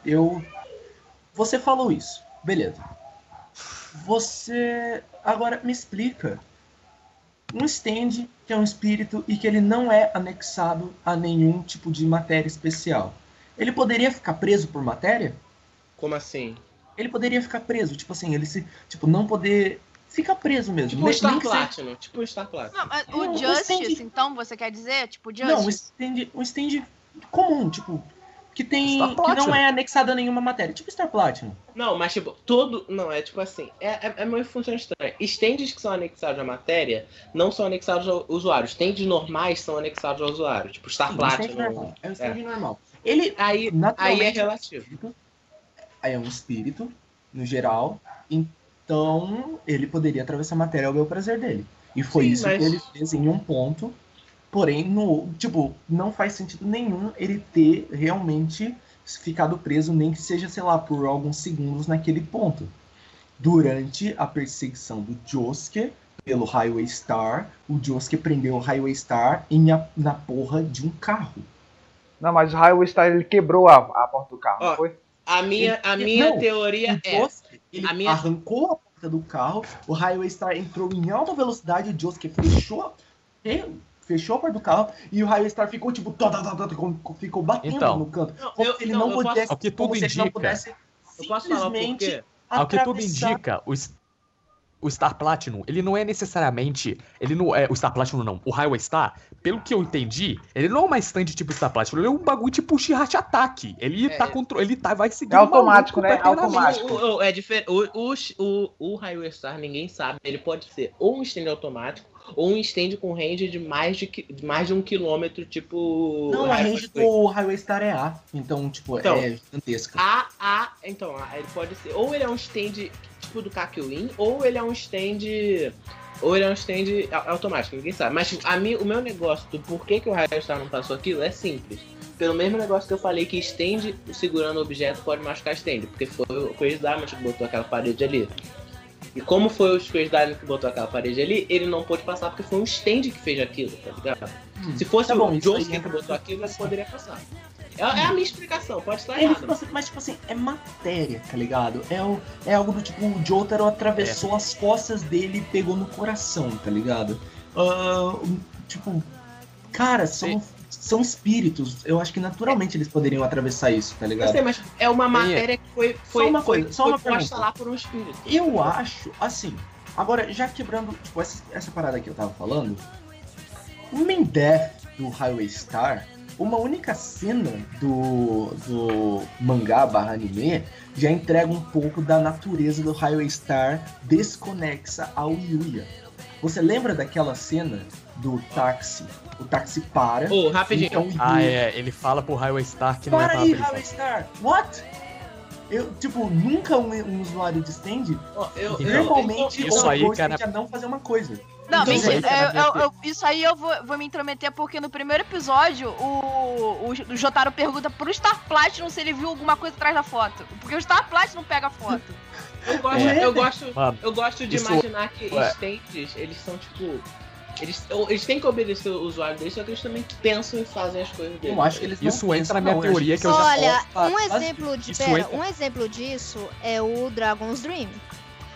eu você falou isso, beleza. Você agora me explica um stand que é um espírito e que ele não é anexado a nenhum tipo de matéria especial. Ele poderia ficar preso por matéria? Como assim? Ele poderia ficar preso, tipo assim, ele se, tipo, não poder ficar preso mesmo. Tipo o Nem- Star Platinum. Tipo o Star Platinum. Não, o o Justice, stand- então, você quer dizer? Tipo, Não, um Justice? stand, um stand comum, tipo, que tem que Platinum. não é anexado a nenhuma matéria, tipo Star Platinum. Não, mas tipo, todo. Não, é tipo assim. É, é, é meio função estranha. Stands que são anexados à matéria não são anexados ao usuário. Stands normais são anexados ao usuário. Tipo Star Sim, um stand Platinum. normal. É um stand normal. Ele Aí, aí é relativo. É um espírito, no geral, então ele poderia atravessar a matéria ao bel prazer dele. E foi Sim, isso mas- que ele fez em um ponto. Porém, no, tipo, não faz sentido nenhum ele ter realmente ficado preso, nem que seja, sei lá, por alguns segundos naquele ponto. Durante a perseguição do Josuke pelo Highway Star, o Josuke prendeu o Highway Star em a- na porra de um carro. Não, mas o Highway Star ele quebrou a, a porta do carro, Ó, não foi? A minha, a minha não, teoria o é. Ele a minha- arrancou a porta do carro, o Highway Star entrou em alta velocidade, o Josuke fechou, fe- fechou a porta do carro e o Highway Star ficou tipo, tó, tó, tó, tó, tó, ficou batendo Então. no canto. Como eu- se ele não, não, posso- pudesse, Ao que tudo se ele não indica. pudesse Eu posso falar por simplesmente quê? Ao que tudo indica, o, o Star Platinum, ele não é necessariamente. Ele não é. O Star Platinum não. O Highway Star, pelo que eu entendi, ele não é uma stand tipo Star Platinum, ele é um bagulho tipo Shihachi Ataque. Ele É. tá contro... Ele tá, vai seguir É automático, né? eternamente. Automático. O, o- é diferente. O, o, o, o Highway Star, ninguém sabe. Ele pode ser ou um stand automático ou um stand com range de mais de, de mais de um quilômetro, tipo. Não, a range do Highway Star é A, então, tipo, Então. é gigantesca. A, a, então, a- ele pode ser. Ou ele é um stand tipo do Kakyoin, ou ele é um stand. Ou ele é um stand au- automático, ninguém sabe. Mas tipo, a mim, o meu negócio do porquê que o Highway Star não passou aquilo é simples. Pelo mesmo negócio que eu falei que stand segurando o objeto pode machucar stand, porque foi o Crazy Diamond que botou aquela parede ali. E como foi o Crazy Diamond que botou aquela parede ali, ele não pôde passar porque foi um stand que fez aquilo, tá ligado? Se fosse Tá bom, o Josuke que botou aquilo, ele poderia passar. É, é a minha explicação, pode estar Ele, errado. tipo assim, mas, tipo assim, é matéria, tá ligado? É, o, é algo do tipo, o Jotaro atravessou as costas dele e pegou no coração, tá ligado? Ah, tipo, cara, são, são espíritos. Eu acho que naturalmente eles poderiam atravessar isso, tá Eu ligado? sei, mas é uma matéria que foi, foi, uma foi, coisa, só foi uma posta pergunta. lá por um espírito. Eu acho, assim, agora já quebrando, tipo, essa, essa parada que eu tava falando, o main death do Highway Star, uma única cena do, do mangá barra anime já entrega um pouco da natureza do Highway Star desconexa ao Yuya. Você lembra daquela cena do táxi? O táxi para. Ô, rapidinho. então Ah, é. Ele fala pro Highway Star que não é para pra aí. Highway Star! What? Eu, tipo, nunca um, um usuário de stand Ó, eu, eu- normalmente isso obrigou aí, o stand cara- a não fazer uma coisa. Não, Então, mentira. isso aí, cara, eu- eu- eu- isso aí eu vou, vou me intrometer porque no primeiro episódio o, o, o Jotaro pergunta pro Star Platinum se ele viu alguma coisa atrás da foto. Porque o Star Platinum pega a foto. eu gosto, É. eu gosto, eu gosto de isso- imaginar que Ué. stands, eles são tipo. Eles, eles têm que obedecer o usuário deles, só que eles também pensam e fazem as coisas deles. Eu acho que eles não Isso entra pensam, na minha não, teoria que eu já Olha, posso- um exemplo de. Pera, entra- um exemplo disso é o Dragon's Dream.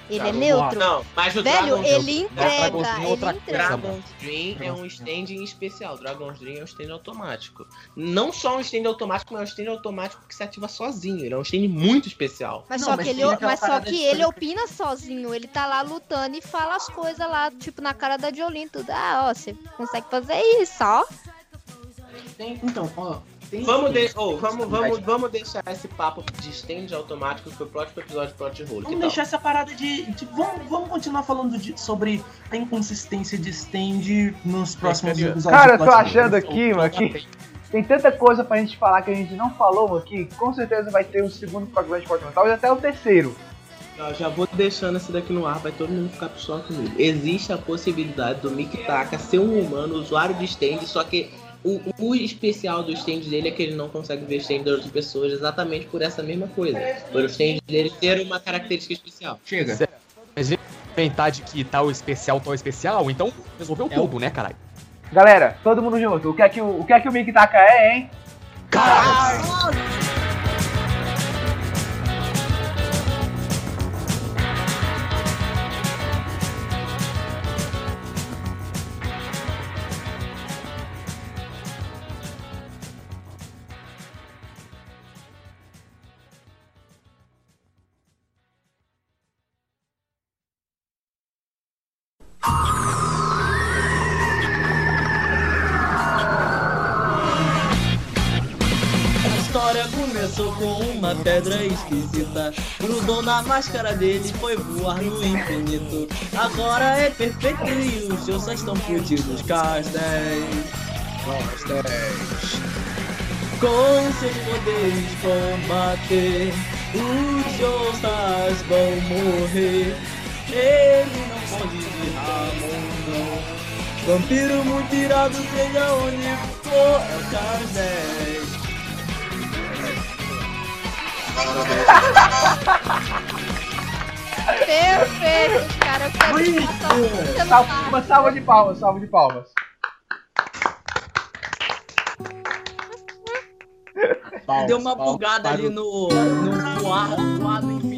Ele Dragon é neutro. Não, mas o Velho, Dragon's ele Dragon's entrega, Dream é ele outra entrega. coisa. Dragon's Dream é um stand especial. Dragon's Dream é um stand automático. Não só um stand automático, mas é um stand automático que se ativa sozinho. Ele é um stand muito especial. Mas Não, só mas que, ele, mas só que ele opina sozinho. Ele tá lá lutando e fala as coisas lá, tipo, na cara da Jolene, tudo. Ah, ó, você consegue fazer isso, ó. Então, ó. Tem Vamos, tem- de... oh, vamos, vamos, vamos deixar esse papo de stand automático pro próximo episódio de Plot Hole. Vamos deixar essa parada de. de- vamos, vamos continuar falando de- sobre a inconsistência de stand nos próximos episódios. Cara, eu tô achando aqui, mano, que tem tanta coisa pra gente falar que a gente não falou aqui. Com certeza vai ter um segundo programa de Porta talvez até o terceiro. Eu já vou deixando esse daqui no ar, vai todo mundo ficar pistola comigo. Existe a possibilidade do Mick Taka ser um humano, usuário de stand, só que o, o especial do stand dele é que ele não consegue ver stand de outras pessoas exatamente por essa mesma coisa. Por o stand dele ter uma característica especial. Chega. Mas inventar de que tal especial, tal especial, então resolveu É o- tudo, né, caralho? Galera, todo mundo junto. O que é que o, o, que é que o Mick Taka é, hein? A Na máscara dele, foi voar no infinito. Agora é perfeito e os seus só estão fudidos. Castéis. Castéis. Com seus poderes combater, os Joestas vão morrer. Ele não pode virar mundo. Vampiro muito irado, seja onde for, é o 10. Perfeito, cara. Eu quero um celular. Salva- Uma salva de palmas, salva de palmas. Deu uma bugada ali no, no voar, voar no infinito.